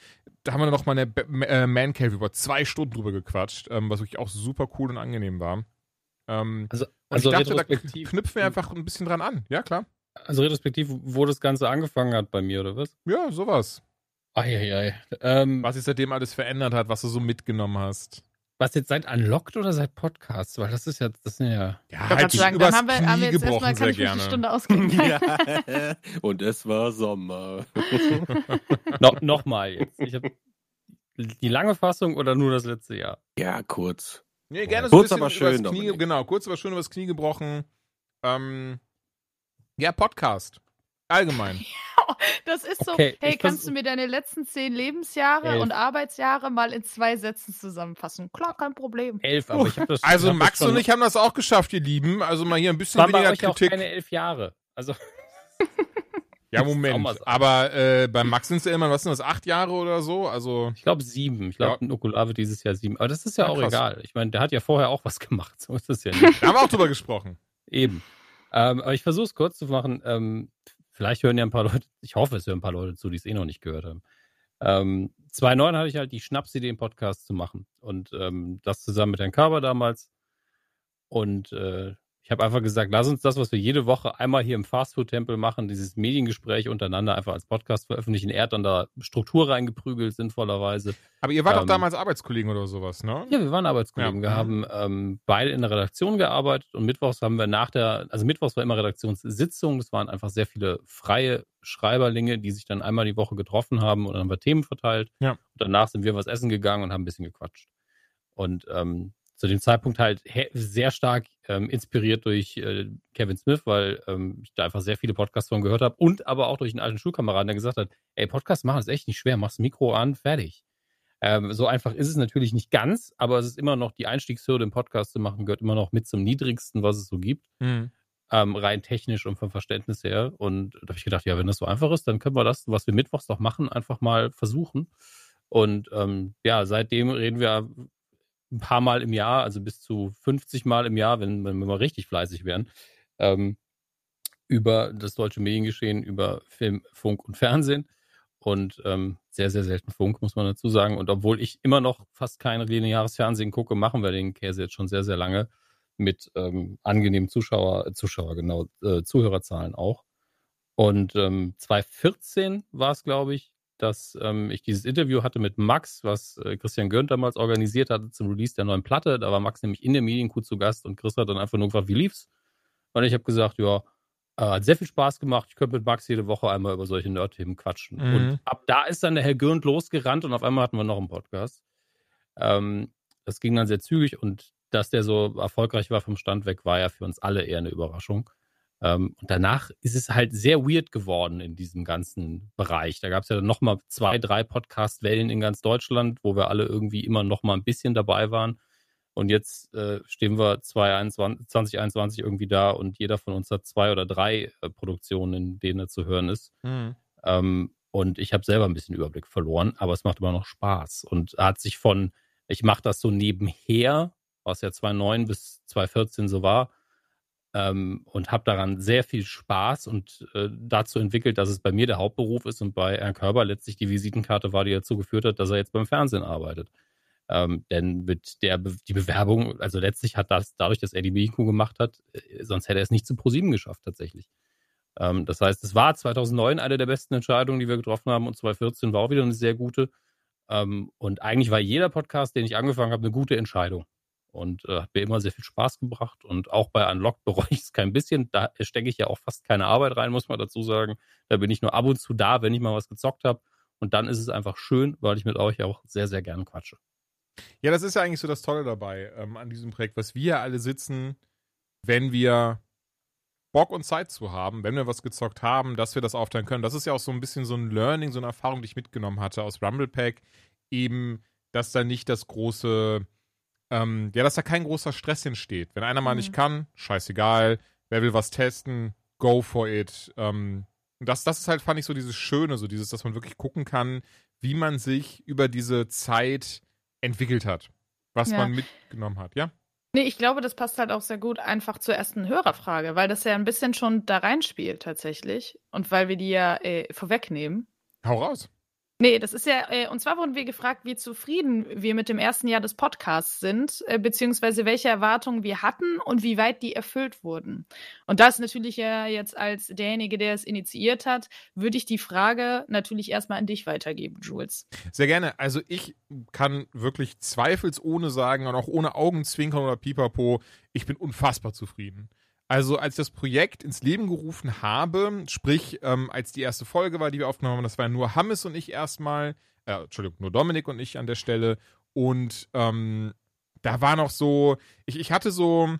da haben wir noch mal eine äh, Man Cave über zwei Stunden drüber gequatscht, ähm, was wirklich auch super cool und angenehm war. Ähm, Also, also ich dachte, da retrospektiv, knüpfen wir einfach ein bisschen dran an. Ja, klar. also retrospektiv, wo das Ganze angefangen hat bei mir, oder was? Ja, sowas. Eieiei. Ähm, Was sich seitdem alles verändert hat, was du so mitgenommen hast. was jetzt seit Unlocked oder seit Podcasts? Weil das ist ja, das sind ja. Ja, gerade sagen, dann haben wir, haben wir jetzt erstmal, kann ich mich eine Stunde ausgehen. [laughs] ja. [laughs] Und es war Sommer. [laughs] no, Nochmal jetzt. Ich hab die lange Fassung oder nur das letzte Jahr? Ja, kurz. Nee, gerne so Kurz, ein bisschen aber schön, Knie, genau, kurz aber schön übers Knie gebrochen. Ähm, ja, Podcast. Allgemein. [laughs] Das ist so, Okay, hey, kannst du mir deine letzten zehn Lebensjahre Elf. und Arbeitsjahre mal in zwei Sätzen zusammenfassen? Klar, kein Problem. Elf, aber ich habe das. Also hab Max das schon, und ich haben das auch geschafft, ihr Lieben. Also mal hier ein bisschen waren bei weniger euch auch Kritik. keine elf Jahre. Also [laughs] Ja, Auch Moment. Aber äh, bei Max sind es ja immer, was sind das, acht Jahre oder so? Also, ich glaube sieben. Ich glaube, Ja. ein Okular wird dieses Jahr sieben. Aber das ist ja, Ja, auch krass. egal. Ich meine, der hat ja vorher auch was [laughs] gemacht. So ist es ja nicht. da haben wir auch drüber gesprochen. Eben. Ähm, aber ich versuche es kurz zu machen. Ähm, vielleicht hören ja ein paar Leute, ich hoffe, es hören ein paar Leute zu, die es eh noch nicht gehört haben. Ähm, 2009 hatte ich halt die Schnapsidee, einen Podcast zu machen. Und ähm, das zusammen mit Herrn Körber damals. Und äh, ich habe einfach gesagt, lass uns das, was wir jede Woche einmal hier im Fastfood-Tempel machen, dieses Mediengespräch untereinander einfach als Podcast veröffentlichen. Er hat dann da Struktur reingeprügelt, sinnvollerweise. Aber ihr wart doch Ähm, damals Arbeitskollegen oder sowas, ne? Ja, wir waren Arbeitskollegen. Ja. Wir haben ähm, beide in der Redaktion gearbeitet und mittwochs haben wir nach der, also mittwochs war immer Redaktionssitzung. Das waren einfach sehr viele freie Schreiberlinge, die sich dann einmal die Woche getroffen haben und dann haben wir Themen verteilt. Ja. Und danach sind wir was essen gegangen und haben ein bisschen gequatscht. Und ähm, zu dem Zeitpunkt halt sehr stark ähm, inspiriert durch äh, Kevin Smith, weil ähm, ich da einfach sehr viele Podcasts von gehört habe und aber auch durch einen alten Schulkameraden, der gesagt hat, ey, Podcast machen ist echt nicht schwer, mach's Mikro an, fertig. Ähm, so einfach ist es natürlich nicht ganz, aber es ist immer noch die Einstiegshürde, einen Podcast zu machen, gehört immer noch mit zum niedrigsten, was es so gibt. Hm. Ähm, rein technisch und vom Verständnis her. Und da habe ich gedacht, ja, wenn das so einfach ist, dann können wir das, was wir mittwochs doch machen, einfach mal versuchen. Und ähm, ja, seitdem reden wir ein paar Mal im Jahr, also bis zu 50 Mal im Jahr, wenn, wenn wir mal richtig fleißig wären, ähm, über das deutsche Mediengeschehen, über Film, Funk und Fernsehen. Und ähm, sehr, sehr selten Funk, muss man dazu sagen. Und obwohl ich immer noch fast kein lineares Fernsehen gucke, machen wir den Käse jetzt schon sehr, sehr lange mit ähm, angenehmen Zuschauer, Zuschauer, genau, äh, Zuhörerzahlen auch. Und ähm, 2014 war es, glaube ich, dass ähm, ich dieses Interview hatte mit Max, was äh, Christian Gönnt damals organisiert hatte zum Release der neuen Platte. Da war Max nämlich in der Medienkuh zu Gast und Chris hat dann einfach nur gefragt, wie lief's? Und ich habe gesagt, ja, äh, hat sehr viel Spaß gemacht. Ich könnte mit Max jede Woche einmal über solche Nerd-Themen quatschen. Mhm. Und ab da ist dann der Herr Gürnt losgerannt und auf einmal hatten wir noch einen Podcast. Ähm, das ging dann sehr zügig und dass der so erfolgreich war vom Stand weg, war ja für uns alle eher eine Überraschung. Ähm, und danach ist es halt sehr weird geworden in diesem ganzen Bereich. Da gab es ja dann nochmal zwei, drei Podcast-Wellen in ganz Deutschland, wo wir alle irgendwie immer noch mal ein bisschen dabei waren. Und jetzt äh, stehen wir 2021, 2021 irgendwie da und jeder von uns hat zwei oder drei äh, Produktionen, in denen er zu hören ist. Mhm. Ähm, und ich habe selber ein bisschen Überblick verloren, aber es macht immer noch Spaß. Und hat sich von, ich mache das so nebenher, was ja 2009 bis 2014 so war, ähm, und habe daran sehr viel Spaß und äh, dazu entwickelt, dass es bei mir der Hauptberuf ist und bei Herrn Körber letztlich die Visitenkarte war, die dazu geführt hat, dass er jetzt beim Fernsehen arbeitet. Ähm, denn mit der Be die Bewerbung, also letztlich hat das dadurch, dass er die Medico gemacht hat, äh, sonst hätte er es nicht zu ProSieben geschafft tatsächlich. Ähm, das heißt, es war 2009 eine der besten Entscheidungen, die wir getroffen haben und 2014 war auch wieder eine sehr gute. Ähm, und eigentlich war jeder Podcast, den ich angefangen habe, eine gute Entscheidung und äh, hat mir immer sehr viel Spaß gebracht. Und auch bei Unlocked [laughs] bereue ich es kein bisschen. Da stecke ich ja auch fast keine Arbeit rein, muss man dazu sagen. Da bin ich nur ab und zu da, wenn ich mal was gezockt habe. Und dann ist es einfach schön, weil ich mit euch auch sehr, sehr gern quatsche. Ja, das ist ja eigentlich so das Tolle dabei ähm, an diesem Projekt, was wir alle sitzen, wenn wir Bock und Zeit zu haben, wenn wir was gezockt haben, dass wir das aufteilen können. Das ist ja auch so ein bisschen so ein Learning, so eine Erfahrung, die ich mitgenommen hatte aus Rumble Pack. Eben, dass da nicht das große, ähm, ja, dass da kein großer Stress entsteht. Wenn einer mal Mhm. nicht kann, scheißegal. Wer will was testen, go for it. Ähm, das, das ist halt, fand ich, so dieses Schöne, so dieses, dass man wirklich gucken kann, wie man sich über diese Zeit entwickelt hat. Was Ja. man mitgenommen hat, ja? Nee, ich glaube, das passt halt auch sehr gut einfach zur ersten Hörerfrage, weil das ja ein bisschen schon da reinspielt tatsächlich. Und weil wir die ja äh, vorwegnehmen. Hau raus. Nee, das ist ja, äh, und zwar wurden wir gefragt, wie zufrieden wir mit dem ersten Jahr des Podcasts sind, äh, beziehungsweise welche Erwartungen wir hatten und wie weit die erfüllt wurden. Und das natürlich ja jetzt als derjenige, der es initiiert hat, würde ich die Frage natürlich erstmal an dich weitergeben, Jules. Sehr gerne. Also ich kann wirklich zweifelsohne sagen und auch ohne Augenzwinkern oder Pipapo, ich bin unfassbar zufrieden. Also als ich das Projekt ins Leben gerufen habe, sprich ähm, als die erste Folge war, die wir aufgenommen haben, das war nur Hammes und ich erstmal, äh, Entschuldigung, nur Dominik und ich an der Stelle und ähm, da war noch so, ich, ich hatte so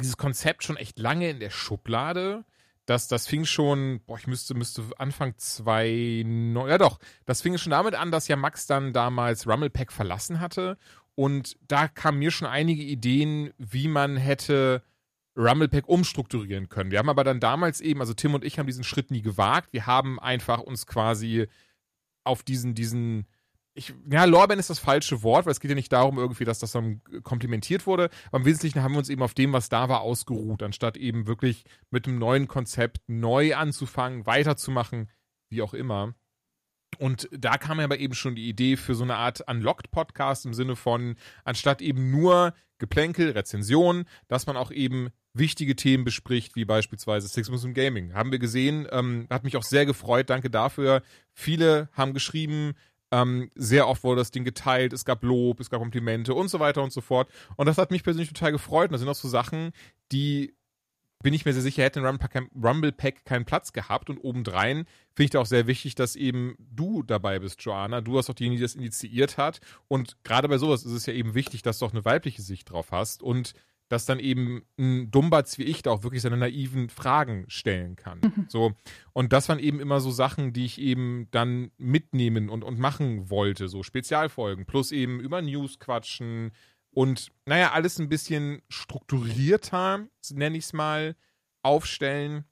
dieses Konzept schon echt lange in der Schublade. Das, das fing schon, boah, ich müsste, müsste Anfang zwei, neun, ja doch, das fing schon damit an, dass ja Max dann damals Rummelpack verlassen hatte. Und da kamen mir schon einige Ideen, wie man hätte Rumblepack umstrukturieren können. Wir haben aber dann damals eben, also Tim und ich haben diesen Schritt nie gewagt. Wir haben einfach uns quasi auf diesen, diesen, ich, ja, Lorbeeren ist das falsche Wort, weil es geht ja nicht darum irgendwie, dass das dann komplimentiert wurde. Aber im Wesentlichen haben wir uns eben auf dem, was da war, ausgeruht, anstatt eben wirklich mit einem neuen Konzept neu anzufangen, weiterzumachen, wie auch immer. Und da kam mir aber eben schon die Idee für so eine Art Unlocked-Podcast im Sinne von, anstatt eben nur Geplänkel, Rezensionen, dass man auch eben wichtige Themen bespricht, wie beispielsweise Sixmus im Gaming. Haben wir gesehen, ähm, hat mich auch sehr gefreut, danke dafür. Viele haben geschrieben, ähm, sehr oft wurde das Ding geteilt, es gab Lob, es gab Komplimente und so weiter und so fort. Und das hat mich persönlich total gefreut. Und das sind auch so Sachen, die bin ich mir sehr sicher, hätte in Rumble Pack, keinen Platz gehabt. Und obendrein finde ich da auch sehr wichtig, dass eben du dabei bist, Joanna. Du hast auch diejenige, die das initiiert hat. Und gerade bei sowas ist es ja eben wichtig, dass du auch eine weibliche Sicht drauf hast und dass dann eben ein Dummbatz wie ich da auch wirklich seine naiven Fragen stellen kann. So. Und das waren eben immer so Sachen, die ich eben dann mitnehmen und, und machen wollte. So Spezialfolgen plus eben über News quatschen, und naja, alles ein bisschen strukturierter, nenne ich es mal, aufstellen,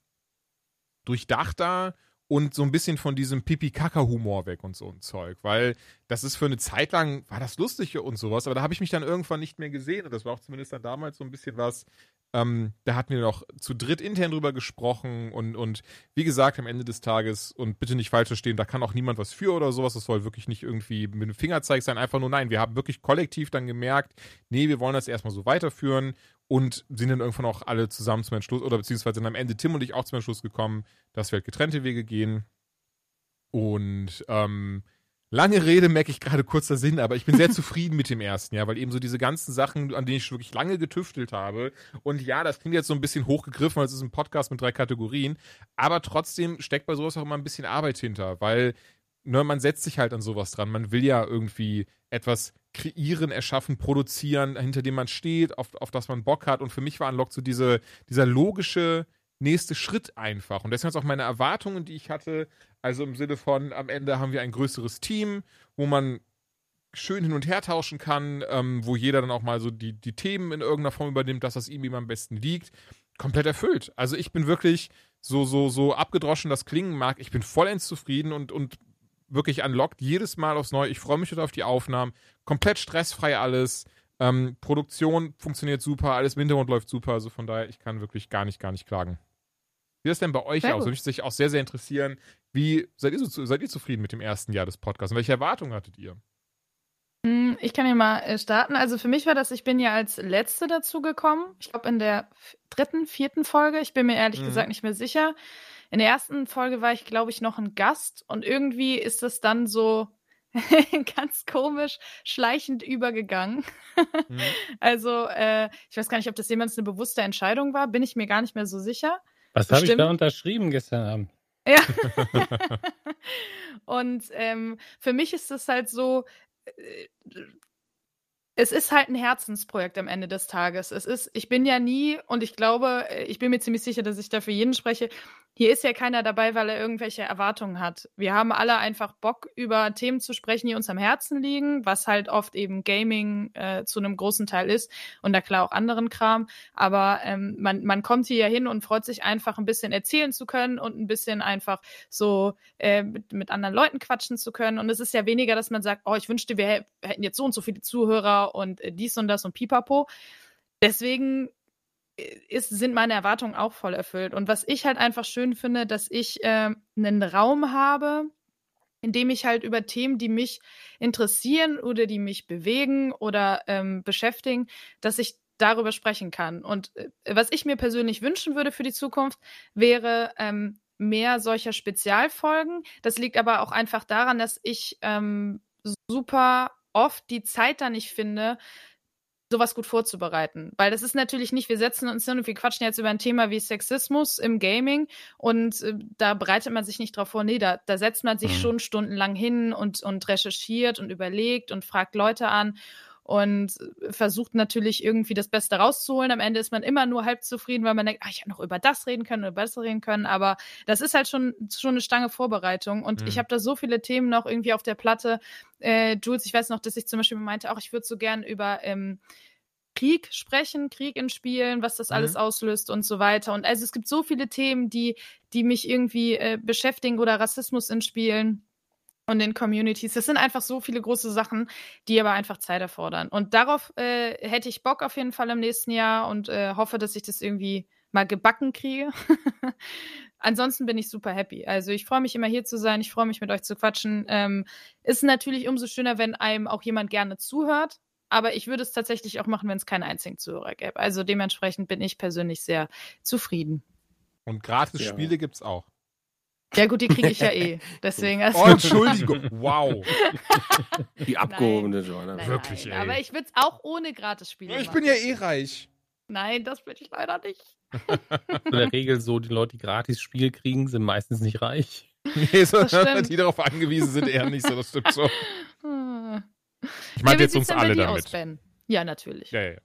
durchdachter und so ein bisschen von diesem Pipi-Kaka-Humor weg und so ein Zeug, weil das ist für eine Zeit lang, war das lustig und sowas, aber da habe ich mich dann irgendwann nicht mehr gesehen und das war auch zumindest dann damals so ein bisschen was, ähm, da hatten wir noch zu dritt intern drüber gesprochen und, und wie gesagt, am Ende des Tages, und bitte nicht falsch verstehen, da kann auch niemand was für oder sowas, das soll wirklich nicht irgendwie mit dem Fingerzeig sein, einfach nur nein, wir haben wirklich kollektiv dann gemerkt, nee, wir wollen das erstmal so weiterführen und sind dann irgendwann auch alle zusammen zum Entschluss, oder beziehungsweise dann am Ende Tim und ich auch zum Entschluss gekommen, dass wir halt getrennte Wege gehen. Und ähm, lange Rede merke ich gerade kurzer Sinn, aber ich bin sehr [laughs] zufrieden mit dem ersten, ja, weil eben so diese ganzen Sachen, an denen ich wirklich lange getüftelt habe. Und ja, das klingt jetzt so ein bisschen hochgegriffen, weil es ist ein Podcast mit drei Kategorien, aber trotzdem steckt bei sowas auch immer ein bisschen Arbeit hinter, weil ne, man setzt sich halt an sowas dran. Man will ja irgendwie etwas kreieren, erschaffen, produzieren, hinter dem man steht, auf, auf das man Bock hat. Und für mich war Unlocked so diese, dieser logische nächste Schritt einfach. Und deswegen sind auch meine Erwartungen, die ich hatte, also im Sinne von, am Ende haben wir ein größeres Team, wo man schön hin und her tauschen kann, ähm, wo jeder dann auch mal so die, die Themen in irgendeiner Form übernimmt, dass das ihm eben am besten liegt. Komplett erfüllt. Also ich bin wirklich so, so, so abgedroschen das klingen mag. Ich bin vollends zufrieden und, und wirklich unlocked jedes Mal aufs Neue. Ich freue mich auf die Aufnahmen. Komplett stressfrei alles. Ähm, Produktion funktioniert super, alles im Hintergrund läuft super. Also von daher, ich kann wirklich gar nicht, gar nicht klagen. Wie ist das denn bei euch Sehr aus? gut. Würde mich sich auch sehr, sehr interessieren. Wie seid ihr, so, seid ihr zufrieden mit dem ersten Jahr des Podcasts? Und welche Erwartungen hattet ihr? Hm, Ich kann ja mal äh, starten. Also für mich war das, ich bin ja als Letzte dazu gekommen. Ich glaube in der dritten, vierten Folge. Ich bin mir ehrlich Mhm. gesagt nicht mehr sicher. In der ersten Folge war ich, glaube ich, noch ein Gast und irgendwie ist das dann so [laughs] ganz komisch schleichend übergegangen. Mhm. [laughs] Also äh, ich weiß gar nicht, ob das jemals eine bewusste Entscheidung war. Bin ich mir gar nicht mehr so sicher. Was habe ich da unterschrieben gestern Abend? Ja. [laughs] und ähm, für mich ist es halt so, äh, es ist halt ein Herzensprojekt am Ende des Tages. Es ist, ich bin ja nie, und ich glaube, äh, ich bin mir ziemlich sicher, dass ich da für jeden spreche, hier ist ja keiner dabei, weil er irgendwelche Erwartungen hat. Wir haben alle einfach Bock, über Themen zu sprechen, die uns am Herzen liegen, was halt oft eben Gaming äh, zu einem großen Teil ist und da klar auch anderen Kram. Aber ähm, man, man kommt hier ja hin und freut sich einfach ein bisschen erzählen zu können und ein bisschen einfach so äh, mit, mit anderen Leuten quatschen zu können. Und es ist ja weniger, dass man sagt, oh, ich wünschte, wir hä- hätten jetzt so und so viele Zuhörer und äh, dies und das und pipapo. Deswegen ist, sind meine Erwartungen auch voll erfüllt. Und was ich halt einfach schön finde, dass ich äh, einen Raum habe, in dem ich halt über Themen, die mich interessieren oder die mich bewegen oder ähm, beschäftigen, dass ich darüber sprechen kann. Und äh, was ich mir persönlich wünschen würde für die Zukunft, wäre ähm, mehr solcher Spezialfolgen. Das liegt aber auch einfach daran, dass ich ähm, super oft die Zeit da nicht finde, sowas gut vorzubereiten. Weil das ist natürlich nicht, wir setzen uns hin und wir quatschen jetzt über ein Thema wie Sexismus im Gaming und äh, da bereitet man sich nicht drauf vor. Nee, da, da setzt man sich Mhm. schon stundenlang hin und, und recherchiert und überlegt und fragt Leute an und versucht natürlich irgendwie das Beste rauszuholen. Am Ende ist man immer nur halb zufrieden, weil man denkt, ah, ich hätte noch über das reden können, über das reden können. Aber das ist halt schon, schon eine Stange Vorbereitung. Und Mhm. ich habe da so viele Themen noch irgendwie auf der Platte. Äh, Jules, ich weiß noch, dass ich zum Beispiel meinte, auch ich würde so gern über ähm, Krieg sprechen, Krieg in Spielen, was das Mhm. alles auslöst und so weiter. Und also es gibt so viele Themen, die, die mich irgendwie äh, beschäftigen oder Rassismus in Spielen und in Communities. Das sind einfach so viele große Sachen, die aber einfach Zeit erfordern. Und darauf äh, hätte ich Bock auf jeden Fall im nächsten Jahr und äh, hoffe, dass ich das irgendwie mal gebacken kriege. [laughs] Ansonsten bin ich super happy. Also ich freue mich immer hier zu sein. Ich freue mich mit euch zu quatschen. Ähm, ist natürlich umso schöner, wenn einem auch jemand gerne zuhört. Aber ich würde es tatsächlich auch machen, wenn es keinen einzigen Zuhörer gäbe. Also dementsprechend bin ich persönlich sehr zufrieden. Und gratis Ja. Spiele gibt's auch. Ja gut, die kriege ich ja eh. [laughs] Deswegen also. Oh, Entschuldigung. Wow. [laughs] Die abgehobene Joanna. Nein, Wirklich, nein, ey. Aber ich würde es auch ohne Gratis-Spiele Ich machen. bin ja eh reich. Nein, das bin ich leider nicht. [laughs] In der Regel so, die Leute, die gratis Spiel kriegen, sind meistens nicht reich. Nee, so, Das stimmt. die darauf angewiesen sind, eher nicht so. Das stimmt so. Ich Ja, meinte wie jetzt uns alle damit. Aus, ben? Ja, natürlich. Ja, ja, ja.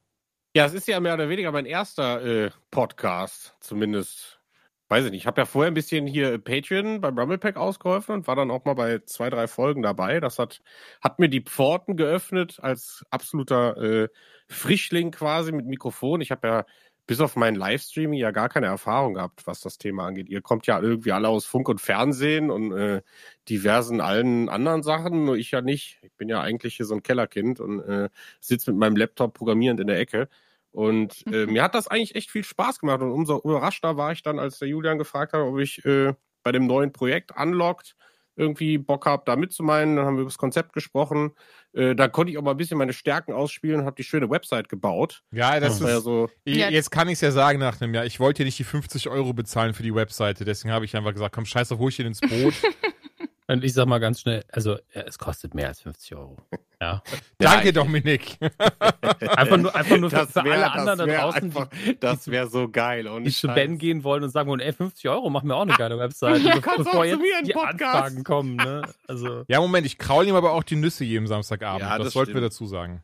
Ja, es ist ja mehr oder weniger mein erster äh, Podcast, zumindest. Weiß ich nicht. Ich habe ja vorher ein bisschen hier Patreon beim Rumblepack ausgeholfen und war dann auch mal bei zwei, drei Folgen dabei. Das hat, hat mir die Pforten geöffnet als absoluter äh, Frischling quasi mit Mikrofon. Ich habe ja bis auf mein Livestreaming ja gar keine Erfahrung gehabt, was das Thema angeht. Ihr kommt ja irgendwie alle aus Funk und Fernsehen und äh, diversen allen anderen Sachen, nur ich ja nicht. Ich bin ja eigentlich hier so ein Kellerkind und äh, sitze mit meinem Laptop programmierend in der Ecke. Und [laughs] äh, mir hat das eigentlich echt viel Spaß gemacht und umso überraschter war ich dann, als der Julian gefragt hat, ob ich äh, bei dem neuen Projekt Unlocked irgendwie Bock habe, da mitzumeinen. Dann haben wir über das Konzept gesprochen. Äh, da konnte ich auch mal ein bisschen meine Stärken ausspielen und habe die schöne Website gebaut. Ja, das Das war ja ist. so. Jetzt kann ich es ja sagen nach einem Jahr. Ich wollte ja nicht die 50 Euro bezahlen für die Webseite. Deswegen habe ich einfach gesagt, komm, scheiße, hol ich ihn ins Boot. [laughs] Und ich sag mal ganz schnell, also ja, es kostet mehr als 50 Euro. Ja. Danke, Dominik. [laughs] Einfach nur, einfach nur für, Das für wär- alle anderen da draußen, einfach- das wäre so geil. Und die zu Ben gehen wollen und sagen wollen, ey, 50 Euro, mach mir auch eine geile Website. [laughs] Du kannst bevor auch jetzt zu mir in die Podcast. Anfragen kommen, ne? Also. Ja, Moment, ich kraul ihm aber auch die Nüsse jeden Samstagabend. Ja, das, das sollten wir dazu sagen.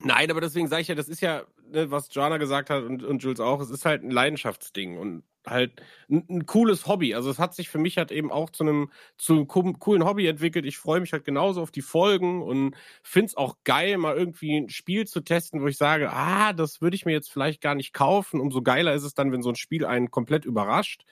Nein, aber deswegen sage ich ja, das ist ja, ne, was Jana gesagt hat und, und Jules auch, es ist halt ein Leidenschaftsding. Und halt ein, ein cooles Hobby. Also es hat sich für mich halt eben auch zu einem, zu einem co- coolen Hobby entwickelt. Ich freue mich halt genauso auf die Folgen und find's auch geil, mal irgendwie ein Spiel zu testen, wo ich sage, ah, das würde ich mir jetzt vielleicht gar nicht kaufen. Umso geiler ist es dann, wenn so ein Spiel einen komplett überrascht.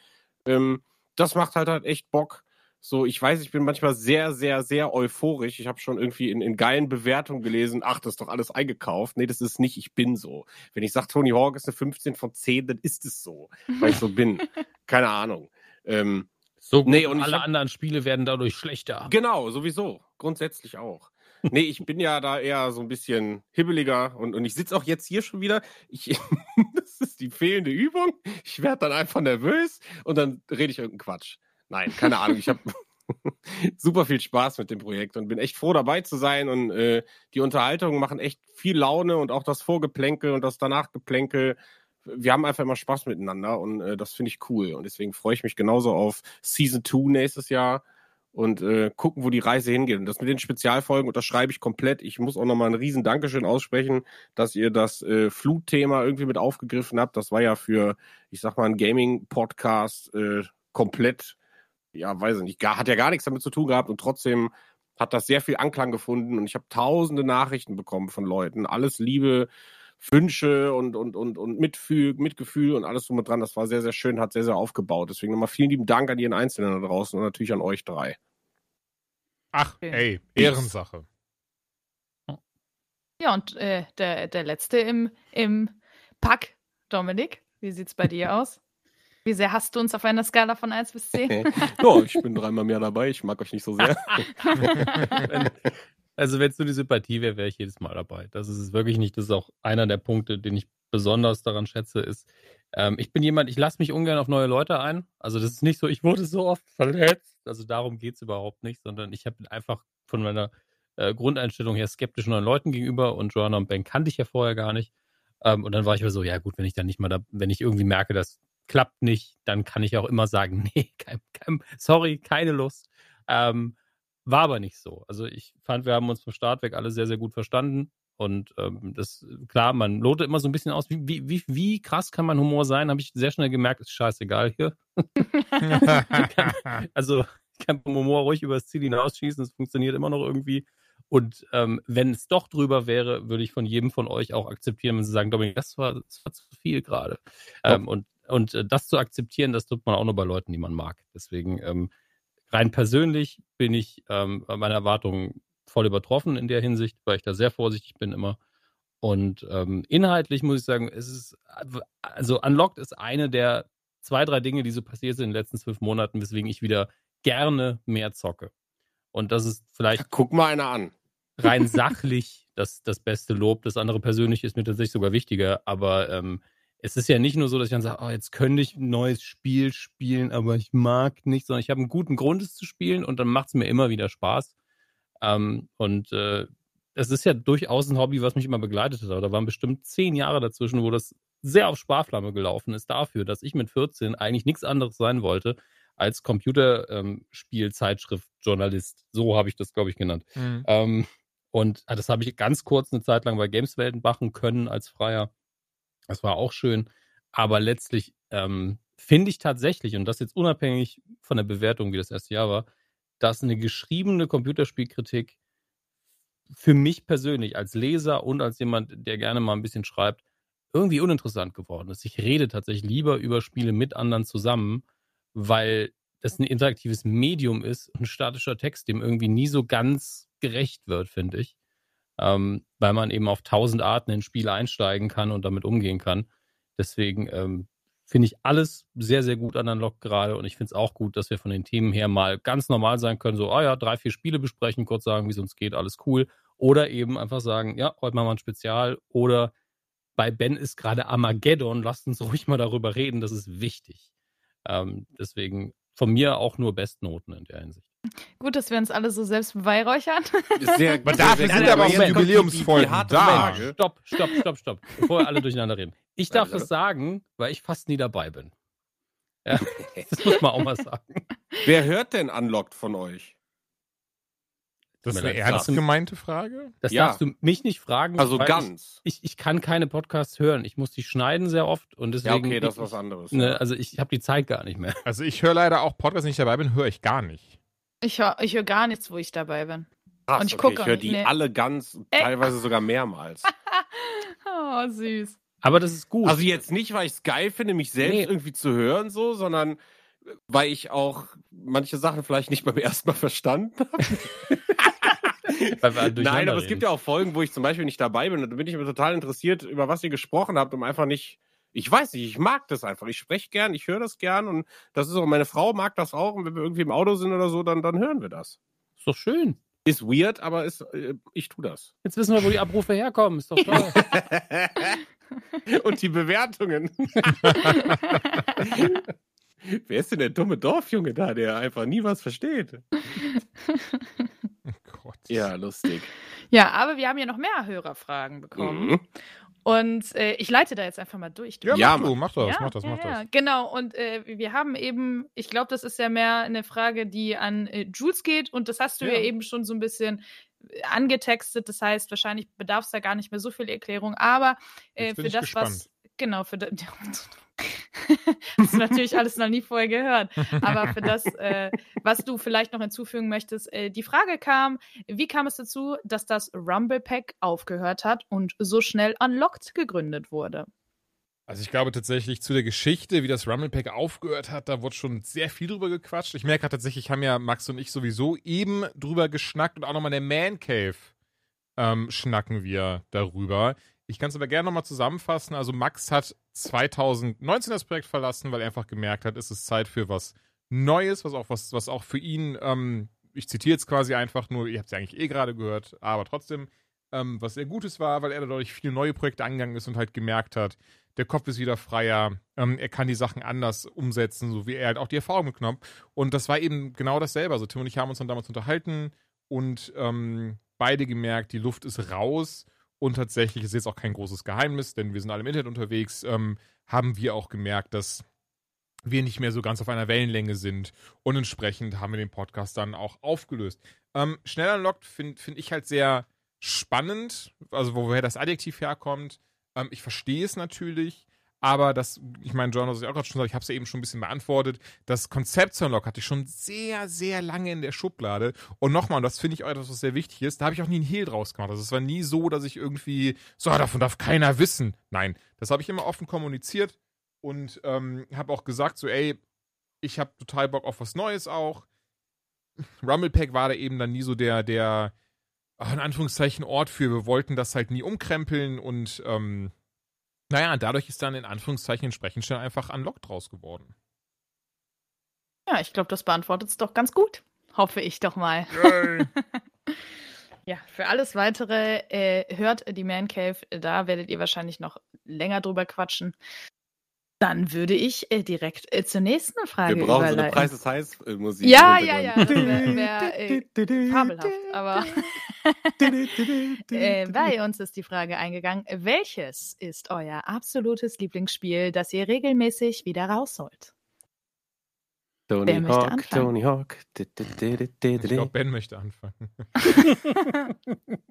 Ähm, das macht halt halt echt Bock. So, ich weiß, ich bin manchmal sehr, sehr, sehr euphorisch. Ich habe schon irgendwie in, in geilen Bewertungen gelesen, ach, das ist doch alles eingekauft. Nee, das ist nicht, ich bin so. Wenn ich sage, Tony Hawk ist eine 15 von 10, dann ist es so, weil ich so bin. [laughs] Keine Ahnung. Ähm, So gut, Nee, und alle hab- anderen Spiele werden dadurch schlechter. Genau, sowieso. Grundsätzlich auch. Nee, ich bin ja da eher so ein bisschen hibbeliger und, und ich sitze auch jetzt hier schon wieder. Ich, [laughs] das ist die fehlende Übung. Ich werde dann einfach nervös und dann rede ich irgendeinen Quatsch. Nein, keine Ahnung. Ich habe [laughs] super viel Spaß mit dem Projekt und bin echt froh dabei zu sein und äh, die Unterhaltungen machen echt viel Laune und auch das Vorgeplänkel und das Danachgeplänkel. Wir haben einfach immer Spaß miteinander und äh, das finde ich cool und deswegen freue ich mich genauso auf Season 2 nächstes Jahr und äh, gucken, wo die Reise hingeht. Und das mit den Spezialfolgen unterschreibe ich komplett. Ich muss auch nochmal ein riesen Dankeschön aussprechen, dass ihr das äh, Flutthema irgendwie mit aufgegriffen habt. Das war ja für, ich sag mal, ein Gaming-Podcast äh, komplett, ja, weiß ich nicht, gar, hat ja gar nichts damit zu tun gehabt und trotzdem hat das sehr viel Anklang gefunden und ich habe tausende Nachrichten bekommen von Leuten. Alles Liebe, Wünsche und, und, und, und Mitfühl, Mitgefühl und alles drum und dran. Das war sehr, sehr schön, hat sehr, sehr aufgebaut. Deswegen nochmal vielen lieben Dank an jeden Einzelnen da draußen und natürlich an euch drei. Ach, ey, Ehrensache. Ja, und äh, der, der letzte im, im Pack, Dominik, wie sieht's bei dir aus? Wie sehr hast du uns auf einer Skala von 1 bis 10? [laughs] ja, ich bin dreimal mehr dabei. Ich mag euch nicht so sehr. [laughs] Also wenn es nur die Sympathie wäre, wäre ich jedes Mal dabei. Das ist es wirklich nicht. Das ist auch einer der Punkte, den ich besonders daran schätze, ist, ähm, ich bin jemand, ich lasse mich ungern auf neue Leute ein. Also das ist nicht so, ich wurde so oft verletzt. Also darum geht es überhaupt nicht, sondern ich habe einfach von meiner äh, Grundeinstellung her skeptisch neuen Leuten gegenüber und Joanna und Ben kannte ich ja vorher gar nicht. Ähm, und dann war ich aber so, ja gut, wenn ich dann nicht mal da, wenn ich irgendwie merke, das klappt nicht, dann kann ich auch immer sagen, [laughs] nee, kein, kein, sorry, keine Lust. Ähm, war aber nicht so. Also ich fand, wir haben uns vom Start weg alle sehr, sehr gut verstanden. Und ähm, das, klar, man lotet immer so ein bisschen aus, wie, wie, wie, krass kann mein Humor sein, habe ich sehr schnell gemerkt, ist scheißegal hier. [laughs] [laughs] Also ich kann vom Humor ruhig übers Ziel hinausschießen, es funktioniert immer noch irgendwie. Und ähm, wenn es doch drüber wäre, würde ich von jedem von euch auch akzeptieren, wenn sie sagen, Dominik, das war, das war zu viel gerade. Ähm, und und äh, das zu akzeptieren, das tut man auch nur bei Leuten, die man mag. Deswegen ähm, rein persönlich bin ich ähm, meine Erwartungen voll übertroffen in der Hinsicht, weil ich da sehr vorsichtig bin immer. Und ähm, inhaltlich muss ich sagen, es ist, also Unlocked ist eine der zwei, drei Dinge, die so passiert sind in den letzten zwölf Monaten, weswegen ich wieder gerne mehr zocke. Und das ist vielleicht Guck mal einer an. rein [laughs] sachlich das, das beste Lob. Das andere persönlich ist mir tatsächlich sogar wichtiger. Aber ähm, es ist ja nicht nur so, dass ich dann sage, oh, jetzt könnte ich ein neues Spiel spielen, aber ich mag nicht, sondern ich habe einen guten Grund, es zu spielen und dann macht es mir immer wieder Spaß. Ähm, und äh, es ist ja durchaus ein Hobby, was mich immer begleitet hat. Aber da waren bestimmt zehn Jahre dazwischen, wo das sehr auf Sparflamme gelaufen ist dafür, dass ich mit 14 eigentlich nichts anderes sein wollte als Computerspielzeitschriftjournalist. so habe ich das, glaube ich, genannt. Mhm. Ähm, und ah, das habe ich ganz kurz eine Zeit lang bei Gameswelten machen können als Freier. Das war auch schön. Aber letztlich ähm, finde ich tatsächlich, und das jetzt unabhängig von der Bewertung, wie das erste Jahr war, dass eine geschriebene Computerspielkritik für mich persönlich als Leser und als jemand, der gerne mal ein bisschen schreibt, irgendwie uninteressant geworden ist. Ich rede tatsächlich lieber über Spiele mit anderen zusammen, weil das ein interaktives Medium ist, ein statischer Text, dem irgendwie nie so ganz gerecht wird, finde ich. Ähm, weil man eben auf tausend Arten in Spiele einsteigen kann und damit umgehen kann. Deswegen ähm, finde ich alles sehr, sehr gut an Unlock gerade und ich finde es auch gut, dass wir von den Themen her mal ganz normal sein können, so, ah ja, drei, vier Spiele besprechen, kurz sagen, wie es uns geht, alles cool. Oder eben einfach sagen, ja, heute machen wir ein Spezial oder bei Ben ist gerade Armageddon, lasst uns ruhig mal darüber reden, das ist wichtig. Ähm, deswegen von mir auch nur Bestnoten in der Hinsicht. Gut, dass wir uns alle so selbst beweihräuchern. Sehr, Aber dafür sehr, sind sehr- aber auch jetzt Jubiläumsfolgen da. Stopp, stopp, stopp, stopp. Bevor wir alle durcheinander reden. Ich darf das sagen, weil ich fast nie dabei bin. Ja, [laughs] das muss man auch mal sagen. Wer hört denn Unlocked von euch? Das ist eine ernst gemeinte Frage? Das Ja. darfst du mich nicht fragen. Also weil ganz. Ich, ich, ich kann keine Podcasts hören. Ich muss die schneiden sehr oft und Ja, deswegen. okay, das ist ich, was anderes. ne, also ich habe die Zeit gar nicht mehr. Also ich höre leider auch Podcasts, wenn ich dabei bin, höre ich gar nicht. Ich höre ich hör gar nichts, wo ich dabei bin. Krass, und ich okay, gucke ich höre die nee. alle ganz, Ey. teilweise sogar mehrmals. [laughs] Oh, süß. Aber das ist gut. Also jetzt nicht, weil ich es geil finde, mich selbst Nee. irgendwie zu hören, so, sondern weil ich auch manche Sachen vielleicht nicht beim [laughs] ersten Mal verstanden habe. [laughs] Nein, aber es gibt ja auch Folgen, wo ich zum Beispiel nicht dabei bin und da bin ich immer total interessiert, über was ihr gesprochen habt, um einfach nicht. Ich weiß nicht, ich mag das einfach. Ich spreche gern, ich höre das gern und das ist auch, meine Frau mag das auch und wenn wir irgendwie im Auto sind oder so, dann, dann hören wir das. Ist doch schön. Ist weird, aber ist, äh, ich tu das. Jetzt wissen wir, wo die Abrufe herkommen. Ist doch toll. [laughs] und die Bewertungen. [laughs] Wer ist denn der dumme Dorfjunge da, der einfach nie was versteht? [laughs] Oh Gott. Ja, lustig. Ja, aber wir haben ja noch mehr Hörerfragen bekommen. Mhm. Und äh, ich leite da jetzt einfach mal durch. Ja, Ja, mach du, mach das, ja, mach das, mach ja, das. Genau, und äh, wir haben eben, ich glaube, das ist ja mehr eine Frage, die an äh, Jules geht und das hast du ja. Eben schon so ein bisschen äh, angetextet. Das heißt, wahrscheinlich bedarf es da gar nicht mehr so viel Erklärung, aber äh, für das, gespannt. was. Genau, für das. [laughs] [laughs] hast du natürlich alles noch nie vorher gehört. Aber für das, [laughs] äh, was du vielleicht noch hinzufügen möchtest, äh, die Frage kam, wie kam es dazu, dass das Rumble Pack aufgehört hat und so schnell Unlocked gegründet wurde? Also ich glaube tatsächlich zu der Geschichte, wie das Rumble Pack aufgehört hat, da wurde schon sehr viel drüber gequatscht. Ich merke tatsächlich, haben ja Max und ich sowieso eben drüber geschnackt und auch nochmal in der Man Cave ähm, schnacken wir darüber. Ich kann es aber gerne nochmal zusammenfassen. Also Max hat 2019 das Projekt verlassen, weil er einfach gemerkt hat, es ist Zeit für was Neues, was auch, was, was auch für ihn, ähm, ich zitiere jetzt quasi einfach nur, ihr habt es ja eigentlich eh gerade gehört, aber trotzdem, ähm, was sehr Gutes war, weil er dadurch viele neue Projekte angegangen ist und halt gemerkt hat, der Kopf ist wieder freier, ähm, er kann die Sachen anders umsetzen, so wie er halt auch die Erfahrung mitgenommen. Und das war eben genau dasselbe. Also Tim und ich haben uns dann damals unterhalten und ähm, beide gemerkt, die Luft ist raus und tatsächlich ist jetzt auch kein großes Geheimnis, denn wir sind alle im Internet unterwegs, ähm, haben wir auch gemerkt, dass wir nicht mehr so ganz auf einer Wellenlänge sind und entsprechend haben wir den Podcast dann auch aufgelöst. Ähm, schnell unlocked finde find ich halt sehr spannend, also woher das Adjektiv herkommt. Ähm, ich verstehe es natürlich, aber das, ich meine, John, was ich auch gerade schon gesagt, ich habe es ja eben schon ein bisschen beantwortet. Das Konzept zu Unlock hatte ich schon sehr, sehr lange in der Schublade. Und nochmal, und das finde ich auch etwas, was sehr wichtig ist, da habe ich auch nie einen Hehl draus gemacht. Also es war nie so, dass ich irgendwie, so, davon darf keiner wissen. Nein, das habe ich immer offen kommuniziert und ähm, habe auch gesagt, so, ey, ich habe total Bock auf was Neues auch. Rumble Pack war da eben dann nie so der, der, ach, in Anführungszeichen, Ort für. Wir wollten das halt nie umkrempeln und, ähm, naja, dadurch ist dann in Anführungszeichen entsprechend schnell einfach Unlocked draus geworden. Ja, ich glaube, das beantwortet es doch ganz gut. Hoffe ich doch mal. [laughs] Ja, für alles weitere äh, hört die Man Cave. Da werdet ihr wahrscheinlich noch länger drüber quatschen. Dann würde ich äh, direkt äh, zur nächsten Frage Wir brauchen so eine überleiten. Preis des Heiß Musik. ja, ja, ja, das wäre wär, äh, fabelhaft. Aber [laughs] äh, bei uns ist die Frage eingegangen, welches ist euer absolutes Lieblingsspiel, das ihr regelmäßig wieder rausholt? Tony Wer Hawk? Tony Hawk. Ich glaube, Ben möchte anfangen. [laughs]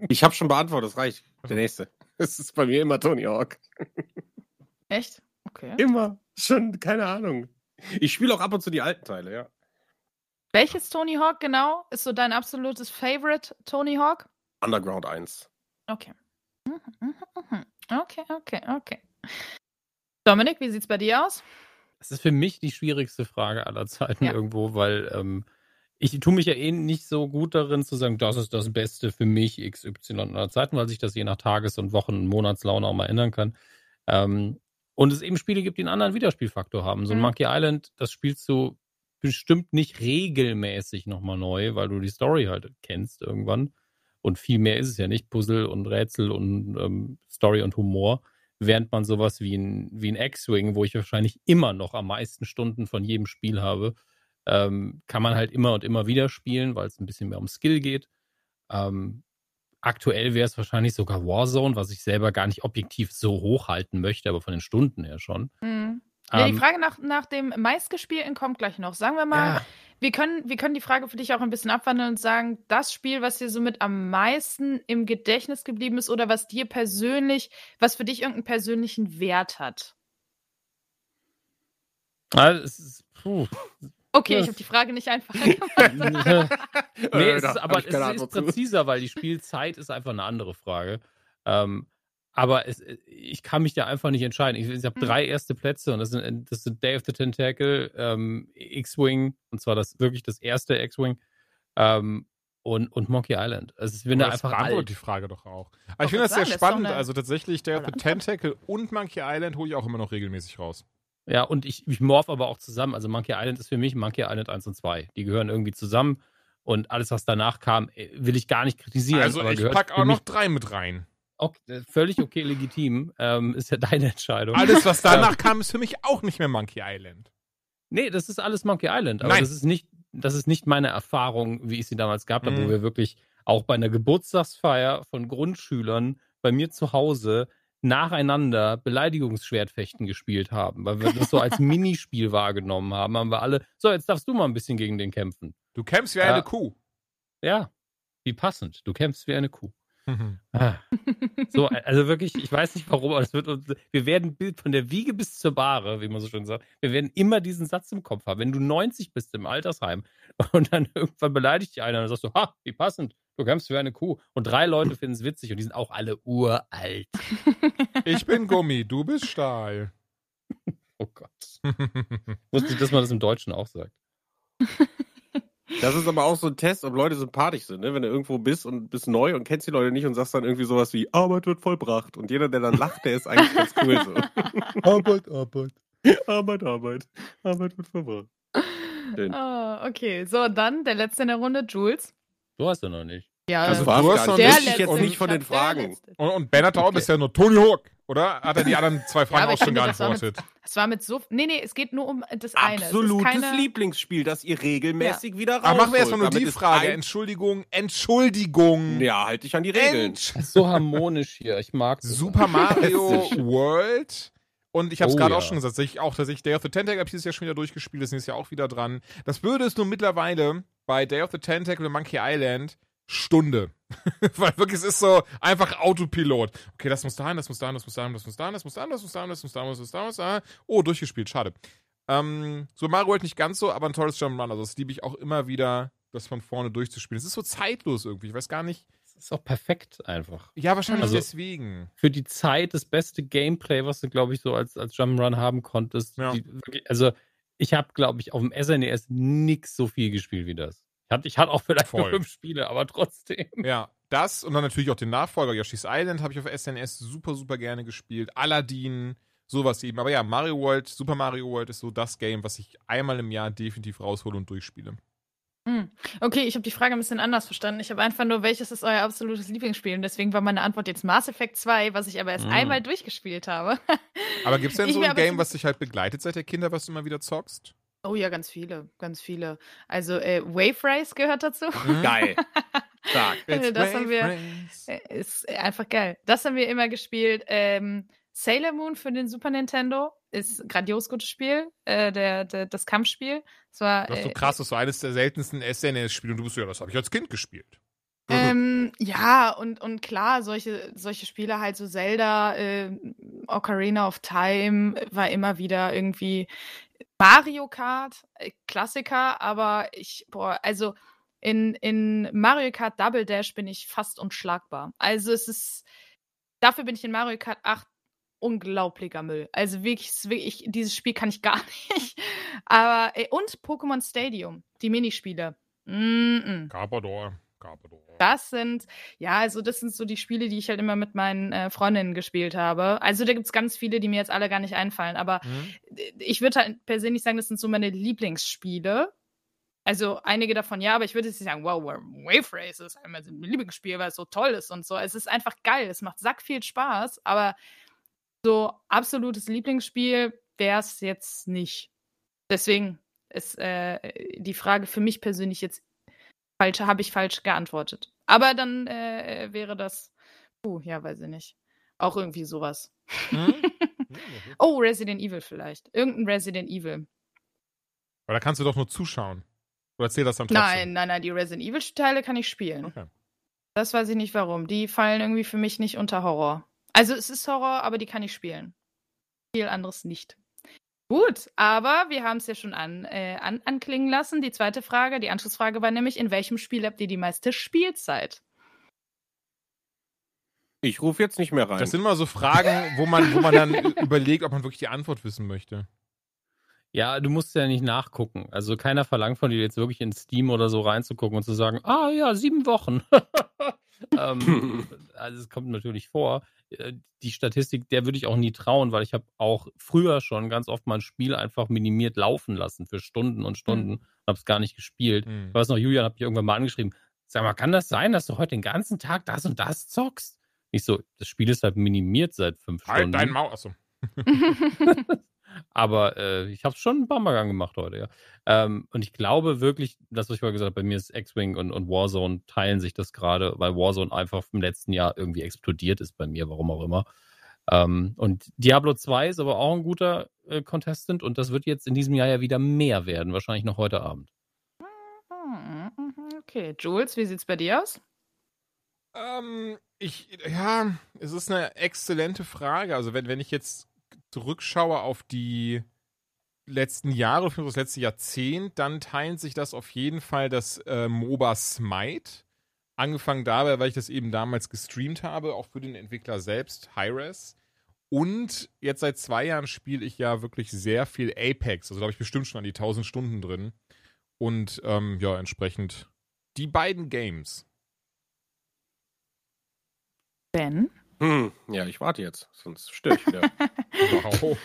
Ich habe schon beantwortet, das reicht. Der nächste. [laughs] Es ist bei mir immer Tony Hawk. Echt? Okay. Immer. Schon, keine Ahnung. Ich spiele auch ab und zu die alten Teile, ja. Welches Tony Hawk genau ist so dein absolutes Favorite Tony Hawk? Underground 1. Okay. Mhm, mhm, mhm. Okay, okay, okay. Dominik, wie sieht's bei dir aus? Das ist für mich die schwierigste Frage aller Zeiten Ja. irgendwo, weil ähm, ich tue mich ja eh nicht so gut darin zu sagen, das ist das Beste für mich XY aller Zeiten, weil sich das je nach Tages- und Wochen- und Monatslaune auch mal ändern kann. Ähm, und es eben Spiele gibt, die einen anderen Wiederspielfaktor haben. So ein Mhm. Monkey Island, das spielst du bestimmt nicht regelmäßig nochmal neu, weil du die Story halt kennst irgendwann. Und viel mehr ist es ja nicht. Puzzle und Rätsel und ähm, Story und Humor. Während man sowas wie ein, wie ein X-Wing, wo ich wahrscheinlich immer noch am meisten Stunden von jedem Spiel habe, ähm, kann man halt immer und immer wieder spielen, weil es ein bisschen mehr um Skill geht. Ähm, aktuell wäre es wahrscheinlich sogar Warzone, was ich selber gar nicht objektiv so hochhalten möchte, aber von den Stunden her schon. Mhm. Ja, die Ähm, Frage nach, nach dem meistgespielten kommt gleich noch. Sagen wir mal, Ja. wir, können, wir können die Frage für dich auch ein bisschen abwandeln und sagen, das Spiel, was dir somit am meisten im Gedächtnis geblieben ist oder was dir persönlich, was für dich irgendeinen persönlichen Wert hat. Also, es ist, puh. Okay, Ja. ich habe die Frage nicht einfach. [laughs] [laughs] nee, Äh, es ist, aber es ist präziser, weil die Spielzeit ist einfach eine andere Frage. Ähm, aber es, ich kann mich da einfach nicht entscheiden. Ich, ich habe Mhm. drei erste Plätze und das sind, das sind Day of the Tentacle, ähm, X-Wing, und zwar das wirklich das erste X-Wing, ähm, und, und Monkey Island. Also ich bin da einfach beantwortet alt. die Frage doch auch. Aber ich finde das sehr spannend. Also tatsächlich, der The. Tentacle und Monkey Island hole ich auch immer noch regelmäßig raus. Ja, und ich, ich morph aber auch zusammen. Also Monkey Island ist für mich Monkey Island 1 und 2. Die gehören irgendwie zusammen. Und alles, was danach kam, äh, will ich gar nicht kritisieren. Also ich pack auch noch drei mit rein. auch, äh, völlig okay, legitim. Ähm, ist ja deine Entscheidung. Alles, was [laughs] danach kam, ist für mich auch nicht mehr Monkey Island. Nee, das ist alles Monkey Island. Aber Nein. das ist nicht, das ist nicht meine Erfahrung, wie ich sie damals gehabt habe, Mhm. wo wir wirklich auch bei einer Geburtstagsfeier von Grundschülern bei mir zu Hause nacheinander Beleidigungsschwertfechten gespielt haben, weil wir das so als [laughs] Minispiel wahrgenommen haben, haben wir alle, so, jetzt darfst du mal ein bisschen gegen den kämpfen. Du kämpfst wie Ja. eine Kuh. Ja, wie passend. Du kämpfst wie eine Kuh. Ah. So, also wirklich, ich weiß nicht warum, aber es wird uns, wir werden bi- von der Wiege bis zur Bahre, wie man so schön sagt, wir werden immer diesen Satz im Kopf haben. Wenn du 90 bist im Altersheim und dann [laughs] irgendwann beleidigt dich einer und dann sagst du, ha, wie passend, du kämpfst wie eine Kuh. Und drei Leute finden es witzig und die sind auch alle uralt. [laughs] Ich bin Gummi, du bist Stahl. Oh Gott. Wusste ich, dass man das im Deutschen auch sagt. Das ist aber auch so ein Test, ob Leute sympathisch sind, ne? Wenn du irgendwo bist und bist neu und kennst die Leute nicht und sagst dann irgendwie sowas wie Arbeit wird vollbracht. Und jeder, der dann lacht, der ist eigentlich ganz cool so. [laughs] Arbeit, Arbeit. Arbeit, Arbeit. Arbeit wird vollbracht. Schön. Ah, okay, so dann der letzte in der Runde, Jules. Du hast ja noch nicht. Ja, Also Das war's du hast noch nicht. ich jetzt nicht von den Ich Fragen. letzte. Und, und Bernhard Taub ist ja nur Tony Hawk, oder? Hat er die anderen zwei Fragen aber auch ich schon geantwortet? Es war mit so. Nee, nee, es geht nur um das eine. Es ist Absolutes keine, Lieblingsspiel, das ihr regelmäßig wieder raus. Aber machen wir erstmal nur die Damit Frage. ein- Entschuldigung, Entschuldigung. Ja, halt dich an die Regeln. Ent Das ist so harmonisch hier. Ich mag das. Super Mario. [laughs] World. Und ich habe es Oh, gerade ja. auch schon gesagt, ich auch tatsächlich Day of the Tentacle habe ich dieses Jahr schon wieder durchgespielt, das ist ja auch wieder dran. Das Blöde ist nur mittlerweile bei Day of the Tentacle und Monkey Island Stunde. [laughs] Weil wirklich, es ist so einfach Autopilot. Okay, das muss dahin, das muss dahin, das muss dahin, das muss dahin, das muss dahin, das muss dahin, das muss dahin, das muss dahin, das muss dahin. Oh, durchgespielt, schade. Ähm, so Mario World nicht ganz so, aber ein tolles Jump'n'Run. Also das liebe ich auch immer wieder, das von vorne durchzuspielen. Es ist so zeitlos irgendwie. Ich weiß gar nicht. Das ist auch perfekt einfach. Ja, wahrscheinlich Also- deswegen. Für die Zeit das beste Gameplay, was du, glaube ich, so als, als Jump'n'Run haben konntest. Ja. Die, also, ich habe, glaube ich, auf dem SNES nix so viel gespielt wie das. Ich hatte, ich hatte auch vielleicht nur Voll. fünf Spiele, aber trotzdem. Ja, das und dann natürlich auch den Nachfolger Yoshi's Island habe ich auf SNS super, super gerne gespielt. Aladdin, sowas eben. Aber ja, Mario World, Super Mario World ist so das Game, was ich einmal im Jahr definitiv raushole und durchspiele. Hm. Okay, ich habe die Frage ein bisschen anders verstanden. Ich habe einfach nur, welches ist euer absolutes Lieblingsspiel? Und deswegen war meine Antwort jetzt Mass Effect 2, was ich aber erst Mm. einmal durchgespielt habe. [laughs] Aber gibt es denn Ich so ein Game, was dich halt begleitet seit der Kinder, was du immer wieder zockst? Oh ja, ganz viele, ganz viele. Also äh, Wave Race gehört dazu. Geil. Stark. [laughs] It's Das haben wir- Race. Äh, Ist einfach geil. Das haben wir immer gespielt. Ähm, Sailor Moon für den Super Nintendo ist ein grandios gutes Spiel. Äh, der, der, das Kampfspiel. Es war, Das ist so äh, krass, das so eines der seltensten SNS-Spiele und du bist so, ja, das habe ich als Kind gespielt. Ähm, ja, und, und klar, solche, solche Spiele halt so Zelda, äh, Ocarina of Time war immer wieder irgendwie Mario Kart, äh, Klassiker, aber ich, boah, also in, in Mario Kart Double Dash bin ich fast unschlagbar. Also es ist, dafür bin ich in Mario Kart 8 unglaublicher Müll. Also wirklich, es wirklich dieses Spiel kann ich gar [laughs] nicht. Aber, äh, und Pokémon Stadium, die Minispiele. Mm -mm. Carpador, Carpador. Das sind, ja, also das sind so die Spiele, die ich halt immer mit meinen äh, Freundinnen gespielt habe. Also da gibt's ganz viele, die mir jetzt alle gar nicht einfallen. Aber Hm? ich würde halt persönlich sagen, das sind so meine Lieblingsspiele. Also einige davon ja, aber ich würde jetzt nicht sagen, wow, Wave Race ist einmal mein Lieblingsspiel, weil es so toll ist und so. Es ist einfach geil, es macht sack viel Spaß, aber so absolutes Lieblingsspiel wäre es jetzt nicht. Deswegen ist äh, die Frage für mich persönlich jetzt falsch, habe ich falsch geantwortet. Aber dann äh, wäre das, puh, ja, weiß ich nicht. Auch irgendwie sowas. Hm? [laughs] Oh, Resident Evil vielleicht. Irgendein Resident Evil. Aber da kannst du doch nur zuschauen. Du erzählst das dann trotzdem. Nein, nein, nein, die Resident Evil-Teile kann ich spielen. Okay. Das weiß ich nicht warum. Die fallen irgendwie für mich nicht unter Horror. Also es ist Horror, aber die kann ich spielen. Viel anderes nicht. Gut, aber wir haben es ja schon an, äh, an, anklingen lassen. Die zweite Frage, die Anschlussfrage war nämlich, in welchem Spiel habt ihr die meiste Spielzeit? Ich rufe jetzt nicht mehr rein. Das sind immer so Fragen, wo man, wo man dann [laughs] überlegt, ob man wirklich die Antwort wissen möchte. Ja, du musst ja nicht nachgucken. Also keiner verlangt von dir jetzt wirklich in Steam oder so reinzugucken und zu sagen, ah ja, sieben Wochen. [laughs] ähm, [laughs] also es kommt natürlich vor. Äh, Die Statistik, der würde ich auch nie trauen, weil ich habe auch früher schon ganz oft mal ein Spiel einfach minimiert laufen lassen für Stunden und Stunden und habe es gar nicht gespielt. Hm. Ich weiß noch, Julian hat mich irgendwann mal angeschrieben, sag mal, kann das sein, dass du heute den ganzen Tag das und das zockst? Ich so, das Spiel ist halt minimiert seit fünf Halt Stunden. dein Maul. Achso. [laughs] Aber äh, ich habe es schon ein paar Mal gemacht heute, ja. Ähm, und ich glaube wirklich, das, was ich vorher gesagt habe, bei mir ist X-Wing und, und Warzone teilen sich das gerade, weil Warzone einfach im letzten Jahr irgendwie explodiert ist bei mir, warum auch immer. Ähm, und Diablo 2 ist aber auch ein guter äh, Contestant und das wird jetzt in diesem Jahr ja wieder mehr werden, wahrscheinlich noch heute Abend. Hm, Okay, Jules, wie sieht's bei dir aus? Ähm, ich, ja, es ist eine exzellente Frage. Also, wenn, wenn ich jetzt zurückschaue auf die letzten Jahre, für das letzte Jahrzehnt, dann teilt sich das auf jeden Fall das äh, MOBA Smite. Angefangen dabei, weil ich das eben damals gestreamt habe, auch für den Entwickler selbst, Hi-Res. Und jetzt seit zwei Jahren spiele ich ja wirklich sehr viel Apex. Also da habe ich bestimmt schon an die 1000 Stunden drin. Und ähm, ja, entsprechend die beiden Games. Ben? Hm, ja, ich warte jetzt, sonst störe ich wieder. Wow.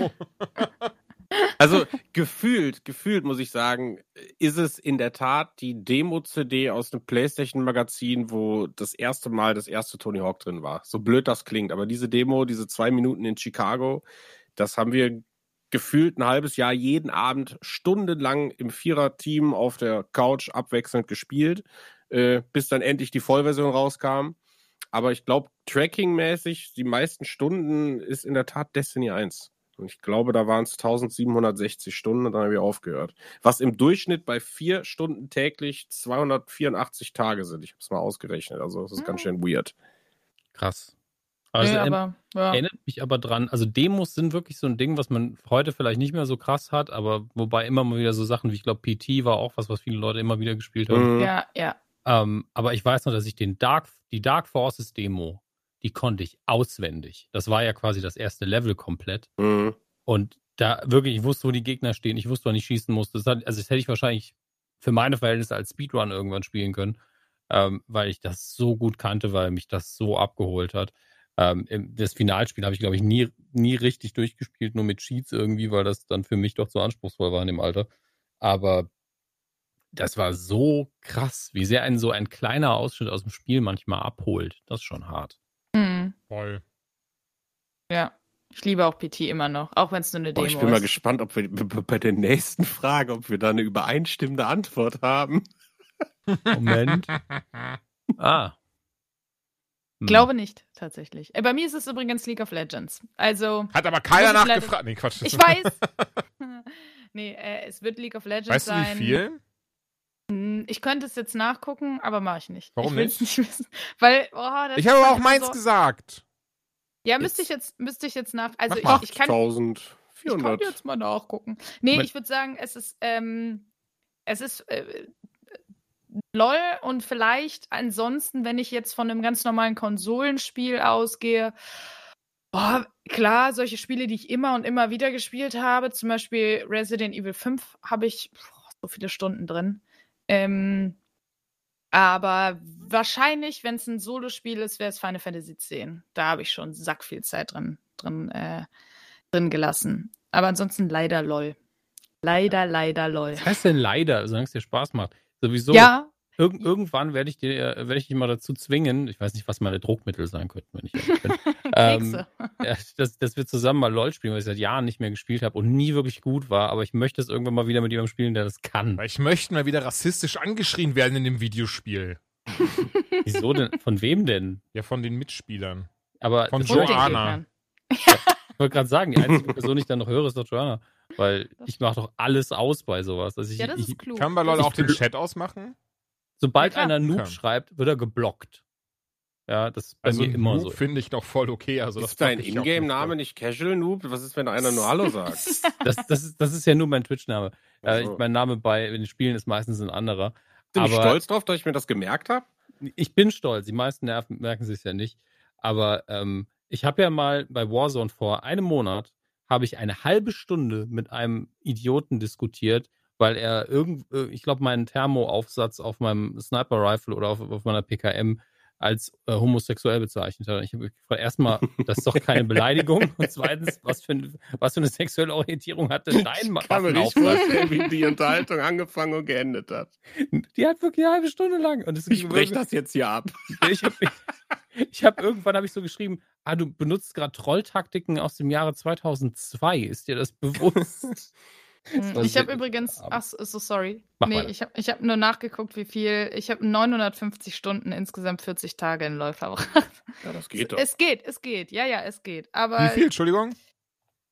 Also gefühlt, gefühlt muss ich sagen, ist es in der Tat die Demo-CD aus dem PlayStation-Magazin, wo das erste Mal das erste Tony Hawk drin war. So blöd das klingt, aber diese Demo, diese zwei Minuten in Chicago, das haben wir gefühlt ein halbes Jahr jeden Abend stundenlang im Vierer-Team auf der Couch abwechselnd gespielt, äh, bis dann endlich die Vollversion rauskam. Aber ich glaube, Tracking-mäßig, die meisten Stunden ist in der Tat Destiny 1. Und ich glaube, da waren es 1760 Stunden und dann habe ich aufgehört. Was im Durchschnitt bei vier Stunden täglich 284 Tage sind. Ich habe es mal ausgerechnet. Also das ist ganz schön weird. Krass. Also nee, aber, ja. erinnert mich aber dran, also Demos sind wirklich so ein Ding, was man heute vielleicht nicht mehr so krass hat, aber wobei immer mal wieder so Sachen wie, ich glaube, PT war auch was, was viele Leute immer wieder gespielt haben. Mhm. ja, ja. Ähm, aber ich weiß noch, dass ich den Dark, die Dark Forces Demo, die konnte ich auswendig. Das war ja quasi das erste Level komplett. Mhm. Und da wirklich, ich wusste, wo die Gegner stehen, ich wusste, wann ich schießen musste. Das hat, also das hätte ich wahrscheinlich für meine Verhältnisse als Speedrun irgendwann spielen können, ähm, weil ich das so gut kannte, weil mich das so abgeholt hat. Ähm, das Finalspiel habe ich, glaube ich, nie, nie richtig durchgespielt, nur mit Cheats irgendwie, weil das dann für mich doch so anspruchsvoll war in dem Alter. Aber das war so krass, wie sehr einen so ein kleiner Ausschnitt aus dem Spiel manchmal abholt. Das ist schon hart. Hm, Voll. ja. Ich liebe auch PT immer noch, auch wenn es nur eine Demo ich bin mal ist. gespannt, ob wir bei der nächsten Frage, ob wir da eine übereinstimmende Antwort haben. Moment. [laughs] ah. Hm. Glaube nicht, tatsächlich. Äh, bei mir ist es übrigens League of Legends. Also, Hat aber keiner nachgefragt. Nee, Quatsch. ich weiß. [laughs] [laughs] nee, äh, es wird League of Legends Weißt du, sein. wie viel? Hm, Ich könnte es jetzt nachgucken, aber mache ich nicht. Warum ich nicht wissen. [laughs] Weil, oh, das Ich habe auch meins so, gesagt. Ja, müsste ich jetzt, müsste ich jetzt nach. Also Mach ich, ich kann, Ich kann 8400. jetzt mal nachgucken. Nee, ich würde sagen, es ist, ähm, es ist äh, LOL und vielleicht ansonsten, wenn ich jetzt von einem ganz normalen Konsolenspiel ausgehe, oh, klar, solche Spiele, die ich immer und immer wieder gespielt habe, zum Beispiel Resident Evil 5, habe ich boah, so viele Stunden drin. Ähm, aber wahrscheinlich, wenn es ein Solospiel ist, wäre es Final Fantasy X. Da habe ich schon sack viel Zeit drin, drin, äh, drin gelassen. Aber ansonsten leider LOL. Leider, leider LOL. Was heißt denn leider, solange es dir Spaß macht? Sowieso, Ja, irg irgendwann werde ich dir, äh, werde ich dich mal dazu zwingen, ich weiß nicht, was meine Druckmittel sein könnten, wenn ich ehrlich bin, [laughs] ähm, [laughs] ja, dass, dass wir zusammen mal LOL spielen, weil ich seit Jahren nicht mehr gespielt habe und nie wirklich gut war, aber ich möchte es irgendwann mal wieder mit jemandem spielen, der das kann. Weil ich möchte mal wieder rassistisch angeschrien werden in dem Videospiel. [laughs] Wieso denn? Von wem denn? Ja, von den Mitspielern. Aber Von Joanna. Gegnern. Ich wollte gerade sagen, die einzige Person, die ich dann noch höre, ist doch Joanna. Weil ich mache doch alles aus bei sowas. Also ich, Ja, das ich, ist klug. Kann man Das Leute ist auch den. Chat ausmachen? sobald Ja, einer Noob schreibt, wird er geblockt. Ja, das ist bei Also mir immer Noob so. finde ich noch voll okay. Also das ist dein Ingame-Name nicht Casual Noob? Was ist, wenn einer nur Hallo [laughs] sagt? Das, das, ist, das ist ja nur mein Twitch-Name. Äh, ich- mein Name bei den Spielen ist meistens ein anderer. Bin ich aber- stolz drauf, dass ich mir das gemerkt habe? Ich bin stolz. Die meisten nerven, merken sich ja nicht. Aber ähm, ich habe ja mal bei Warzone vor einem Monat habe ich eine halbe Stunde mit einem Idioten diskutiert, weil er irgend, äh, ich glaube, meinen Thermoaufsatz auf meinem Sniper Rifle oder auf, auf meiner PKM als äh, homosexuell bezeichnet hat. Ich habe gefragt, erstmal, das ist doch keine [laughs] Beleidigung. Und zweitens, was für, ein- was für eine sexuelle Orientierung hat denn dein Kann mir nicht vorstellen, wie die Unterhaltung angefangen und geendet hat. Die hat wirklich eine halbe Stunde lang. Und es Ich brech das jetzt hier ab. ich habe ich hab irgendwann habe ich so geschrieben, ah, du benutzt gerade Trolltaktiken aus dem Jahre 2002. Ist dir das bewusst? [laughs] Hm, war Ich habe übrigens, ach so, so sorry. Mach nee, weiter. ich habe ich hab nur nachgeguckt, wie viel. Ich habe 950 Stunden insgesamt 40 Tage in LoL verbracht. [laughs] Ja, das geht doch. Es geht, es geht. Ja, ja, es geht. Aber Wie viel? Entschuldigung?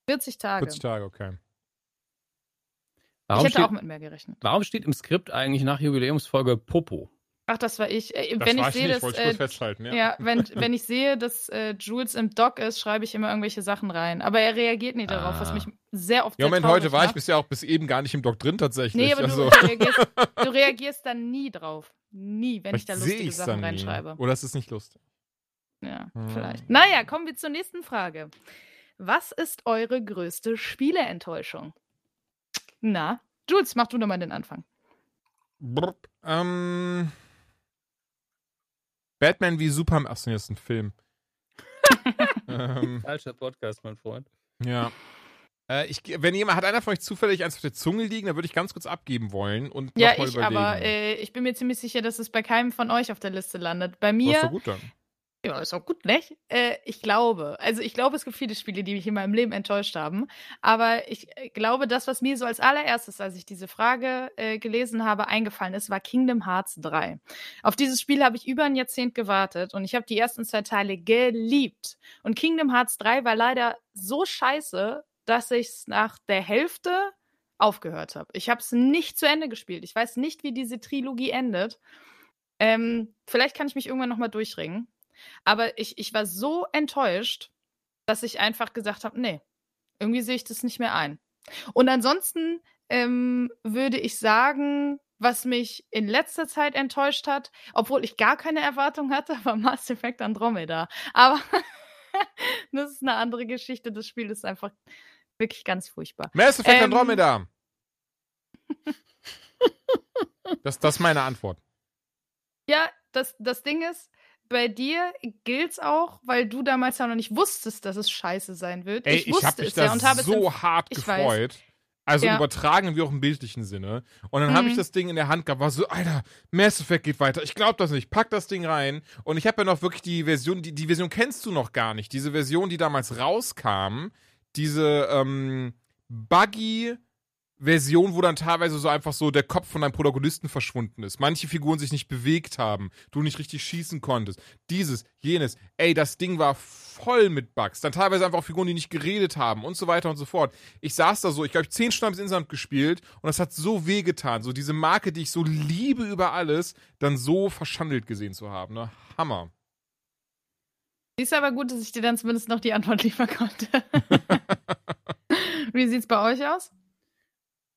40 Tage. 40 Tage, okay. Ich Warum hätte steht, auch mit mehr gerechnet. warum steht im Skript eigentlich nach Jubiläumsfolge Popo? Ach, das war ich. Äh, Das wenn war ich ich sehe, nicht, dass wollte ich äh, festhalten. Ja. ja, wenn, [laughs] wenn ich sehe, dass äh, Jules im Dock ist, schreibe ich immer irgendwelche Sachen rein. Aber er reagiert nie darauf, was Ah. mich sehr oft Ja, Moment, heute war ich macht. bisher auch bis eben gar nicht im Dock drin tatsächlich. Nee, aber also, du, [laughs] reagierst, du [laughs] reagierst dann nie drauf. Nie, wenn ich vielleicht da sehe lustige Sachen dann nie. reinschreibe. Oder es ist nicht lustig. Ja, Hm. vielleicht. Naja, kommen wir zur nächsten Frage. Was ist eure größte Spieleenttäuschung? Na, Jules, mach du doch mal den Anfang. Brr, ähm, Batman wie Superman. Achso, nee, das ist ein Film. [laughs] ähm, Falscher Podcast, mein Freund. ja. Äh, ich, wenn jemand, hat einer von euch zufällig eins auf der Zunge liegen, dann würde ich ganz kurz abgeben wollen und Ja, noch mal ich, überlegen. aber äh, ich bin mir ziemlich sicher, dass es bei keinem von euch auf der Liste landet. Bei Das mir, gut dann. Ja, ist auch gut, nicht? Äh, ich glaube, also ich glaube, es gibt viele Spiele, die mich in meinem Leben enttäuscht haben. Aber ich äh, glaube, das, was mir so als allererstes, als ich diese Frage äh, gelesen habe, eingefallen ist, war Kingdom Hearts 3. Auf dieses Spiel habe ich über ein Jahrzehnt gewartet und ich habe die ersten zwei Teile geliebt. Und Kingdom Hearts 3 war leider so scheiße, dass ich es nach der Hälfte aufgehört habe. Ich habe es nicht zu Ende gespielt. Ich weiß nicht, wie diese Trilogie endet. Ähm, vielleicht kann ich mich irgendwann nochmal durchringen. Aber ich, ich war so enttäuscht, dass ich einfach gesagt habe, nee, irgendwie sehe ich das nicht mehr ein. Und ansonsten ähm, würde ich sagen, was mich in letzter Zeit enttäuscht hat, obwohl ich gar keine Erwartung hatte, [laughs] war Mass Effect Andromeda. Aber [laughs] das ist eine andere Geschichte. Das Spiel ist einfach wirklich ganz furchtbar. Mass Effect Ähm, Andromeda. [laughs] das, das ist meine Antwort. Ja, das, das Ding ist, bei dir gilt's auch, weil du damals ja noch nicht wusstest, dass es scheiße sein wird. Ey, ich ich, wusste habe mich es ja da und habe es so im- hart weiß. gefreut. Also Ja. übertragen wie auch im bildlichen Sinne. Und dann habe ich Mhm. das Ding in der Hand gehabt, war so, Alter, Mass Effect geht weiter. Ich glaube das nicht. Pack das Ding rein. Und ich habe ja noch wirklich die Version, die, die Version kennst du noch gar nicht. Diese Version, die damals rauskam, diese ähm, Buggy Version, wo dann teilweise so einfach so der Kopf von deinem Protagonisten verschwunden ist. Manche Figuren sich nicht bewegt haben, du nicht richtig schießen konntest. Dieses, jenes. Ey, das Ding war voll mit Bugs. Dann teilweise einfach auch Figuren, die nicht geredet haben und so weiter und so fort. Ich saß da so, ich glaube, zehn Stunden insgesamt gespielt und das hat so wehgetan. So diese Marke, die ich so liebe über alles, dann so verschandelt gesehen zu haben. Ne? Hammer. Ist aber gut, dass ich dir dann zumindest noch die Antwort liefern konnte. [laughs] Wie sieht's bei euch aus?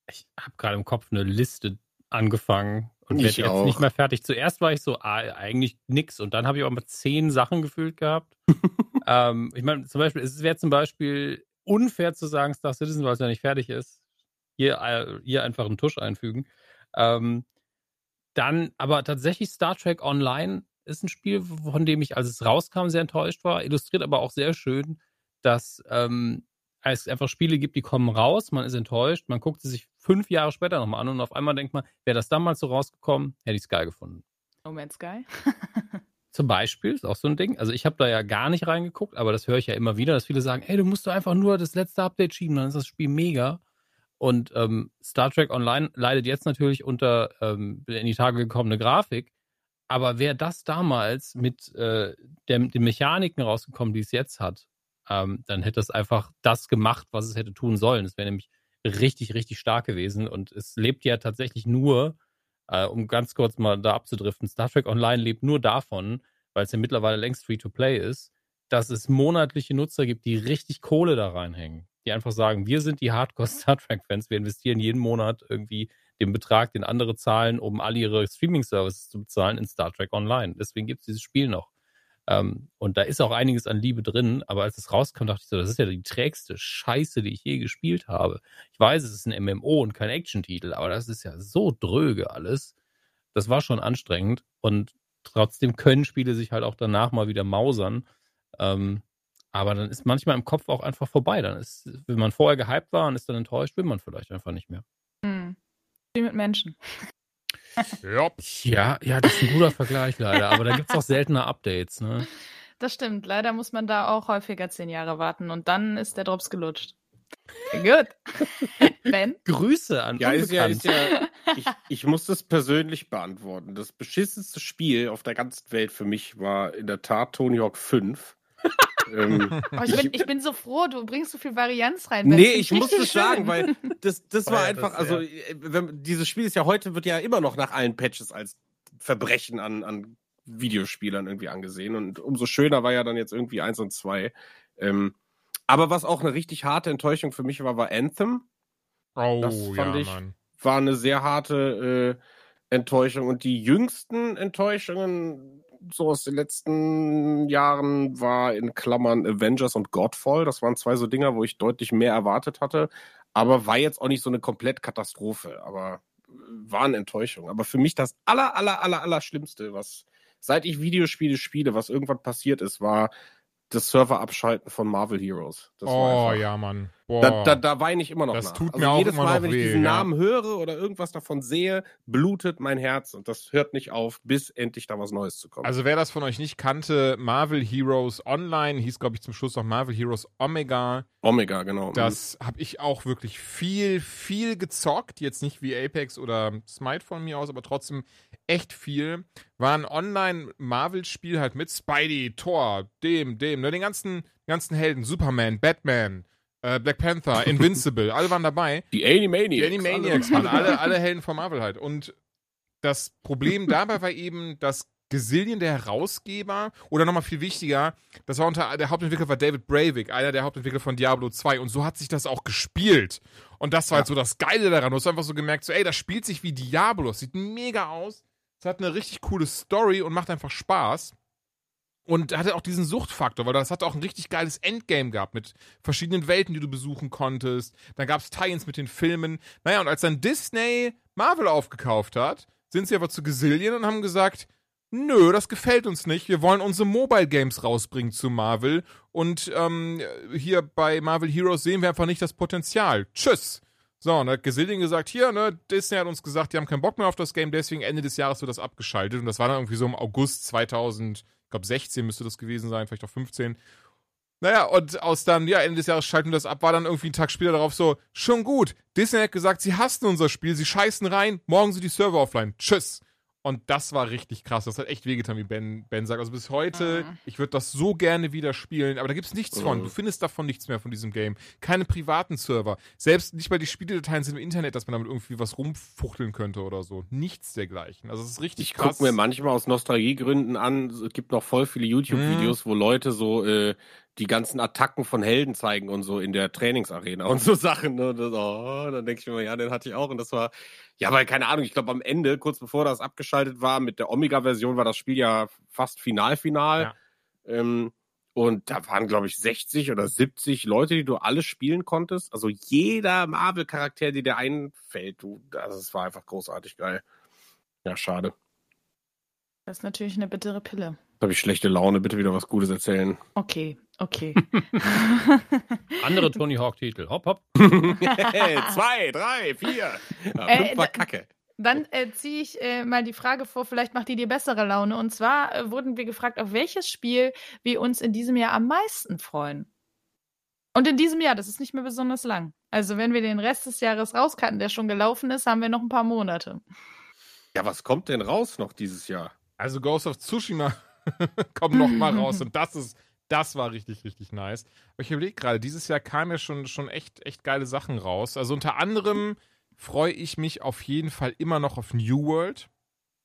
Ich habe gerade im Kopf eine Liste angefangen und werde jetzt nicht mehr fertig. Zuerst war ich so, ah, eigentlich nix. Und dann habe ich auch mal zehn Sachen gefühlt gehabt. [laughs] ähm, ich meine, zum Beispiel, es wäre zum Beispiel unfair zu sagen Star Citizen, weil es ja nicht fertig ist. Hier, äh, hier einfach einen Tusch einfügen. Ähm, dann aber tatsächlich Star Trek Online ist ein Spiel, von dem ich, als es rauskam, sehr enttäuscht war. Illustriert aber auch sehr schön, dass ähm, es einfach Spiele gibt, die kommen raus, man ist enttäuscht, man guckt sie sich fünf Jahre später nochmal an und auf einmal denkt man, wäre das damals so rausgekommen, hätte ich es geil gefunden. No Man's Sky. Zum Beispiel, ist auch so ein Ding. Also ich habe da ja gar nicht reingeguckt, aber das höre ich ja immer wieder, dass viele sagen, ey, du musst doch einfach nur das letzte Update schieben, dann ist das Spiel mega. Und ähm, Star Trek Online leidet jetzt natürlich unter ähm, in die Tage gekommene Grafik. Aber wäre das damals mit äh, der, den Mechaniken rausgekommen, die es jetzt hat, ähm, dann hätte es einfach das gemacht, was es hätte tun sollen. Es wäre nämlich richtig, richtig stark gewesen. Und es lebt ja tatsächlich nur, äh, um ganz kurz mal da abzudriften, Star Trek Online lebt nur davon, weil es ja mittlerweile längst Free-to-Play ist, dass es monatliche Nutzer gibt, die richtig Kohle da reinhängen. Die einfach sagen, wir sind die Hardcore-Star [laughs] Trek-Fans, wir investieren jeden Monat irgendwie den Betrag, den andere zahlen, um all ihre Streaming-Services zu bezahlen in Star Trek Online. Deswegen gibt es dieses Spiel noch. Ähm, und da ist auch einiges an Liebe drin, aber als es rauskam, dachte ich so, das ist ja die trägste Scheiße, die ich je gespielt habe. Ich weiß, es ist ein MMO und kein Action-Titel, aber das ist ja so dröge alles. Das war schon anstrengend und trotzdem können Spiele sich halt auch danach mal wieder mausern. Ähm, aber dann ist manchmal im Kopf auch einfach vorbei. Dann ist, wenn man vorher gehypt war und ist dann enttäuscht, will man vielleicht einfach nicht mehr. Hm. Wie mit Menschen. [laughs] Ja. Ja, das ist ein guter Vergleich leider, aber da gibt es auch seltener Updates, ne? Das stimmt. Leider muss man da auch häufiger zehn Jahre warten und dann ist der Drops gelutscht. Gut. [laughs] Ben? Grüße an Ja, ist ja, ist ja. Ich, ich muss das persönlich beantworten. Das beschissenste Spiel auf der ganzen Welt für mich war in der Tat Tony Hawk 5. ähm, [laughs] Oh, ich, bin, ich bin so froh, du bringst so viel Varianz rein. Nee, ich muss das sagen, weil das, das war Feiert einfach, das also äh, wenn, dieses Spiel ist ja heute, wird ja immer noch nach allen Patches als Verbrechen an, an Videospielern irgendwie angesehen. Und umso schöner war ja dann jetzt irgendwie eins und zwei. Ähm, aber was auch eine richtig harte Enttäuschung für mich war, war Anthem. Oh, Das fand ja, ich- Mann. war eine sehr harte äh, Enttäuschung. Und die jüngsten Enttäuschungen so aus den letzten Jahren war in Klammern Avengers und Godfall. Das waren zwei so Dinger, wo ich deutlich mehr erwartet hatte. Aber war jetzt auch nicht so eine komplett Katastrophe. Aber äh, war eine Enttäuschung. Aber für mich das aller, aller, aller, aller Schlimmste, was seit ich Videospiele spiele, was irgendwann passiert ist, war das Server-Abschalten von Marvel Heroes. Das Oh, ja, Mann. Boah. da, da, da weine ich immer noch Das nach. tut also mir auch jedes immer Mal, noch wenn ich weh, diesen ja. Namen höre oder irgendwas davon sehe, blutet mein Herz und das hört nicht auf, bis endlich da was Neues zu kommen. Also wer das von euch nicht kannte, Marvel Heroes Online, hieß glaube ich zum Schluss noch Marvel Heroes Omega. Omega, genau. Das habe ich auch wirklich viel, viel gezockt. Jetzt nicht wie Apex oder Smite von mir aus, aber trotzdem echt viel. War ein Online-Marvel-Spiel halt mit Spidey, Thor, dem, dem, ne, den ganzen, ganzen Helden, Superman, Batman, äh, Black Panther, Invincible, alle waren dabei. die Animaniacs. Die Animaniacs waren alle, alle Helden von Marvel halt. Und das Problem dabei war eben, dass Gazillion, der Herausgeber, oder nochmal viel wichtiger, das war unter, der Hauptentwickler war David Breivik, einer der Hauptentwickler von Diablo 2. Und so hat sich das auch gespielt. Und das war halt so das Geile daran. Du hast einfach so gemerkt, so, ey, das spielt sich wie Diablo. Es sieht mega aus. Es hat eine richtig coole Story und macht einfach Spaß. Und hatte auch diesen Suchtfaktor, weil das hat auch ein richtig geiles Endgame gehabt mit verschiedenen Welten, die du besuchen konntest. Dann gab es Tie-ins mit den Filmen. Naja, und als dann Disney Marvel aufgekauft hat, sind sie aber zu Gazillion und haben gesagt, nö, das gefällt uns nicht. Wir wollen unsere Mobile Games rausbringen zu Marvel. Und ähm, hier bei Marvel Heroes sehen wir einfach nicht das Potenzial. Tschüss. So, und hat Gazillion gesagt, hier, ne, Disney hat uns gesagt, die haben keinen Bock mehr auf das Game, deswegen Ende des Jahres wird das abgeschaltet. Und das war dann irgendwie so im August 2000, ich glaube 16 müsste das gewesen sein, vielleicht auch 15. Naja, und aus dann, ja, Ende des Jahres schalten wir das ab, war dann irgendwie einen Tag später darauf so, schon gut. Disney hat gesagt, sie hassen unser Spiel, sie scheißen rein, morgen sind die Server offline. Tschüss. Und das war richtig krass. Das hat echt wehgetan, wie Ben, ben sagt. Also bis heute, ich würde das so gerne wieder spielen, aber da gibt's nichts von. Du findest davon nichts mehr von diesem Game. Keine privaten Server. Selbst nicht mal die Spieledateien sind im Internet, dass man damit irgendwie was rumfuchteln könnte oder so. Nichts dergleichen. Also es ist richtig Ich krass. gucke mir manchmal aus Nostalgiegründen an, es gibt noch voll viele YouTube-Videos, wo Leute so äh, die ganzen Attacken von Helden zeigen und so in der Trainingsarena und so [laughs] Sachen. Ne? Und das, oh, dann denke ich mir, mal, ja, den hatte ich auch. Und das war, ja, weil keine Ahnung, ich glaube am Ende, kurz bevor das abgeschaltet war, mit der Omega-Version war das Spiel ja fast final-final. Ja. Ähm, und da waren, glaube ich, 60 oder 70 Leute, die du alle spielen konntest. Also jeder Marvel-Charakter, der dir einfällt, du, also es war einfach großartig geil. Ja, schade. Das ist natürlich eine bittere Pille. Habe ich schlechte Laune, bitte wieder was Gutes erzählen. Okay, okay. [laughs] Andere Tony Hawk-Titel. Hopp, hopp. [laughs] Zwei, drei, vier. Ja, Äh, fünf war Kacke. Dann äh, ziehe ich äh, mal die Frage vor, vielleicht macht die dir bessere Laune. Und zwar äh, wurden wir gefragt, auf welches Spiel wir uns in diesem Jahr am meisten freuen. Und in diesem Jahr, das ist nicht mehr besonders lang. Also wenn wir den Rest des Jahres rauskarten, der schon gelaufen ist, haben wir noch ein paar Monate. Ja, was kommt denn raus noch dieses Jahr? Also Ghost of Tsushima [laughs] kommt noch mal raus und das ist Das war richtig, richtig nice. Aber ich überlege gerade, dieses Jahr kamen ja schon, schon echt, echt geile Sachen raus. Also unter anderem freue ich mich auf jeden Fall immer noch auf New World.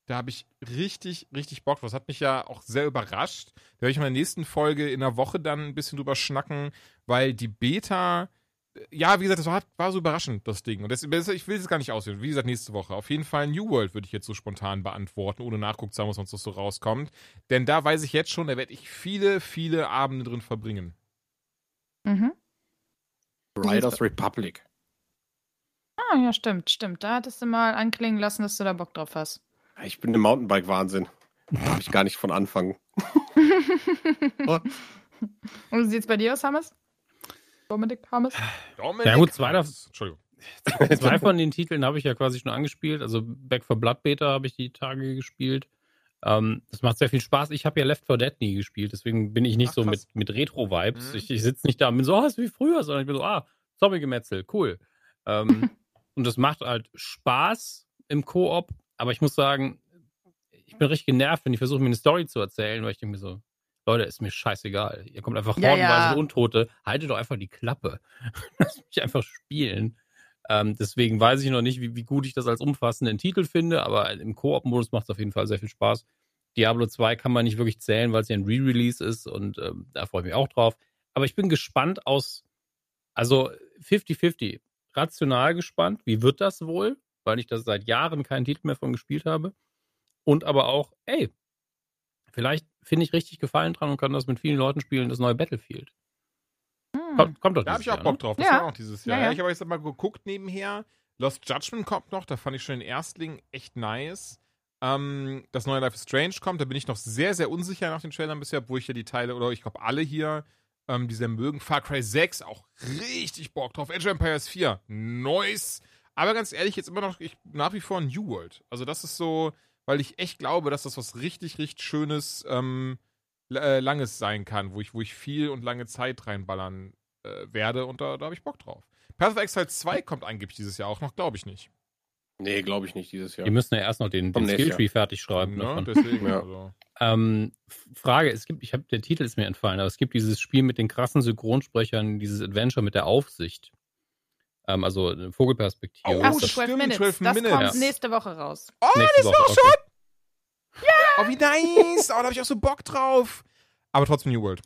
Da habe ich richtig, richtig Bock drauf. Das hat mich ja auch sehr überrascht. Da werde ich in der nächsten Folge in der Woche dann ein bisschen drüber schnacken, weil die Beta, ja, wie gesagt, das war, war so überraschend, das Ding. Und das, ich will es gar nicht auswählen. Wie gesagt, nächste Woche. Auf jeden Fall New World würde ich jetzt so spontan beantworten, ohne nachguckt zu haben, was sonst so rauskommt. Denn da weiß ich jetzt schon, da werde ich viele, viele Abende drin verbringen. Mhm. Riders Republic. Ah, ja, stimmt, stimmt. Da hattest du mal anklingen lassen, dass du da Bock drauf hast. Ich bin im Mountainbike-Wahnsinn. Darf ich gar nicht von anfangen. [laughs] [laughs] Und wie sieht's bei dir aus, Hammes? Dominik Hammes? Dominik Ja, gut, zwei Hammes. Entschuldigung. [laughs] Zwei von den Titeln habe ich ja quasi schon angespielt. Also Back for Blood Beta habe ich die Tage gespielt. Ähm, das macht sehr viel Spaß. Ich habe ja Left 4 Dead nie gespielt, deswegen bin ich nicht Ach, so mit, mit Retro-Vibes. Mhm. Ich, ich sitze nicht da und bin so, oh, ist wie früher, sondern ich bin so, ah, Zombie-Gemetzel, cool. Ähm, [laughs] und das macht halt Spaß im Koop, aber ich muss sagen, ich bin richtig genervt, wenn ich versuche, mir eine Story zu erzählen, weil ich denke mir so, Leute, ist mir scheißegal. Ihr kommt einfach Ja, hordenweise ja. Untote, haltet doch einfach die Klappe. [laughs] Lasst mich einfach spielen. Ähm, deswegen weiß ich noch nicht, wie, wie gut ich das als umfassenden Titel finde, aber im Koop-Modus macht es auf jeden Fall sehr viel Spaß. Diablo 2 kann man nicht wirklich zählen, weil es ja ein Re-Release ist und ähm, da freue ich mich auch drauf. Aber ich bin gespannt aus, also 50-50, rational gespannt, wie wird das wohl, weil ich das seit Jahren keinen Titel mehr von gespielt habe. Und aber auch, ey, vielleicht finde ich richtig Gefallen dran und kann das mit vielen Leuten spielen, das neue Battlefield. Hm. Kommt, kommt doch Da habe ich auch Jahr, Bock ne? drauf. Das Ja. war auch dieses Jahr. Ja, Ja, ich habe jetzt mal geguckt nebenher. Lost Judgment kommt noch. Da fand ich schon den Erstling echt nice. Ähm, das neue Life is Strange kommt. Da bin ich noch sehr, sehr unsicher nach den Trailern bisher, wo ich ja die Teile, oder ich glaube alle hier, ähm, die sehr mögen. Far Cry 6 auch richtig Bock drauf. Age of Empires 4, nice. Aber ganz ehrlich, jetzt immer noch ich, nach wie vor New World. Also das ist so, weil ich echt glaube, dass das was richtig, richtig Schönes, ähm, äh, Langes sein kann, wo ich, wo ich viel und lange Zeit reinballern äh, werde und da, da habe ich Bock drauf. Path of Exile 2 kommt angeblich dieses Jahr auch noch, glaube ich nicht. Nee, glaube ich nicht dieses Jahr. Die müssen ja erst noch den, den Skilltree fertig schreiben. Ne? davon. Deswegen, [laughs] Ja. also. Ähm, Frage, es gibt, ich habe, der Titel ist mir entfallen, aber es gibt dieses Spiel mit den krassen Synchronsprechern, dieses Adventure mit der Aufsicht. Ähm, also eine Vogelperspektive. Oh, Ach, Ist so, das 12 stimmt, Minutes. 12 das Minutes. kommt Ja. nächste Woche raus. Oh, nächste Woche, okay. oh, wie nice! Oh, da habe ich auch so Bock drauf. Aber trotzdem New World.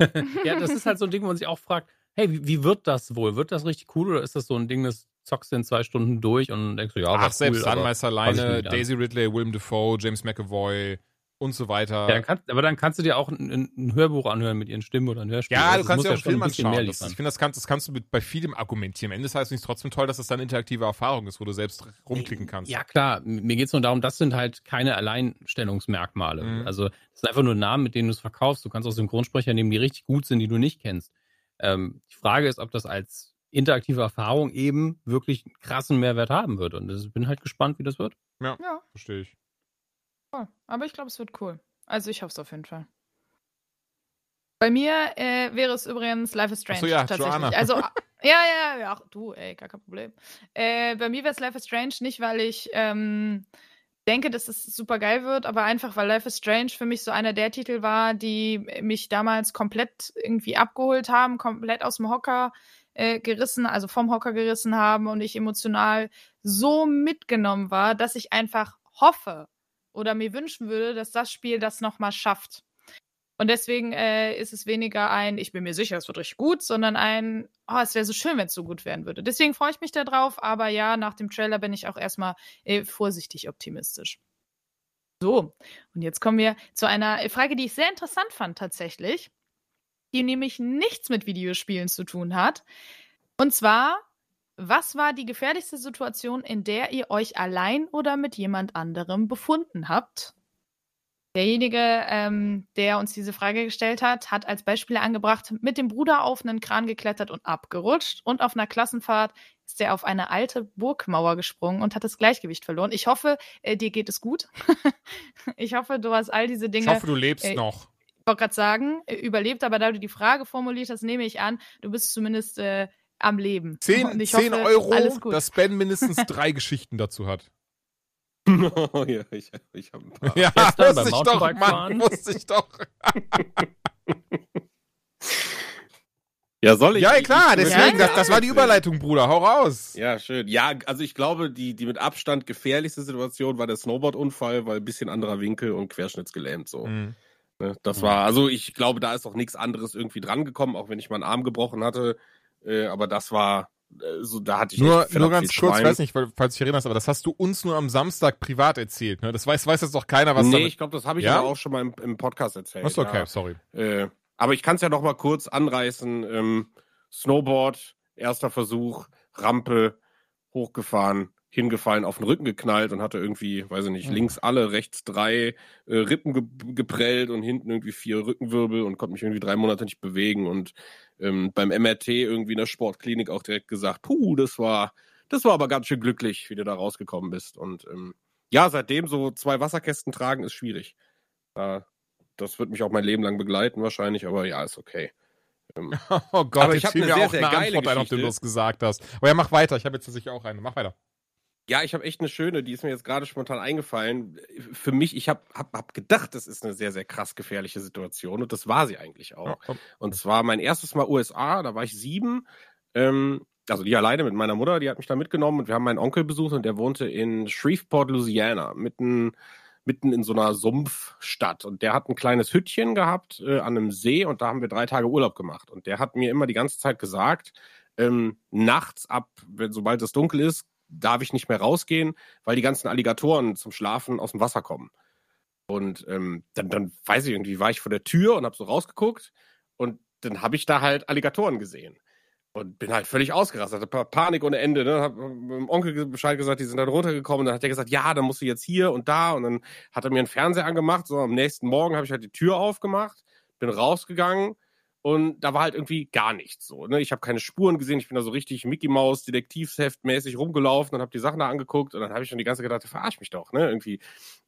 [laughs] Ja, das ist halt so ein Ding, wo man sich auch fragt, hey, wie, wie wird das wohl? Wird das richtig cool oder ist das so ein Ding, das zockst du in zwei Stunden durch und denkst du, ja, war Ach, selbst cool, mir alleine. Daisy Ridley, Willem Dafoe, James McAvoy und so weiter. Ja, dann kannst, aber dann kannst du dir auch ein, ein Hörbuch anhören mit ihren Stimmen oder ein Hörspiel. Ja, Also du kannst muss ja auch einen schon Film anschauen. Das, liefern. ich finde, das kannst, das kannst du mit, bei vielem argumentieren. Am Ende heißt es trotzdem toll, dass das dann interaktive Erfahrung ist, wo du selbst rumklicken kannst. Ja, klar. Mir geht es nur darum, das sind halt keine Alleinstellungsmerkmale. Mhm. Also, das sind einfach nur Namen, mit denen du es verkaufst. Du kannst auch Synchronsprecher nehmen, die richtig gut sind, die du nicht kennst. Ähm, die Frage ist, ob das als interaktive Erfahrung eben wirklich einen krassen Mehrwert haben wird. Und ich bin halt gespannt, wie das wird. Ja, Verstehe ich. Voll. aber ich glaube, es wird cool. Also ich hoffe es auf jeden Fall. Bei mir äh, wäre es übrigens Life is Strange. Ach so, ja, tatsächlich. Joanna. Also, [laughs] ja, ja, ja, ach, du, ey, gar kein Problem. Äh, bei mir wäre es Life is Strange nicht, weil ich ähm, denke, dass es super geil wird, aber einfach, weil Life is Strange für mich so einer der Titel war, die mich damals komplett irgendwie abgeholt haben, komplett aus dem Hocker äh, gerissen, also vom Hocker gerissen haben und ich emotional so mitgenommen war, dass ich einfach hoffe oder mir wünschen würde, dass das Spiel das nochmal schafft. Und deswegen äh, ist es weniger ein, ich bin mir sicher, es wird richtig gut, sondern ein, oh, es wäre so schön, wenn es so gut werden würde. Deswegen freue ich mich da drauf, aber ja, nach dem Trailer bin ich auch erstmal äh, vorsichtig optimistisch. So, und jetzt kommen wir zu einer Frage, die ich sehr interessant fand tatsächlich, die nämlich nichts mit Videospielen zu tun hat. Und zwar, was war die gefährlichste Situation, in der ihr euch allein oder mit jemand anderem befunden habt? Derjenige, ähm, der uns diese Frage gestellt hat, hat als Beispiel angebracht, mit dem Bruder auf einen Kran geklettert und abgerutscht und auf einer Klassenfahrt ist er auf eine alte Burgmauer gesprungen und hat das Gleichgewicht verloren. Ich hoffe, äh, dir geht es gut. [laughs] ich hoffe, du hast all diese Dinge Ich hoffe, du lebst Ey, noch. ich wollte gerade sagen, äh, überlebt, aber da du die Frage formuliert hast, nehme ich an, du bist zumindest äh, am Leben. 10, Und ich 10 hoffe, Euro, alles gut. dass Ben mindestens drei [laughs] Geschichten dazu hat. ja, ich, ich habe ein paar. Ja, wusste beim ich doch, Mountainbike Mann, fahren? wusste ich doch. [laughs] Ja, soll ich? Ja, klar, ich- deswegen, Ja, das, das war die Überleitung, Bruder. Hau raus. Ja, schön. Ja, also ich glaube, die, die mit Abstand gefährlichste Situation war der Snowboard-Unfall, weil ein bisschen anderer Winkel und querschnittsgelähmt so. Mhm. Ne, Das war, also ich glaube, da ist auch nichts anderes irgendwie drangekommen, auch wenn ich meinen Arm gebrochen hatte. Äh, aber das war, äh, so, da hatte ich Nur, nur ganz kurz, ich Schwein. weiß nicht, falls du dich erinnerst, aber das hast du uns nur am Samstag privat erzählt. Ne? Das weiß, weiß jetzt doch keiner, was nee, damit... ich glaube, das habe ich Ja? auch schon mal im, im Podcast erzählt. Achso, okay, ja. sorry. Äh, aber ich kann es ja noch mal kurz anreißen. Ähm, Snowboard, erster Versuch, Rampe, hochgefahren, hingefallen, auf den Rücken geknallt und hatte irgendwie, weiß ich nicht, Mhm. links alle, rechts drei äh, Rippen ge geprellt und hinten irgendwie vier Rückenwirbel und konnte mich irgendwie drei Monate nicht bewegen und ähm, beim MRT irgendwie in der Sportklinik auch direkt gesagt, puh, das war, das war aber ganz schön glücklich, wie du da rausgekommen bist. Und ähm, ja, seitdem so zwei Wasserkästen tragen ist schwierig. Äh, das wird mich auch mein Leben lang begleiten wahrscheinlich, aber ja, ist okay. Ähm, [laughs] Oh Gott, Aber ich jetzt hab fiel eine mir sehr, auch sehr eine Antwort ein, auf den du es gesagt hast. Aber ja, mach weiter. Ich habe jetzt sicher auch eine. Mach weiter. Ja, ich habe echt eine schöne, die ist mir jetzt gerade spontan eingefallen. Für mich, ich habe hab, hab gedacht, das ist eine sehr, sehr krass gefährliche Situation und das war sie eigentlich auch. Ja. Und zwar mein erstes Mal USA, da war ich sieben. Ähm, also die alleine mit meiner Mutter, die hat mich da mitgenommen und wir haben meinen Onkel besucht und der wohnte in Shreveport, Louisiana, mitten, mitten in so einer Sumpfstadt. Und der hat ein kleines Hüttchen gehabt äh, an einem See und da haben wir drei Tage Urlaub gemacht. Und der hat mir immer die ganze Zeit gesagt, ähm, nachts ab, wenn, sobald es dunkel ist, darf ich nicht mehr rausgehen, weil die ganzen Alligatoren zum Schlafen aus dem Wasser kommen. Und ähm, dann, dann weiß ich irgendwie, war ich vor der Tür und habe so rausgeguckt und dann habe ich da halt Alligatoren gesehen. Und bin halt völlig ausgerastet, hatte Pa- Panik ohne Ende. Ne? Hab meinem Onkel ge- Bescheid gesagt, die sind dann runtergekommen. Dann hat er gesagt, ja, dann musst du jetzt hier und da. Und dann hat er mir einen Fernseher angemacht. So am nächsten Morgen habe ich halt die Tür aufgemacht, bin rausgegangen und da war halt irgendwie gar nichts so. Ne? Ich habe keine Spuren gesehen. Ich bin da so richtig Mickey Maus Detektivsheft mäßig rumgelaufen und habe die Sachen da angeguckt und dann habe ich schon die ganze Zeit gedacht, verarsch mich doch, ne? Irgendwie.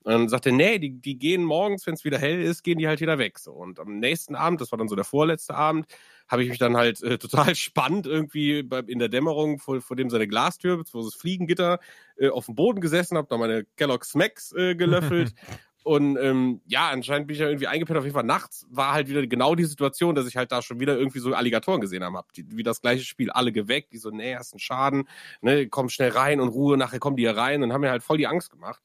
Und dann sagte, nee, die, die gehen morgens, wenn es wieder hell ist, gehen die halt wieder weg. So. Und am nächsten Abend, das war dann so der vorletzte Abend, habe ich mich dann halt äh, [laughs] total spannend irgendwie bei, in der Dämmerung vor, vor dem seine Glastür, wo das Fliegengitter, äh, auf dem Boden gesessen, habe da meine Kellogg's Smacks äh, gelöffelt. [laughs] Und ähm, ja, anscheinend bin ich ja irgendwie eingepennt. Auf jeden Fall nachts war halt wieder genau die Situation, dass ich halt da schon wieder irgendwie so Alligatoren gesehen habe. Hab die, wie das gleiche Spiel, alle geweckt, die so, nee, hast einen Schaden, ne, komm schnell rein und Ruhe, nachher kommen die hier rein und haben mir halt voll die Angst gemacht.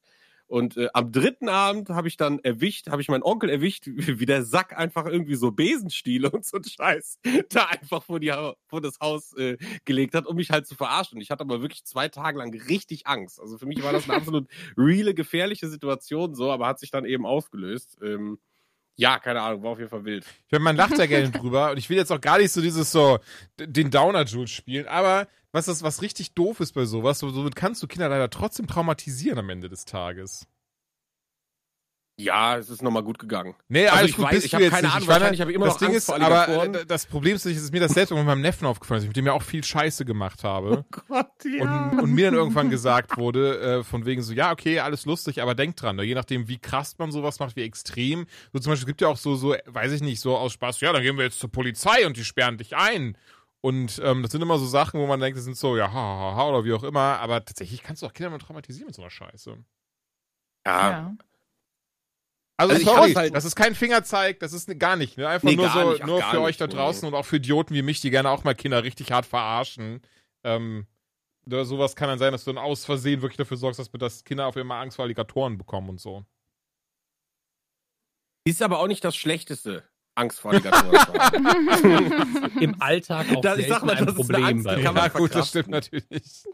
Und äh, am dritten Abend habe ich dann erwischt, habe ich meinen Onkel erwischt, [laughs] wie, der Sack einfach irgendwie so Besenstiele [laughs] und so ein Scheiß da einfach vor, die, vor das Haus äh, gelegt hat, um mich halt zu verarschen. Ich hatte aber wirklich zwei Tage lang richtig Angst. Also für mich war das eine [laughs] absolut reale, gefährliche Situation so, aber hat sich dann eben aufgelöst. Ähm, ja, keine Ahnung, war auf jeden Fall wild. Ich meine, man lacht ja gerne [laughs] drüber und ich will jetzt auch gar nicht so dieses so, den Downer-Jules spielen, aber was das, was richtig doof ist bei sowas, so, somit kannst du Kinder leider trotzdem traumatisieren am Ende des Tages. Ja, es ist nochmal gut gegangen. Nee, Also alles ich gut, weiß- ich du hab jetzt keine nicht. Ahnung, meine, wahrscheinlich habe ich immer das noch Ding Angst ist, vor aber Alligatoren. äh, das Problem ist, dass mir das selbst mit meinem Neffen aufgefallen ist, mit dem ich auch viel Scheiße gemacht habe. Gott, Und, und mir dann irgendwann gesagt wurde, äh, von wegen so, ja, okay, alles lustig, aber denk dran, ne, je nachdem, wie krass man sowas macht, wie extrem. So zum Beispiel, es gibt ja auch so, so, weiß ich nicht, so aus Spaß, ja, dann gehen wir jetzt zur Polizei und die sperren dich ein. Und ähm, das sind immer so Sachen, wo man denkt, das sind so, ja, ha, ha, ha, oder wie auch immer, aber tatsächlich kannst du auch Kinder mal traumatisieren mit so einer Scheiße. ja, Ja. Also, Also sorry, halt- das ist kein Fingerzeig, das ist ne, gar nicht, ne? Einfach Nee, nur so, nicht, nur für euch da draußen und auch für Idioten wie mich, die gerne auch mal Kinder richtig hart verarschen. Ähm, oder sowas kann dann sein, dass du dann aus Versehen wirklich dafür sorgst, dass, dass Kinder auf einmal Angst vor Alligatoren bekommen und so. ist aber auch nicht das Schlechteste, Angst vor Alligatoren zu haben. [laughs] Im Alltag auch Das- ich sag mal, ein das ist eine Problem Angst, bei kann man Ja, gut, das stimmt natürlich.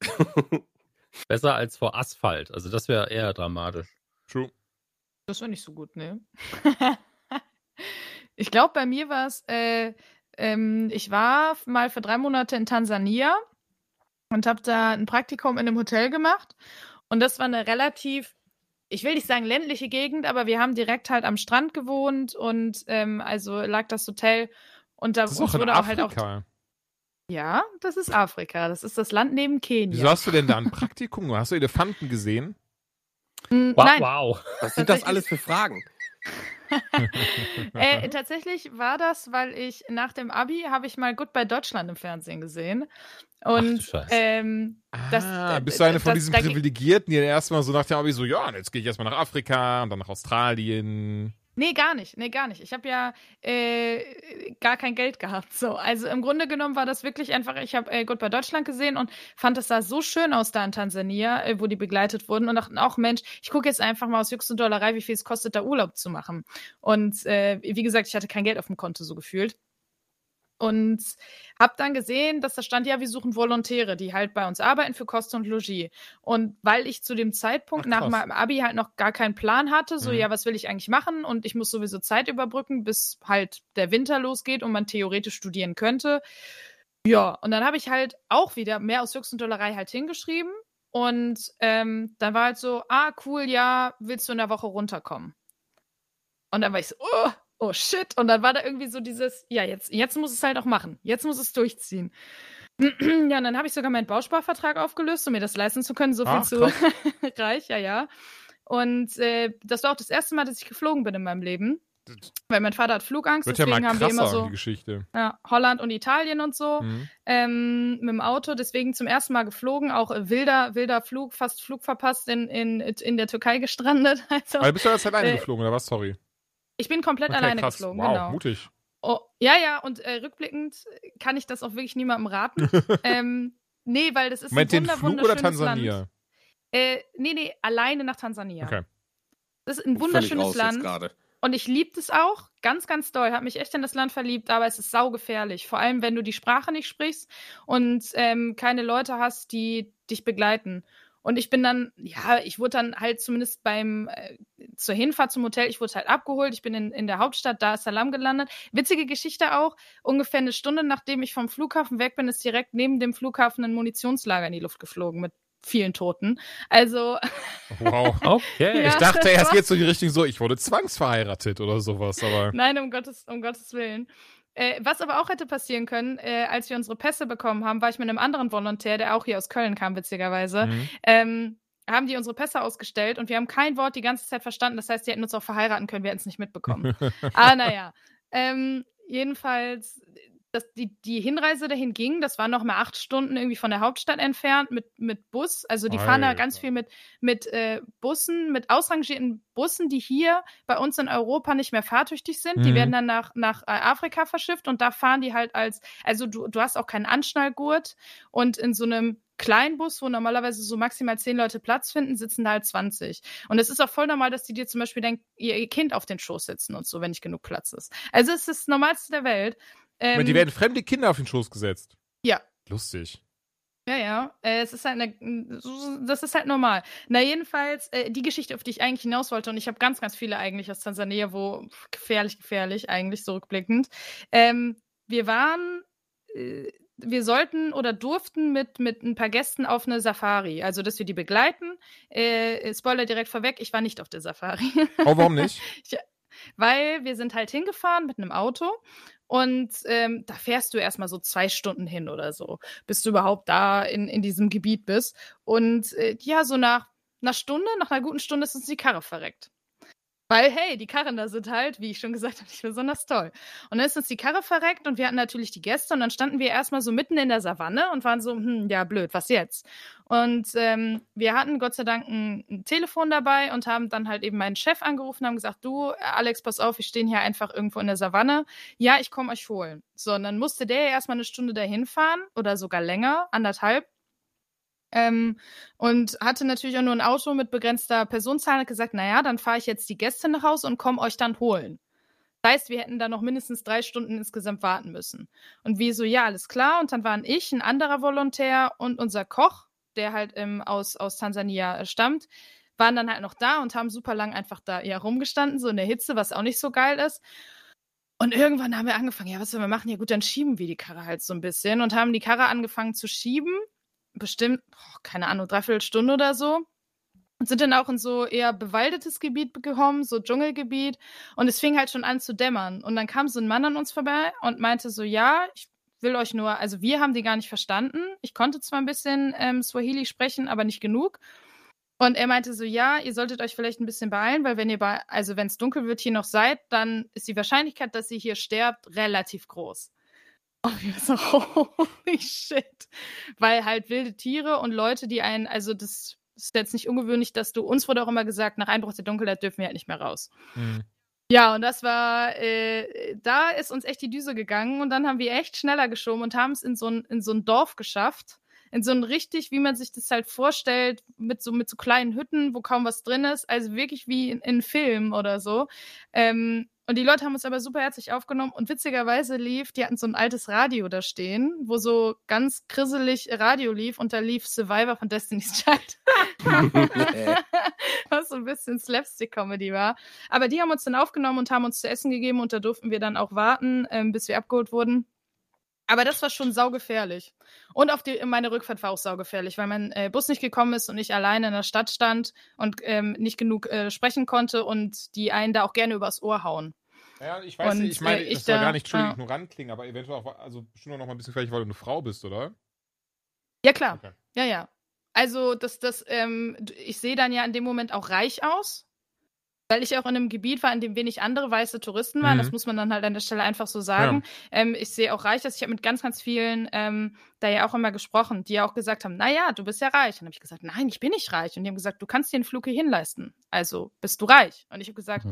[laughs] Besser als vor Asphalt. Also das wäre eher dramatisch. True. Das war nicht so gut, ne? [laughs] ich glaube, bei mir war es, äh, ähm, ich war mal für drei Monate in Tansania und habe da ein Praktikum in einem Hotel gemacht. Und das war eine relativ, ich will nicht sagen ländliche Gegend, aber wir haben direkt halt am Strand gewohnt und ähm, also lag das Hotel und da Das ist auch wurde auch halt auch. Ja, das ist Afrika. Das ist das Land neben Kenia. Wieso hast du denn da ein [laughs] Praktikum? Hast du Elefanten gesehen? Hm, Wow. Nein, wow. Was sind das alles für Fragen? [laughs] äh, tatsächlich war das, weil ich nach dem Abi habe ich mal Goodbye Deutschland im Fernsehen gesehen. Und Scheiße. ähm, das, Ah, bist du eine von das- diesen Privilegierten, die dann erstmal so nach dem Abi so, ja, jetzt gehe ich erstmal nach Afrika und dann nach Australien. Nee, gar nicht. Nee, gar nicht. Ich habe ja äh, gar kein Geld gehabt. So, also im Grunde genommen war das wirklich einfach, ich habe äh, Goodbye Deutschland gesehen und fand das sah so schön aus da in Tansania, äh, wo die begleitet wurden und dachten auch, Mensch, ich gucke jetzt einfach mal aus Jux und Dollerei, wie viel es kostet, da Urlaub zu machen. Und äh, wie gesagt, ich hatte kein Geld auf dem Konto so gefühlt. Und habe dann gesehen, dass da stand, ja, wir suchen Volontäre, die halt bei uns arbeiten für Kost und Logis. Und weil ich zu dem Zeitpunkt Ach, nach meinem Abi halt noch gar keinen Plan hatte, so, Mhm. ja, was will ich eigentlich machen? Und ich muss sowieso Zeit überbrücken, bis halt der Winter losgeht und man theoretisch studieren könnte. Ja, und dann habe ich halt auch wieder mehr aus Jux und Dollerei halt hingeschrieben. Und ähm, dann war halt so, ah, cool, ja, willst du in der Woche runterkommen? Und dann war ich so, oh, oh shit. Und dann war da irgendwie so dieses, ja, jetzt, jetzt muss es halt auch machen. Jetzt muss es durchziehen. [clears throat] ja, und dann habe ich sogar meinen Bausparvertrag aufgelöst, um mir das leisten zu können. So viel Ach, zu [laughs] reich, ja, ja. Und äh, das war auch das erste Mal, dass ich geflogen bin in meinem Leben. Weil mein Vater hat Flugangst, Wird ja mal deswegen haben wir immer so die Geschichte. ja, Holland und Italien und so Mhm. ähm, mit dem Auto, deswegen zum ersten Mal geflogen, auch äh, wilder, wilder Flug, fast Flug verpasst, in, in, in der Türkei gestrandet. [laughs] Also, Aber bist du jetzt alleine Äh, geflogen, oder was? Sorry. Ich bin komplett Okay, alleine krass. geflogen, wow, genau. mutig. Oh, ja, ja, und äh, rückblickend kann ich das auch wirklich niemandem raten. [laughs] ähm, nee, weil das ist Moment, ein den wunder, Flug oder wunderschönes Tansania? Land. Äh, nee, nee, alleine nach Tansania. Okay. Das ist ein wunderschönes Land. Und ich liebe das auch ganz, ganz doll. Habe mich echt in das Land verliebt, aber es ist saugefährlich. Vor allem, wenn du die Sprache nicht sprichst und ähm, keine Leute hast, die dich begleiten. Und ich bin dann, ja, ich wurde dann halt zumindest beim, äh, zur Hinfahrt zum Hotel, ich wurde halt abgeholt. Ich bin in, in der Hauptstadt Dar es Salaam gelandet. Witzige Geschichte auch. Ungefähr eine Stunde nachdem ich vom Flughafen weg bin, ist direkt neben dem Flughafen ein Munitionslager in die Luft geflogen mit vielen Toten. Also, Wow. [laughs] Okay. Ja. Ich dachte erst jetzt so die Richtung so, ich wurde zwangsverheiratet oder sowas, aber. Nein, um Gottes, um Gottes Willen. Äh, was aber auch hätte passieren können, äh, als wir unsere Pässe bekommen haben, war ich mit einem anderen Volontär, der auch hier aus Köln kam, witzigerweise, Mhm. ähm, haben die unsere Pässe ausgestellt und wir haben kein Wort die ganze Zeit verstanden. Das heißt, die hätten uns auch verheiraten können, wir hätten es nicht mitbekommen. [laughs] ah, naja. Ähm, jedenfalls, das, die, die Hinreise dahin ging, das waren noch mal acht Stunden irgendwie von der Hauptstadt entfernt mit, mit Bus. Also die fahren da Alter. ganz viel mit, mit äh, Bussen, mit ausrangierten Bussen, die hier bei uns in Europa nicht mehr fahrtüchtig sind. Die Mhm. werden dann nach, nach äh, Afrika verschifft und da fahren die halt als, also du, du hast auch keinen Anschnallgurt und in so einem kleinen Bus, wo normalerweise so maximal zehn Leute Platz finden, sitzen da halt 20. Und es ist auch voll normal, dass die dir zum Beispiel dein, ihr Kind auf den Schoß setzen und so, wenn nicht genug Platz ist. Also es ist das Normalste der Welt. Ähm, Moment, die werden fremde Kinder auf den Schoß gesetzt. Ja. Lustig. Ja, ja. Äh, es ist halt eine, das ist halt normal. Na, jedenfalls, äh, die Geschichte, auf die ich eigentlich hinaus wollte, und ich habe ganz, ganz viele eigentlich aus Tansania, wo gefährlich, gefährlich, eigentlich so rückblickend. Ähm, wir waren, äh, wir sollten oder durften mit, mit ein paar Gästen auf eine Safari, also dass wir die begleiten. Äh, Spoiler direkt vorweg, ich war nicht auf der Safari. Oh, warum nicht? [laughs] weil wir sind halt hingefahren mit einem Auto und ähm, da fährst du erstmal so zwei Stunden hin oder so, bis du überhaupt da in, in diesem Gebiet bist. Und äh, ja, so nach einer Stunde, nach einer guten Stunde ist uns die Karre verreckt. Weil, hey, die Karren da sind halt, wie ich schon gesagt habe, nicht besonders toll. Und dann ist uns die Karre verreckt und wir hatten natürlich die Gäste und dann standen wir erstmal so mitten in der Savanne und waren so, hm, ja, blöd, was jetzt? Und ähm, wir hatten Gott sei Dank ein, ein Telefon dabei und haben dann halt eben meinen Chef angerufen und haben gesagt, du, Alex, pass auf, wir stehen hier einfach irgendwo in der Savanne. Ja, ich komme euch holen. So, und dann musste der ja erstmal eine Stunde dahin fahren oder sogar länger, anderthalb. Ähm, und hatte natürlich auch nur ein Auto mit begrenzter Personenzahl und gesagt, naja, dann fahre ich jetzt die Gäste nach Hause und komme euch dann holen. Das heißt, wir hätten da noch mindestens drei Stunden insgesamt warten müssen. Und wir so, ja, alles klar. Und dann waren ich, ein anderer Volontär und unser Koch, der halt ähm, aus, aus Tansania äh, stammt, waren dann halt noch da und haben super lang einfach da ja rumgestanden, so in der Hitze, was auch nicht so geil ist. Und irgendwann haben wir angefangen, ja, was sollen wir machen? Ja gut, dann schieben wir die Karre halt so ein bisschen und haben die Karre angefangen zu schieben. Bestimmt, oh, keine Ahnung, dreiviertel Stunde oder so. Und sind dann auch in so eher bewaldetes Gebiet gekommen, so Dschungelgebiet. Und es fing halt schon an zu dämmern. Und dann kam so ein Mann an uns vorbei und meinte so, ja, ich will euch nur, also wir haben die gar nicht verstanden. Ich konnte zwar ein bisschen ähm, Swahili sprechen, aber nicht genug. Und er meinte so, ja, ihr solltet euch vielleicht ein bisschen beeilen, weil wenn ihr bei, also wenn es dunkel wird, hier noch seid, dann ist die Wahrscheinlichkeit, dass ihr hier sterbt, relativ groß. Und wir so, [laughs] holy shit. Weil halt wilde Tiere und Leute, die einen, also das ist jetzt nicht ungewöhnlich, dass du, uns wurde auch immer gesagt, nach Einbruch der Dunkelheit dürfen wir halt nicht mehr raus. Mhm. Ja, und das war, äh, da ist uns echt die Düse gegangen und dann haben wir echt schneller geschoben und haben es in so ein, in so ein Dorf geschafft. In so ein richtig, wie man sich das halt vorstellt, mit so, mit so kleinen Hütten, wo kaum was drin ist. Also wirklich wie in, in Film oder so. Ähm, und die Leute haben uns aber super herzlich aufgenommen und witzigerweise lief, die hatten so ein altes Radio da stehen, wo so ganz krisselig Radio lief und da lief Survivor von Destiny's Child. [laughs] Was so ein bisschen Slapstick-Comedy war. Aber die haben uns dann aufgenommen und haben uns zu essen gegeben und da durften wir dann auch warten, ähm, bis wir abgeholt wurden. Aber das war schon saugefährlich. Und auf die, meine Rückfahrt war auch saugefährlich, weil mein äh, Bus nicht gekommen ist und ich alleine in der Stadt stand und ähm, nicht genug äh, sprechen konnte und die einen da auch gerne übers Ohr hauen. Ja, ich weiß Und, nicht, ich meine, äh, ich das soll da- gar nicht Entschuldigung, ja. ignorant klingen, aber eventuell auch, also bestimmt noch mal ein bisschen vielleicht, weil du eine Frau bist, oder? Ja, klar. Okay. Ja, ja. Also, das, das, ähm, ich sehe dann ja in dem Moment auch reich aus, weil ich auch in einem Gebiet war, in dem wenig andere weiße Touristen waren. Mhm. Das muss man dann halt an der Stelle einfach so sagen. Ähm, ich sehe auch reich aus. Ich habe mit ganz, ganz vielen ähm, da ja auch immer gesprochen, die ja auch gesagt haben, naja, du bist ja reich. Und dann habe ich gesagt, nein, ich bin nicht reich. Und die haben gesagt, du kannst dir einen Flug hierhin leisten. Also bist du reich. Und ich habe gesagt,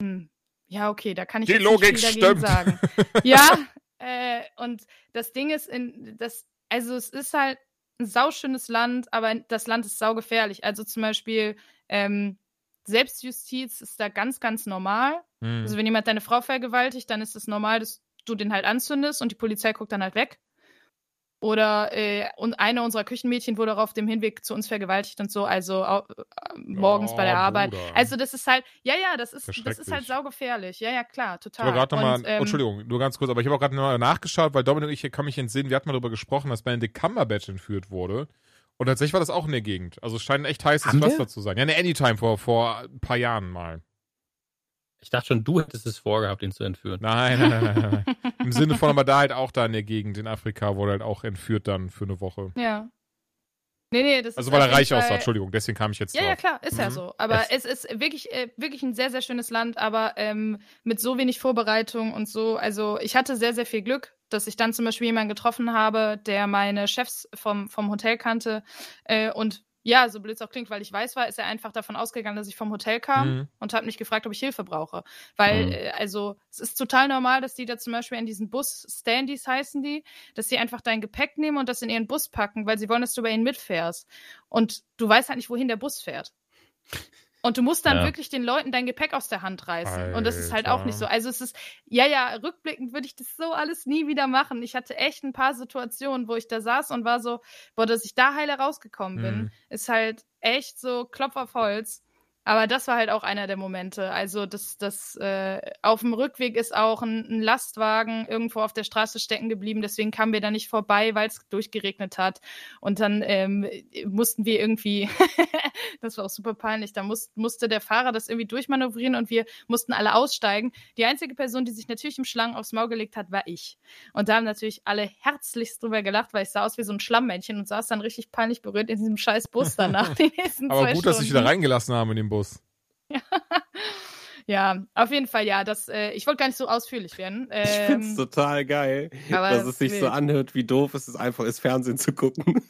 Mhm. ja, okay, da kann ich Die jetzt Logik nicht viel dagegen stimmt. sagen. [laughs] ja, äh, und das Ding ist, in, das, also es ist halt ein sauschönes Land, aber das Land ist saugefährlich. Also zum Beispiel ähm, Selbstjustiz ist da ganz, ganz normal. Hm. Also wenn jemand deine Frau vergewaltigt, dann ist es normal, dass du den halt anzündest und die Polizei guckt dann halt weg. Oder äh, und eine unserer Küchenmädchen wurde auch auf dem Hinweg zu uns vergewaltigt und so, also äh, morgens bei der Oh, Arbeit. Bruder. Also das ist halt, ja, ja, das ist, das ist halt saugefährlich. Ja, ja, klar, Ich total. habe gerade nochmal, ähm, oh, Entschuldigung, nur ganz kurz, aber ich habe auch gerade nochmal nachgeschaut, weil Dominik und ich, hier kann mich entsinnen, wir hatten mal darüber gesprochen, dass Benedict Cumberbatch entführt wurde. Und tatsächlich war das auch in der Gegend. Also es scheint ein echt heißes Haben wir? Pflaster zu sein. Ja, eine Anytime vor, vor ein paar Jahren mal. Ich dachte schon, du hättest es vorgehabt, ihn zu entführen. Nein, nein, nein, nein, nein. [laughs] Im Sinne von, aber da halt auch da in der Gegend in Afrika wurde halt auch entführt dann für eine Woche. Ja. Nee, nee, das Also ist weil er reich aussah, Entschuldigung, deswegen kam ich jetzt Ja, drauf. ja, klar, ist ja Mhm. so. Aber es, ist wirklich, äh, wirklich ein sehr, sehr schönes Land, aber ähm, mit so wenig Vorbereitung und so. Also ich hatte sehr, sehr viel Glück, dass ich dann zum Beispiel jemanden getroffen habe, der meine Chefs vom, vom Hotel kannte. Äh, und ja, so blöd es auch klingt, weil ich weiß war, ist er einfach davon ausgegangen, dass ich vom Hotel kam Mhm. und hat mich gefragt, ob ich Hilfe brauche. Weil, Mhm. äh, also, es ist total normal, dass die da zum Beispiel in diesen Bus-Standys heißen die, dass sie einfach dein Gepäck nehmen und das in ihren Bus packen, weil sie wollen, dass du bei ihnen mitfährst. Und du weißt halt nicht, wohin der Bus fährt. Und du musst dann Ja. wirklich den Leuten dein Gepäck aus der Hand reißen. Und das ist halt auch Alter. nicht so. Also es ist, ja, ja, rückblickend würde ich das so alles nie wieder machen. Ich hatte echt ein paar Situationen, wo ich da saß und war so, boah, dass ich da heile rausgekommen bin, Mhm. ist halt echt so Klopf auf Holz. Aber das war halt auch einer der Momente. Also das, das äh, auf dem Rückweg ist auch ein, ein Lastwagen irgendwo auf der Straße stecken geblieben. Deswegen kamen wir da nicht vorbei, weil es durchgeregnet hat. Und dann ähm, mussten wir irgendwie, [laughs] das war auch super peinlich, da muss, musste der Fahrer das irgendwie durchmanövrieren und wir mussten alle aussteigen. Die einzige Person, die sich natürlich im Schlangen aufs Maul gelegt hat, war ich. Und da haben natürlich alle herzlichst drüber gelacht, weil ich sah aus wie so ein Schlammmännchen und saß dann richtig peinlich berührt in diesem scheiß Bus danach. Die nächsten Aber zwei gut, dass ich wieder Stunden. reingelassen habe in den Bus. Ja, [laughs] auf jeden Fall, ja. Das, äh, ich wollte gar nicht so ausführlich werden. [laughs] Ich find's Ähm, total geil, dass es sich so wild. anhört, wie doof es ist, einfach ist, Fernsehen zu gucken. [laughs] [laughs]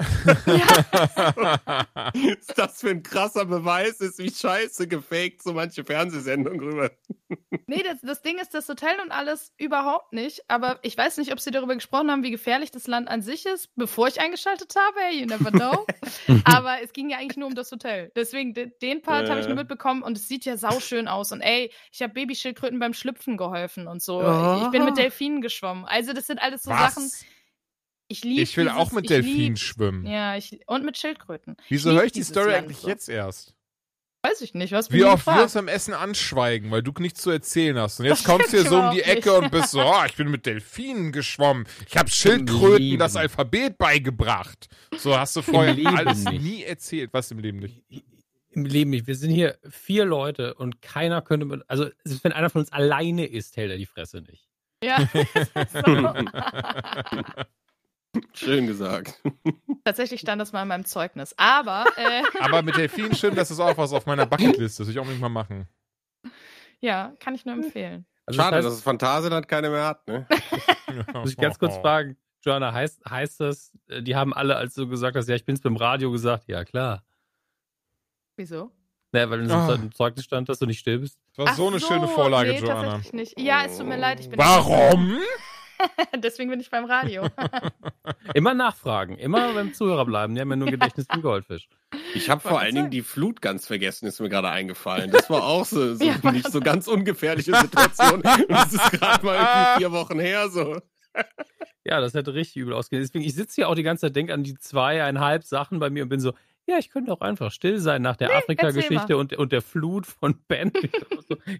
ist das für ein krasser Beweis ist, wie scheiße gefaked so manche Fernsehsendungen rüber. Nee, das, das Ding ist, das Hotel und alles überhaupt nicht. Aber ich weiß nicht, ob sie darüber gesprochen haben, wie gefährlich das Land an sich ist, bevor ich eingeschaltet habe. Hey, you never know. Aber es ging ja eigentlich nur um das Hotel. Deswegen, de- den Part habe ich Ja. nur mitbekommen und es sieht ja sauschön aus. Und ey, ich habe Babyschildkröten beim Schlüpfen geholfen und so. Oh. Ich bin mit Delfinen geschwommen. Also, das sind alles so Was? Sachen. Ich liebe Ich will auch mit Delfinen schwimmen. Ja, ich, und mit Schildkröten. Wieso lieb höre ich die dieses Story Land eigentlich so. jetzt erst? Weiß ich nicht, was Wie oft wir uns am Essen anschweigen, weil du nichts zu erzählen hast. Und jetzt Das kommst du hier so um die Ecke und bist so, oh, ich bin mit Delfinen geschwommen. Ich habe Schildkröten Leben. das Alphabet beigebracht. So hast du vorher alles nicht. nie erzählt. Was im Leben nicht? Im Leben nicht. Wir sind hier vier Leute und keiner könnte, mit, also selbst wenn einer von uns alleine ist, hält er die Fresse nicht. Ja. [laughs] Schön gesagt. Tatsächlich stand das mal in meinem Zeugnis. Aber äh, [laughs] Aber mit Delfin schön, das ist auch was auf meiner Bucketliste. Das will ich auch unbedingt mal machen. ja, kann ich nur empfehlen. Also Schade, das dass heißt, es Phantasialand keine mehr hat, ne? [laughs] muss ich ganz kurz fragen, Joanna, heißt, heißt das, äh, die haben alle, als du gesagt hast, ja, ich bin's beim Radio gesagt, ja klar. Wieso? Naja, weil in Ah. dem Zeugnis stand, dass du nicht still bist. Das war Ach so eine schöne Vorlage, nee, Joanna. tatsächlich nicht. Ja, es tut mir leid, ich bin Warum? [laughs] Deswegen bin ich beim Radio. [laughs] Immer nachfragen, immer beim Zuhörer bleiben. Die haben ja nur ein [laughs] Gedächtnis wie Goldfisch. Ich habe vor allen Dingen die Flut ganz vergessen, ist mir gerade eingefallen. Das war auch so, so Ja, nicht so ganz ungefährliche Situation. Und das ist gerade mal irgendwie vier Wochen her so. Ja, das hätte richtig übel ausgehen. Deswegen, ich sitze hier auch die ganze Zeit, denke an die zweieinhalb Sachen bei mir und bin so, ja, ich könnte auch einfach still sein nach der Nee, Afrika-Geschichte und, und der Flut von [laughs] Ben.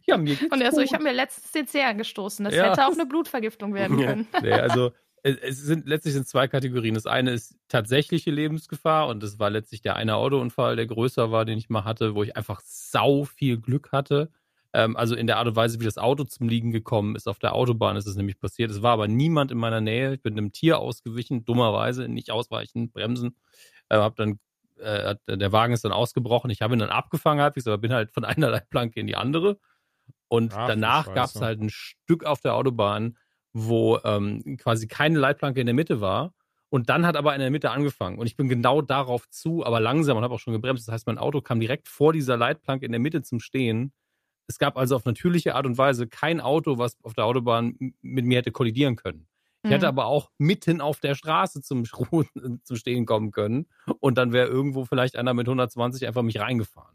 ja, mir geht's Und er so, ich habe mir letztens den Zeh angestoßen. Das Ja. hätte auch eine Blutvergiftung werden können. Nee, [laughs] also es, sind letztlich sind zwei Kategorien. Das eine ist tatsächliche Lebensgefahr und das war letztlich der eine Autounfall, der größer war, den ich mal hatte, wo ich einfach sau viel Glück hatte. Ähm, also in der Art und Weise, wie das Auto zum Liegen gekommen ist. Auf der Autobahn ist es nämlich passiert. Es war aber niemand in meiner Nähe. Ich bin einem Tier ausgewichen, dummerweise, nicht ausweichen, bremsen. Äh, hab dann, äh, hat- der Wagen ist dann ausgebrochen. Ich habe ihn dann abgefangen, halbwegs, aber bin halt von [laughs] einer Leitplanke in die andere. Und Ach, danach gab es halt ein Stück auf der Autobahn, wo ähm, quasi keine Leitplanke in der Mitte war. Und dann hat aber in der Mitte angefangen. Und ich bin genau darauf zu, aber langsam und habe auch schon gebremst. Das heißt, mein Auto kam direkt vor dieser Leitplanke in der Mitte zum Stehen. Es gab also auf natürliche Art und Weise kein Auto, was auf der Autobahn mit mir hätte kollidieren können. Ich hätte Mhm. aber auch mitten auf der Straße zum, Schru- [laughs] zum Stehen kommen können. Und dann wäre irgendwo vielleicht einer mit 120 einfach mich reingefahren.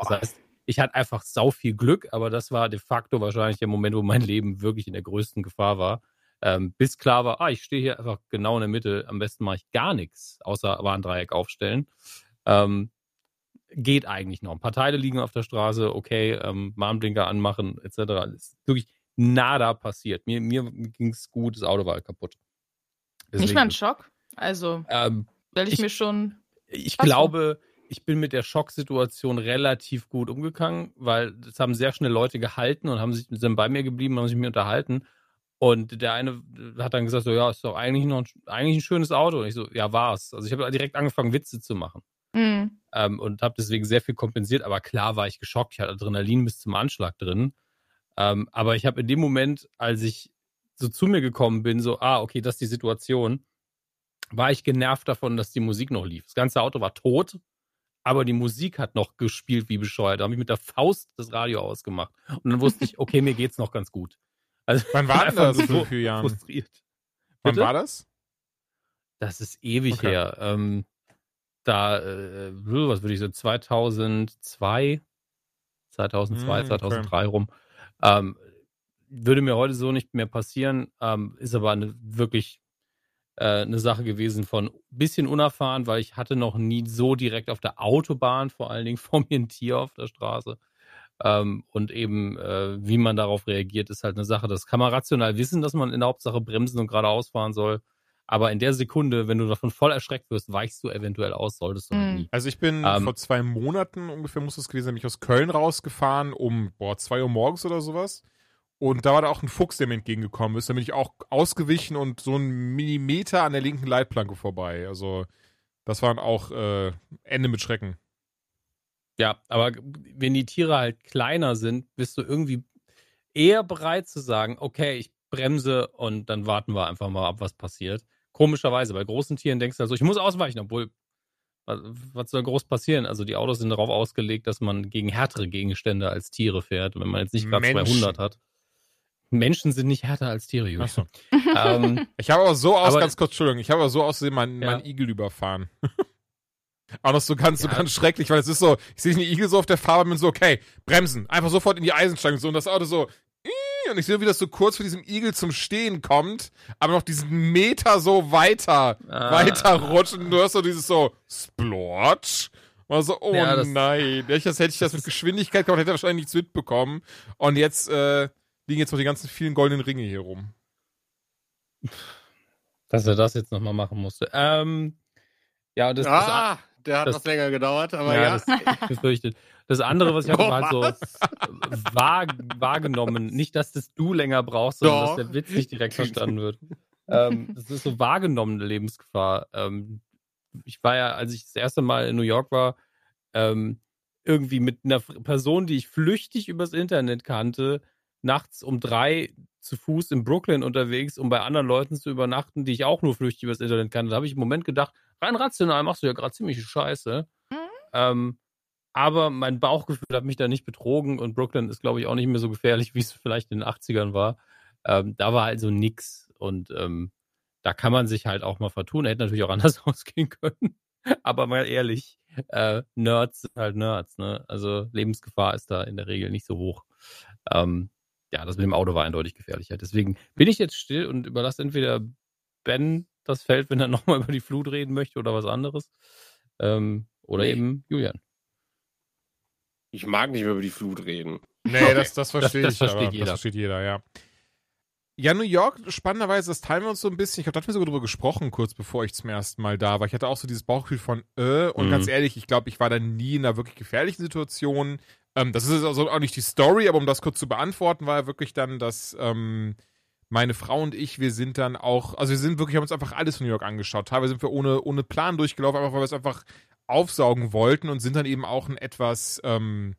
Das heißt, ich hatte einfach sau viel Glück, aber das war de facto wahrscheinlich der Moment, wo mein Leben wirklich in der größten Gefahr war. Ähm, bis klar war, ah, ich stehe hier einfach genau in der Mitte. Am besten mache ich gar nichts, außer Warndreieck aufstellen. Ähm, geht eigentlich noch. Ein paar Teile liegen auf der Straße, okay, ähm, Warnblinker anmachen, etc. Ist wirklich nada passiert. Mir, mir ging es gut, das Auto war kaputt. Nicht mal ein Deswegen, Schock. Also, ähm, stelle ich, Ich- mir schon. ich so. glaube, ich bin mit der Schocksituation relativ gut umgegangen, weil es haben sehr schnell Leute gehalten und haben sich sind bei mir geblieben, haben sich mit mir unterhalten. Und der eine hat dann gesagt, so, ja, ist doch eigentlich noch ein, eigentlich ein schönes Auto. Und ich so, ja, war's. Also ich habe direkt angefangen, Witze zu machen. Mhm. Ähm, und habe deswegen sehr viel kompensiert. Aber klar war ich geschockt. Ich hatte Adrenalin bis zum Anschlag drin. Ähm, aber ich habe in dem Moment, als ich so zu mir gekommen bin, so, ah, okay, das ist die Situation, war ich genervt davon, dass die Musik noch lief. Das ganze Auto war tot, aber die Musik hat noch gespielt wie bescheuert. Da habe ich mit der Faust das Radio ausgemacht. Und dann wusste ich, [laughs] okay, mir geht's noch ganz gut. Also, Wann war denn das so vier Jahren? frustriert. Wann Bitte? war das? Das ist ewig Okay. her. Ähm, da, äh, was würde ich sagen, 2002, 2002, Mm, 2003 rum. Ähm, würde mir heute so nicht mehr passieren, ähm, ist aber eine, wirklich äh, eine Sache gewesen von bisschen unerfahren, weil ich hatte noch nie so direkt auf der Autobahn vor allen Dingen [laughs] vor mir ein Tier auf der Straße. Ähm, und eben, äh, wie man darauf reagiert, ist halt eine Sache. Das kann man rational wissen, dass man in der Hauptsache bremsen und geradeaus fahren soll. Aber in der Sekunde, wenn du davon voll erschreckt wirst, weichst du eventuell aus, solltest du Mhm. nie. Also ich bin Ähm, vor zwei Monaten ungefähr, muss es gewesen sein, bin ich aus Köln rausgefahren um, boah, zwei Uhr morgens oder sowas. Und da war da auch ein Fuchs, der mir entgegengekommen ist. Da bin ich auch ausgewichen und so einen Millimeter an der linken Leitplanke vorbei. Also das waren auch äh, Ende mit Schrecken. Ja, aber wenn die Tiere halt kleiner sind, bist du irgendwie eher bereit zu sagen, okay, ich bremse und dann warten wir einfach mal ab, was passiert. Komischerweise, bei großen Tieren denkst du also, ich muss ausweichen, obwohl, was, was soll groß passieren? Also die Autos sind darauf ausgelegt, dass man gegen härtere Gegenstände als Tiere fährt. Wenn man jetzt nicht gerade Menschen. 200 hat. Menschen sind nicht härter als Tiere, Julian. Achso. [laughs] Ähm, Ich habe aber so aus, Aber- ganz kurz, Entschuldigung, ich habe aber so aussehen meinen Ja. meinen Igel überfahren. [laughs] auch noch so ganz, so Ja. ganz schrecklich, weil es ist so, ich sehe den Igel so auf der Fahrbahn und bin so, okay, bremsen, einfach sofort in die Eisenstange so und das Auto so, und ich sehe, wie das so kurz vor diesem Igel zum Stehen kommt, aber noch diesen Meter so weiter, Ah. weiter rutscht und du hörst so dieses so, Splotch. War so, oh Ja, das- nein. Hätte ich das, hätte ich das mit Geschwindigkeit gemacht, hätte er wahrscheinlich nichts mitbekommen. Und jetzt äh, liegen jetzt noch die ganzen vielen goldenen Ringe hier rum. dass er das jetzt nochmal machen musste. Ähm, ja, das, das ah, der hat das- was länger gedauert, aber ja, ja. das ich befürchtet. Das andere, was ich hatte, Oh, war halt so wahr, wahrgenommen. Nicht, dass das du länger brauchst, sondern Doch. dass der Witz nicht direkt [laughs] verstanden wird. ähm, das ist so wahrgenommene Lebensgefahr. Ähm, ich war ja, als ich das erste Mal in New York war, ähm, irgendwie mit einer Person, die ich flüchtig übers Internet kannte, nachts um drei zu Fuß in Brooklyn unterwegs, um bei anderen Leuten zu übernachten, die ich auch nur flüchtig übers Internet kannte. Da habe ich im Moment gedacht, rein rational machst du ja gerade ziemlich Scheiße. Mhm. Ähm, aber mein Bauchgefühl hat mich da nicht betrogen und Brooklyn ist, glaube ich, auch nicht mehr so gefährlich, wie es vielleicht in den 80ern war. Ähm, da war also nix und ähm, da kann man sich halt auch mal vertun. Er hätte natürlich auch [laughs] anders ausgehen können. aber mal ehrlich, äh, Nerds sind halt Nerds, ne? Also Lebensgefahr ist da in der Regel nicht so hoch. Ähm, ja, das mit dem Auto war eindeutig gefährlicher. Deswegen bin ich jetzt still und überlasse entweder Ben das Feld, wenn er [laughs] nochmal über die Flut reden möchte oder was anderes. Ähm, oder nee. eben Julian. Ich mag nicht mehr über die Flut reden. Nee, das, das verstehe das, ich. das versteht aber, jeder. Das versteht jeder, ja. Ja, New York, spannenderweise, das teilen wir uns so ein bisschen. Ich glaube, da hatten wir sogar drüber gesprochen, kurz bevor ich zum ersten Mal da war. Ich hatte auch so dieses Bauchgefühl von, äh, und mhm. ganz ehrlich, ich glaube, ich war da nie in einer wirklich gefährlichen Situation. Ähm, das ist also auch nicht die Story, aber um das kurz zu beantworten, war ja wirklich dann, dass ähm, meine Frau und ich, wir sind dann auch, also wir sind wirklich, haben uns einfach alles von New York angeschaut. Teilweise sind wir ohne, ohne Plan durchgelaufen, einfach weil wir es einfach aufsaugen wollten und sind dann eben auch ein etwas, ähm,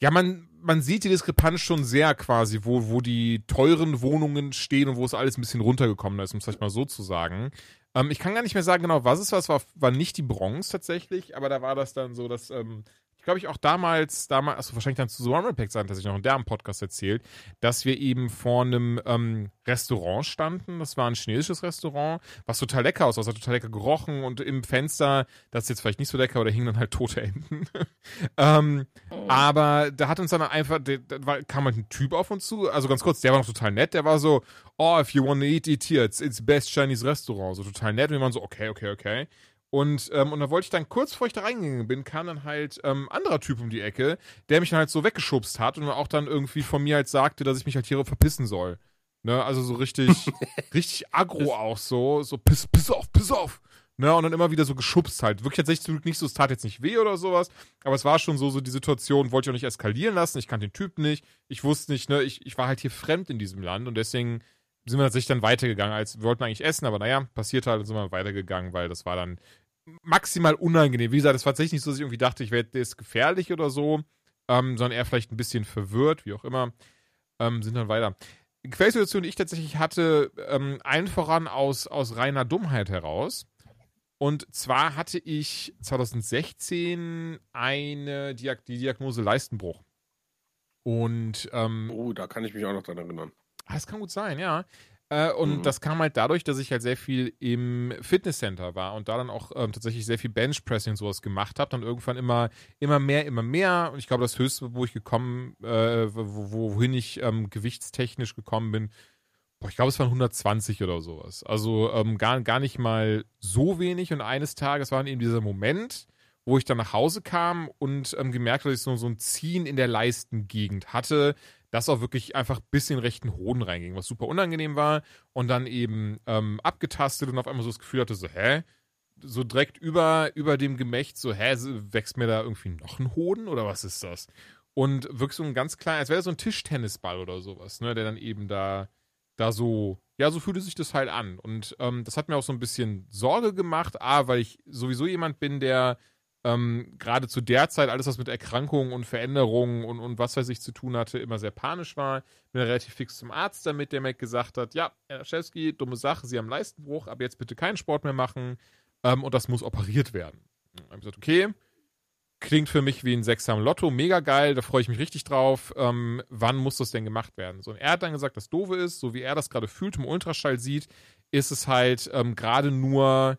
ja, man, man sieht die Diskrepanz schon sehr quasi, wo, wo die teuren Wohnungen stehen und wo es alles ein bisschen runtergekommen ist, um es vielleicht mal so zu sagen. Ähm, ich kann gar nicht mehr sagen genau, was es war. Es war, war nicht die Bronx tatsächlich, aber da war das dann so, dass ähm, glaube ich, auch damals, damals, also wahrscheinlich dann zu so Pack sein, dass ich noch in der Podcast erzählt, dass wir eben vor einem ähm, Restaurant standen. Das war ein chinesisches Restaurant, was total lecker aussah, hat total lecker gerochen und im Fenster, das ist jetzt vielleicht nicht so lecker, aber da hingen dann halt tote Enten. [laughs] ähm, oh. Aber da hat uns dann einfach, da kam halt ein Typ auf uns zu, also ganz kurz, der war noch total nett, der war so, oh, if you want to eat, eat here, it's, it's best Chinese Restaurant, so total nett und wir waren so, okay, okay, okay. Und, ähm, und da wollte ich dann kurz bevor ich da reingegangen bin, kam dann halt ähm, anderer Typ um die Ecke, der mich dann halt so weggeschubst hat und auch dann irgendwie von mir halt sagte, dass ich mich halt hier verpissen soll. Ne, also so richtig, [laughs] richtig aggro auch so, so piss, piss auf, piss auf. Ne, und dann immer wieder so geschubst halt. Wirklich tatsächlich nicht so, es tat jetzt nicht weh oder sowas, aber es war schon so, so die Situation, wollte ich auch nicht eskalieren lassen, ich kannte den Typ nicht, ich wusste nicht, ne, ich, ich war halt hier fremd in diesem Land und deswegen sind wir tatsächlich dann weitergegangen, als wir wollten eigentlich essen, aber naja, passiert halt sind wir weitergegangen, weil das war dann maximal unangenehm. Wie gesagt, es war tatsächlich nicht so, dass ich irgendwie dachte, ich werde jetzt gefährlich oder so, ähm, sondern eher vielleicht ein bisschen verwirrt, wie auch immer. Ähm, sind dann weiter. Quellsituation, die ich tatsächlich hatte, ähm, allen voran aus, aus reiner Dummheit heraus. Und zwar hatte ich 2016 eine Diag die Diagnose Leistenbruch. Und ähm, oh, da kann ich mich auch noch dran erinnern. Ah, das kann gut sein, ja. Äh, und mhm. das kam halt dadurch, dass ich halt sehr viel im Fitnesscenter war und da dann auch ähm, tatsächlich sehr viel Benchpressing und sowas gemacht habe. Dann irgendwann immer, immer mehr, immer mehr. Und ich glaube, das höchste, wo ich gekommen, äh, wo, wohin ich ähm, gewichtstechnisch gekommen bin, boah, ich glaube, es waren 120 oder sowas. Also ähm, gar, gar nicht mal so wenig. Und eines Tages war dann eben dieser Moment, wo ich dann nach Hause kam und ähm, gemerkt habe, dass ich so, so ein Ziehen in der Leistengegend hatte, das auch wirklich einfach bis in den rechten Hoden reinging, was super unangenehm war und dann eben ähm, abgetastet und auf einmal so das Gefühl hatte, so, hä? So direkt über, über dem Gemächt, so, hä, wächst mir da irgendwie noch ein Hoden oder was ist das? Und wirklich so ein ganz kleiner, als wäre so ein Tischtennisball oder sowas, ne, der dann eben da, da so, ja, so fühlte sich das halt an. Und ähm, das hat mir auch so ein bisschen Sorge gemacht, A, weil ich sowieso jemand bin, der ähm, gerade zu der Zeit alles, was mit Erkrankungen und Veränderungen und, und was weiß ich zu tun hatte, immer sehr panisch war. Bin relativ fix zum Arzt damit, der mir gesagt hat, ja, Herr Schewski, dumme Sache, Sie haben Leistenbruch, aber jetzt bitte keinen Sport mehr machen ähm, und das muss operiert werden. Habe ich gesagt, okay, klingt für mich wie ein Sechser am Lotto, mega geil, da freue ich mich richtig drauf. Ähm, wann muss das denn gemacht werden? So, und er hat dann gesagt, das Doofe ist, so wie er das gerade fühlt, im Ultraschall sieht, ist es halt ähm, gerade nur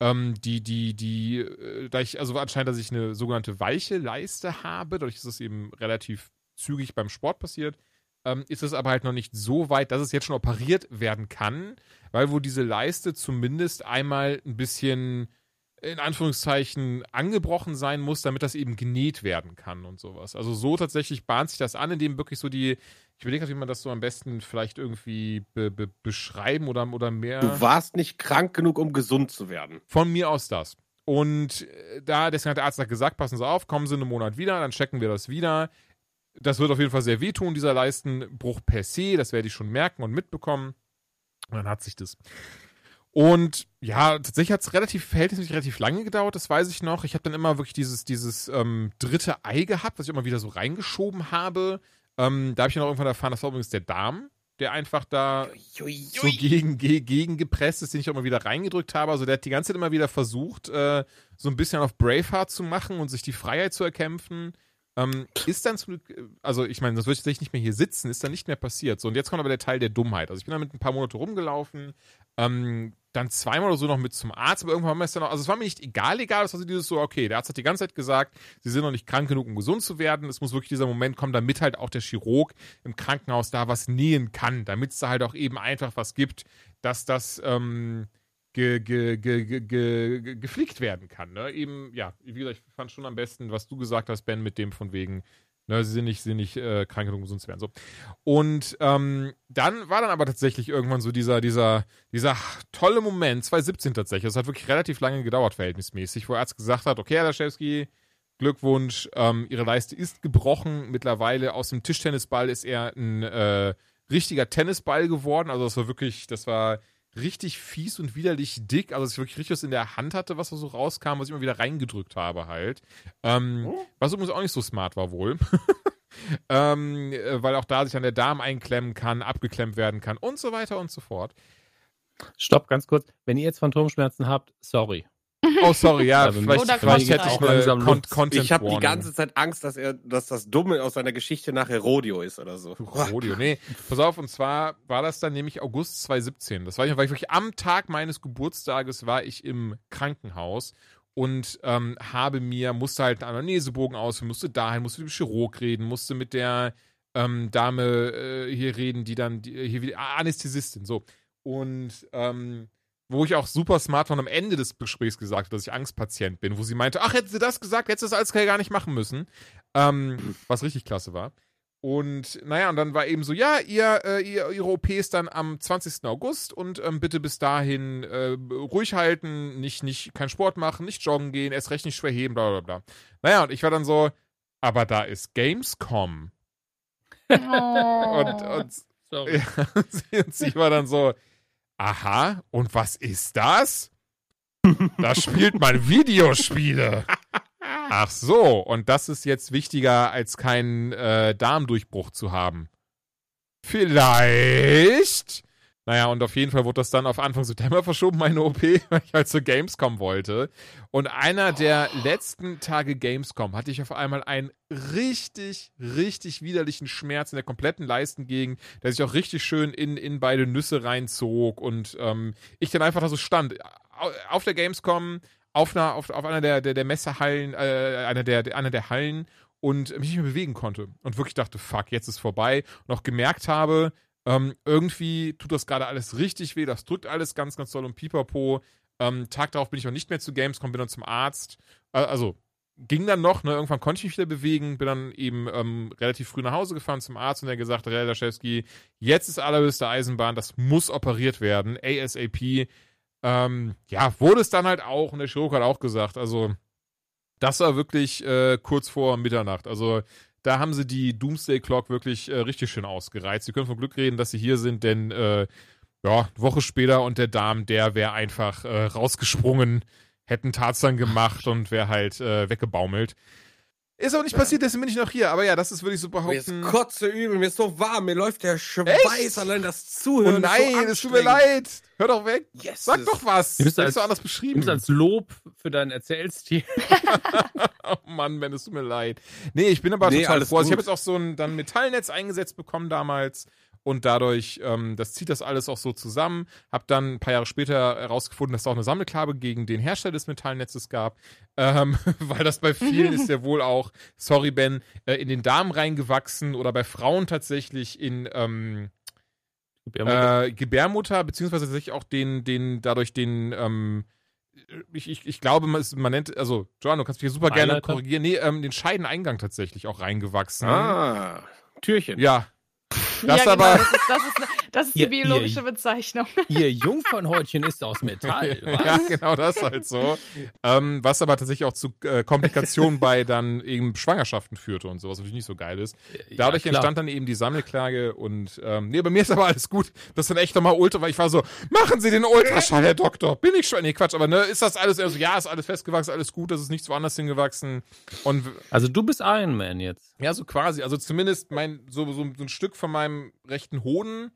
ähm, die, die, die, äh, da ich, also anscheinend, dass ich eine sogenannte weiche Leiste habe, dadurch ist es eben relativ zügig beim Sport passiert, ähm, ist es aber halt noch nicht so weit, dass es jetzt schon operiert werden kann, weil wo diese Leiste zumindest einmal ein bisschen in Anführungszeichen angebrochen sein muss, damit das eben genäht werden kann und sowas. Also so tatsächlich bahnt sich das an, indem wirklich so die, ich überlege gerade, wie man das so am besten vielleicht irgendwie be, be, beschreiben oder, oder mehr. Du warst nicht krank genug, um gesund zu werden. Von mir aus das. Und äh, da, deswegen hat der Arzt gesagt, passen Sie auf, kommen Sie in einem Monat wieder, dann checken wir das wieder. Das wird auf jeden Fall sehr wehtun, dieser Leistenbruch per se, das werde ich schon merken und mitbekommen. Und dann hat sich das. Und ja, tatsächlich hat es relativ, verhältnismäßig relativ lange gedauert, das weiß ich noch. Ich habe dann immer wirklich dieses, dieses ähm, dritte Ei gehabt, was ich immer wieder so reingeschoben habe. Ähm, da habe ich dann auch irgendwann erfahren, das war übrigens der Darm, der einfach da so gegen, ge, gegen gepresst ist, den ich auch immer wieder reingedrückt habe. Also der hat die ganze Zeit immer wieder versucht, äh, so ein bisschen auf Braveheart zu machen und sich die Freiheit zu erkämpfen. Ähm, ist dann zum Glück, also ich meine, das würde ich tatsächlich nicht mehr hier sitzen, ist dann nicht mehr passiert. So, und jetzt kommt aber der Teil der Dummheit. Also ich bin damit ein paar Monate rumgelaufen, ähm, dann zweimal oder so noch mit zum Arzt, aber irgendwann wir es dann noch, also es war mir nicht egal, egal, es war so dieses so, okay, der Arzt hat die ganze Zeit gesagt, sie sind noch nicht krank genug, um gesund zu werden. Es muss wirklich dieser Moment kommen, damit halt auch der Chirurg im Krankenhaus da was nähen kann, damit es da halt auch eben einfach was gibt, dass das ähm, ge, ge, ge, ge, geflickt werden kann. Ne? Eben, ja, wie gesagt, ich fand schon am besten, was du gesagt hast, Ben, mit dem von wegen, Ne, sie sind nicht, sind nicht äh, krank genug, um gesund zu werden. So. Und ähm, dann war dann aber tatsächlich irgendwann so dieser, dieser, dieser tolle Moment, 2017 tatsächlich. Das hat wirklich relativ lange gedauert, verhältnismäßig, wo er Arzt gesagt hat, okay, Herr Daschewski, Glückwunsch, ähm, Ihre Leiste ist gebrochen. Mittlerweile aus dem Tischtennisball ist er ein äh, richtiger Tennisball geworden. Also das war wirklich, das war richtig fies und widerlich dick, also dass ich wirklich richtig was in der Hand hatte, was da so rauskam, was ich immer wieder reingedrückt habe halt. Ähm, oh. Was übrigens auch nicht so smart war wohl. [laughs] ähm, äh, weil auch da sich an der Darm einklemmen kann, abgeklemmt werden kann und so weiter und so fort. Stopp, ganz kurz. Wenn ihr jetzt Phantomschmerzen habt, sorry. Oh, sorry, ja, also vielleicht, vielleicht hätte ich langsam Con. Content Ich habe die ganze Zeit Angst, dass er, dass das Dumme aus seiner Geschichte nachher Rodeo ist oder so. Rodeo, nee. Pass auf, und zwar war das dann nämlich August 2017. Das war ich, war ich wirklich am Tag meines Geburtstages war ich im Krankenhaus und ähm, habe mir, musste halt einen Anamnesebogen ausfüllen, musste dahin, musste mit dem Chirurg reden, musste mit der ähm, Dame äh, hier reden, die dann, die, hier wieder, Anästhesistin, so. Und ähm, wo ich auch super smart von am Ende des Gesprächs gesagt habe, dass ich Angstpatient bin, wo sie meinte, ach, hätte sie das gesagt, hätte sie das alles gar nicht machen müssen. Ähm, was richtig klasse war. Und naja, und dann war eben so, ja, ihr, äh, ihr, ihre OP ist dann am 20. August und ähm, bitte bis dahin äh, ruhig halten, nicht, nicht, kein Sport machen, nicht joggen gehen, erst recht nicht schwer heben, bla bla bla. Naja, und ich war dann so, aber da ist Gamescom. Oh. [laughs] Und, und [laughs] ja, und sie war dann so, aha, und was ist das? Da spielt man [laughs] Videospiele. [laughs] Ach so, und das ist jetzt wichtiger, als keinen äh, Darmdurchbruch zu haben. Vielleicht. Naja, und auf jeden Fall wurde das dann auf Anfang September verschoben, meine OP, [laughs] weil ich halt zur Gamescom wollte. Und einer der letzten Tage Gamescom hatte ich auf einmal einen richtig, richtig widerlichen Schmerz in der kompletten Leistengegend, der sich auch richtig schön in, in beide Nüsse reinzog und ähm, ich dann einfach da so stand. Au- Auf der Gamescom, auf einer, auf, auf einer der, der, der Messehallen, äh, einer der, der, einer der Hallen und mich nicht mehr bewegen konnte. Und wirklich dachte, fuck, jetzt ist vorbei. Und auch gemerkt habe, ähm, irgendwie tut das gerade alles richtig weh, das drückt alles ganz, ganz doll und pipapo. Ähm, Tag darauf bin ich auch nicht mehr zu Gamescom, bin dann zum Arzt. Äh, also ging dann noch, ne? irgendwann konnte ich mich wieder bewegen, bin dann eben ähm, relativ früh nach Hause gefahren zum Arzt und der gesagt, Herr Daschewski, jetzt ist allerhöchste Eisenbahn, das muss operiert werden, ASAP. Ähm, ja, wurde es dann halt auch und der Chirurg hat auch gesagt, also das war wirklich äh, kurz vor Mitternacht. Also da haben sie die Doomsday Clock wirklich äh, richtig schön ausgereizt. Sie können von Glück reden, dass sie hier sind, denn äh, ja, Woche später und der Darm, der wäre einfach äh, rausgesprungen, hätten Tarzan gemacht und wäre halt äh, weggebaumelt. Ist auch nicht passiert, deswegen bin ich noch hier. Aber ja, das ist, würde ich so Mir ist behaupten. kotze übel, mir ist so warm, mir läuft der Schweiß allein das Zuhören. Oh nein, so es tut mir leid. Hör doch weg. Yes. Sag doch was. Du Du bist als- so anders Du beschrieben. bist als Lob für deinen Erzählstil. [laughs] [laughs] Oh Mann, Ben, es tut mir leid. Nee, ich bin aber Nee, total alles froh. Also ich habe jetzt auch so ein dann Metallnetz eingesetzt bekommen damals und dadurch, ähm, das zieht das alles auch so zusammen. Hab dann ein paar Jahre später herausgefunden, dass es auch eine Sammelklabe gegen den Hersteller des Metallnetzes gab, ähm, [laughs] weil das bei vielen ist ja [laughs] wohl auch, sorry Ben, äh, in den Darm reingewachsen oder bei Frauen tatsächlich in ähm, äh, Gebärmutter, beziehungsweise tatsächlich auch den, den, dadurch den, ähm, ich, ich, ich glaube, man, ist, man nennt, also, Joan, du kannst mich hier super gerne korrigieren. Nee, ähm, den Scheideneingang tatsächlich auch reingewachsen. Ah, Türchen. Ja. Das ja, aber- genau, das ist, das ist, das ist die Ihr- biologische ihr- Bezeichnung. Ihr Jungfernhäutchen ist aus Metall. [laughs] Was? Ja, genau, das halt so. Ähm, was aber tatsächlich auch zu äh, Komplikationen bei dann eben Schwangerschaften führte und sowas, was natürlich nicht so geil ist. Dadurch Ja, entstand dann eben die Sammelklage und ähm, nee, bei mir ist aber alles gut. Das ist dann echt nochmal Ultra, weil ich war so, machen Sie den Ultraschall, Herr Doktor. Bin ich schon? Nee, Quatsch, aber ne, ist das alles, also ja, ist alles festgewachsen, alles gut, das ist nichts woanders hingewachsen. Und Also du bist Iron Man jetzt. ja, so quasi, also zumindest mein, so, so, so ein Stück von meinem rechten Hoden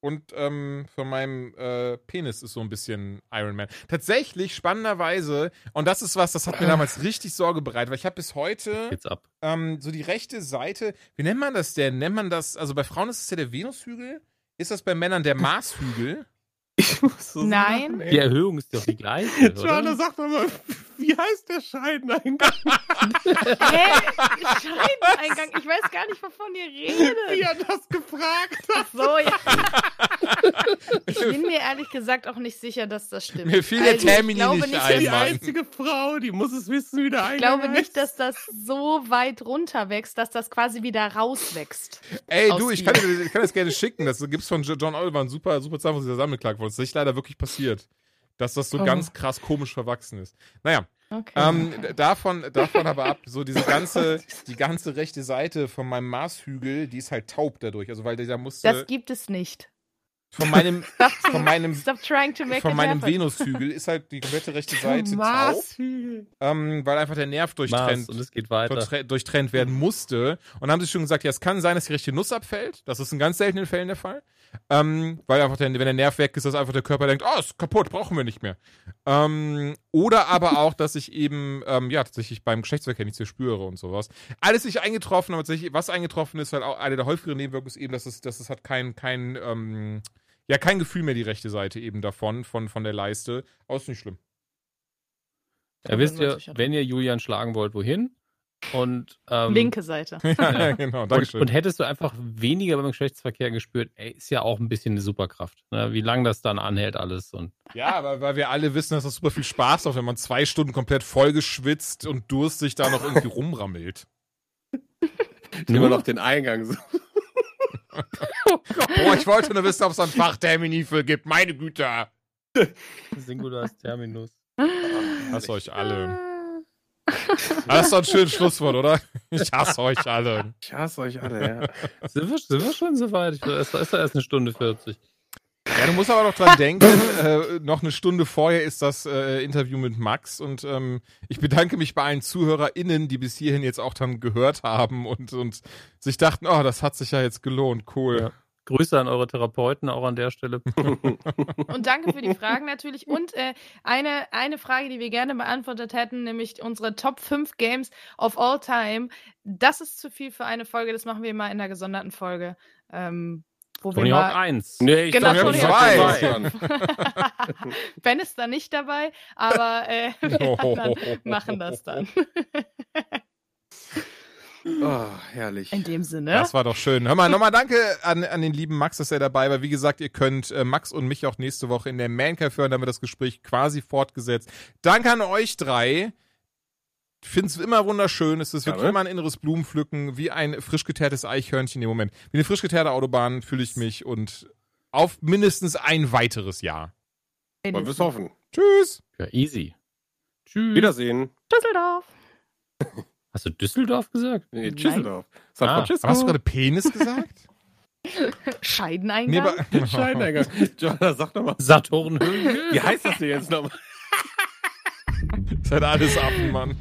und ähm, von meinem äh, Penis ist so ein bisschen Iron Man. Tatsächlich, spannenderweise, und das ist was, das hat mir [clears throat] damals richtig Sorge bereitet, weil ich habe bis heute ähm, so die rechte Seite, wie nennt man das denn? Nennt man das, also bei Frauen ist es ja der Venushügel? Ist das bei Männern der Marshügel? Ich muss so Nein. sagen. Die Erhöhung ist doch die gleiche, Joanna, oder? sag doch mal, wie heißt der Scheideneingang? [laughs] Hä? Scheideneingang. Ich weiß gar nicht, wovon ihr redet. Wie er das gefragt hat. Ach so, ja. Ich bin [laughs] mir ehrlich gesagt auch nicht sicher, dass das stimmt. Mir fiel der Also, ich Termini glaube nicht nicht, Die einzige Frau, die muss es wissen, wie der Ich glaube nicht, heißt. dass das so weit runter wächst, dass das quasi wieder rauswächst. Ey, du, ich kann, dir- ich kann das gerne schicken. Das gibt's von John Oliver, ein super, super von dieser Sammelklage. Das ist nicht leider wirklich passiert. Dass das so Oh. ganz krass komisch verwachsen ist. Naja, Okay. ähm, d- davon, davon aber ab, so diese ganze, die ganze rechte Seite von meinem Marshügel, die ist halt taub dadurch. Also, weil der da musste, das gibt es nicht. [laughs] von meinem, Stop, von meinem, von meinem. Venushügel ist halt die komplette rechte [laughs] Seite taub, ähm, weil einfach der Nerv Mars durchtrennt. und es geht weiter. durchtre- durchtrennt werden musste. Und dann haben sie schon gesagt, ja, es kann sein, dass die rechte Nuss abfällt. Das ist in ganz seltenen Fällen der Fall. Ähm, weil einfach, der, wenn der Nerv weg ist, dass einfach der Körper denkt, oh, ist kaputt, brauchen wir nicht mehr. Ähm, oder aber auch, dass ich eben, ähm, ja, tatsächlich beim Geschlechtsverkehr nichts mehr spüre und sowas. Alles nicht eingetroffen, aber tatsächlich, was eingetroffen ist, halt auch eine der häufigeren Nebenwirkungen ist eben, dass es, dass es hat kein, kein, ähm, ja, kein Gefühl mehr, die rechte Seite eben davon, von, von der Leiste. Aber ist nicht schlimm. Ja, wisst ihr, wenn ihr Julian schlagen wollt, wohin? Und, ähm, Linke Seite. [laughs] ja, [laughs] genau, Und, Dankeschön. und hättest du einfach weniger beim Geschlechtsverkehr gespürt, ey, ist ja auch ein bisschen eine Superkraft. Ne? Wie lange das dann anhält alles. Und Ja, aber weil wir alle wissen, dass das super viel Spaß macht, wenn man zwei Stunden komplett vollgeschwitzt und durstig da noch irgendwie rumrammelt. Immer noch den Eingang. So. Boah, ich wollte nur wissen, ob es ein Fachtermini für gibt. Meine Güte. Singulars Terminus. Hasse euch alle. Das ist doch ein schönes Schlusswort, oder? Ich hasse euch alle. Ich hasse euch alle, ja. Sind wir, sind wir schon so weit? Ich, es ist doch erst eine Stunde 40. Ja, du musst aber noch dran denken, äh, noch eine Stunde vorher ist das äh, Interview mit Max und ähm, ich bedanke mich bei allen ZuhörerInnen, die bis hierhin jetzt auch dann gehört haben und, und sich dachten, oh, das hat sich ja jetzt gelohnt, cool. Ja. Grüße an eure Therapeuten auch an der Stelle. [laughs] Und danke für die Fragen natürlich. Und äh, eine, eine Frage, die wir gerne beantwortet hätten, nämlich unsere Top 5 Games of All Time. Das ist zu viel für eine Folge, das machen wir mal in einer gesonderten Folge. Ähm, wo Tony wir Hawk mal, 1. Nee, ich Genau, Tony ja Hawk zwei. [laughs] Ben ist da nicht dabei, aber äh, [laughs] wir [laughs] anderen machen das dann. Oh, herrlich. In dem Sinne. Das war doch schön. Hör mal, nochmal danke an, an den lieben Max, dass er dabei war. Wie gesagt, ihr könnt äh, Max und mich auch nächste Woche in der Mancave hören, da haben wir das Gespräch quasi fortgesetzt. Danke an euch drei. Ich finde es immer wunderschön. Es ist wirklich Gerne. immer ein inneres Blumenpflücken, wie ein frisch geteertes Eichhörnchen im Moment. Wie eine frisch geteerte Autobahn fühle ich mich und auf mindestens ein weiteres Jahr. Wollen wir es hoffen. Tschüss. Ja, easy. Tschüss. Wiedersehen. Düsseldorf. [laughs] Hast du Düsseldorf gesagt? Nee. Düsseldorf. San Ah, Francisco. Hast du gerade Penis gesagt? [laughs] Scheideneingang. aber- [laughs] Scheideneingang. Joanna, sag doch mal. Saturnhöhe? Wie heißt das denn jetzt nochmal? Seid alles Affen, Mann.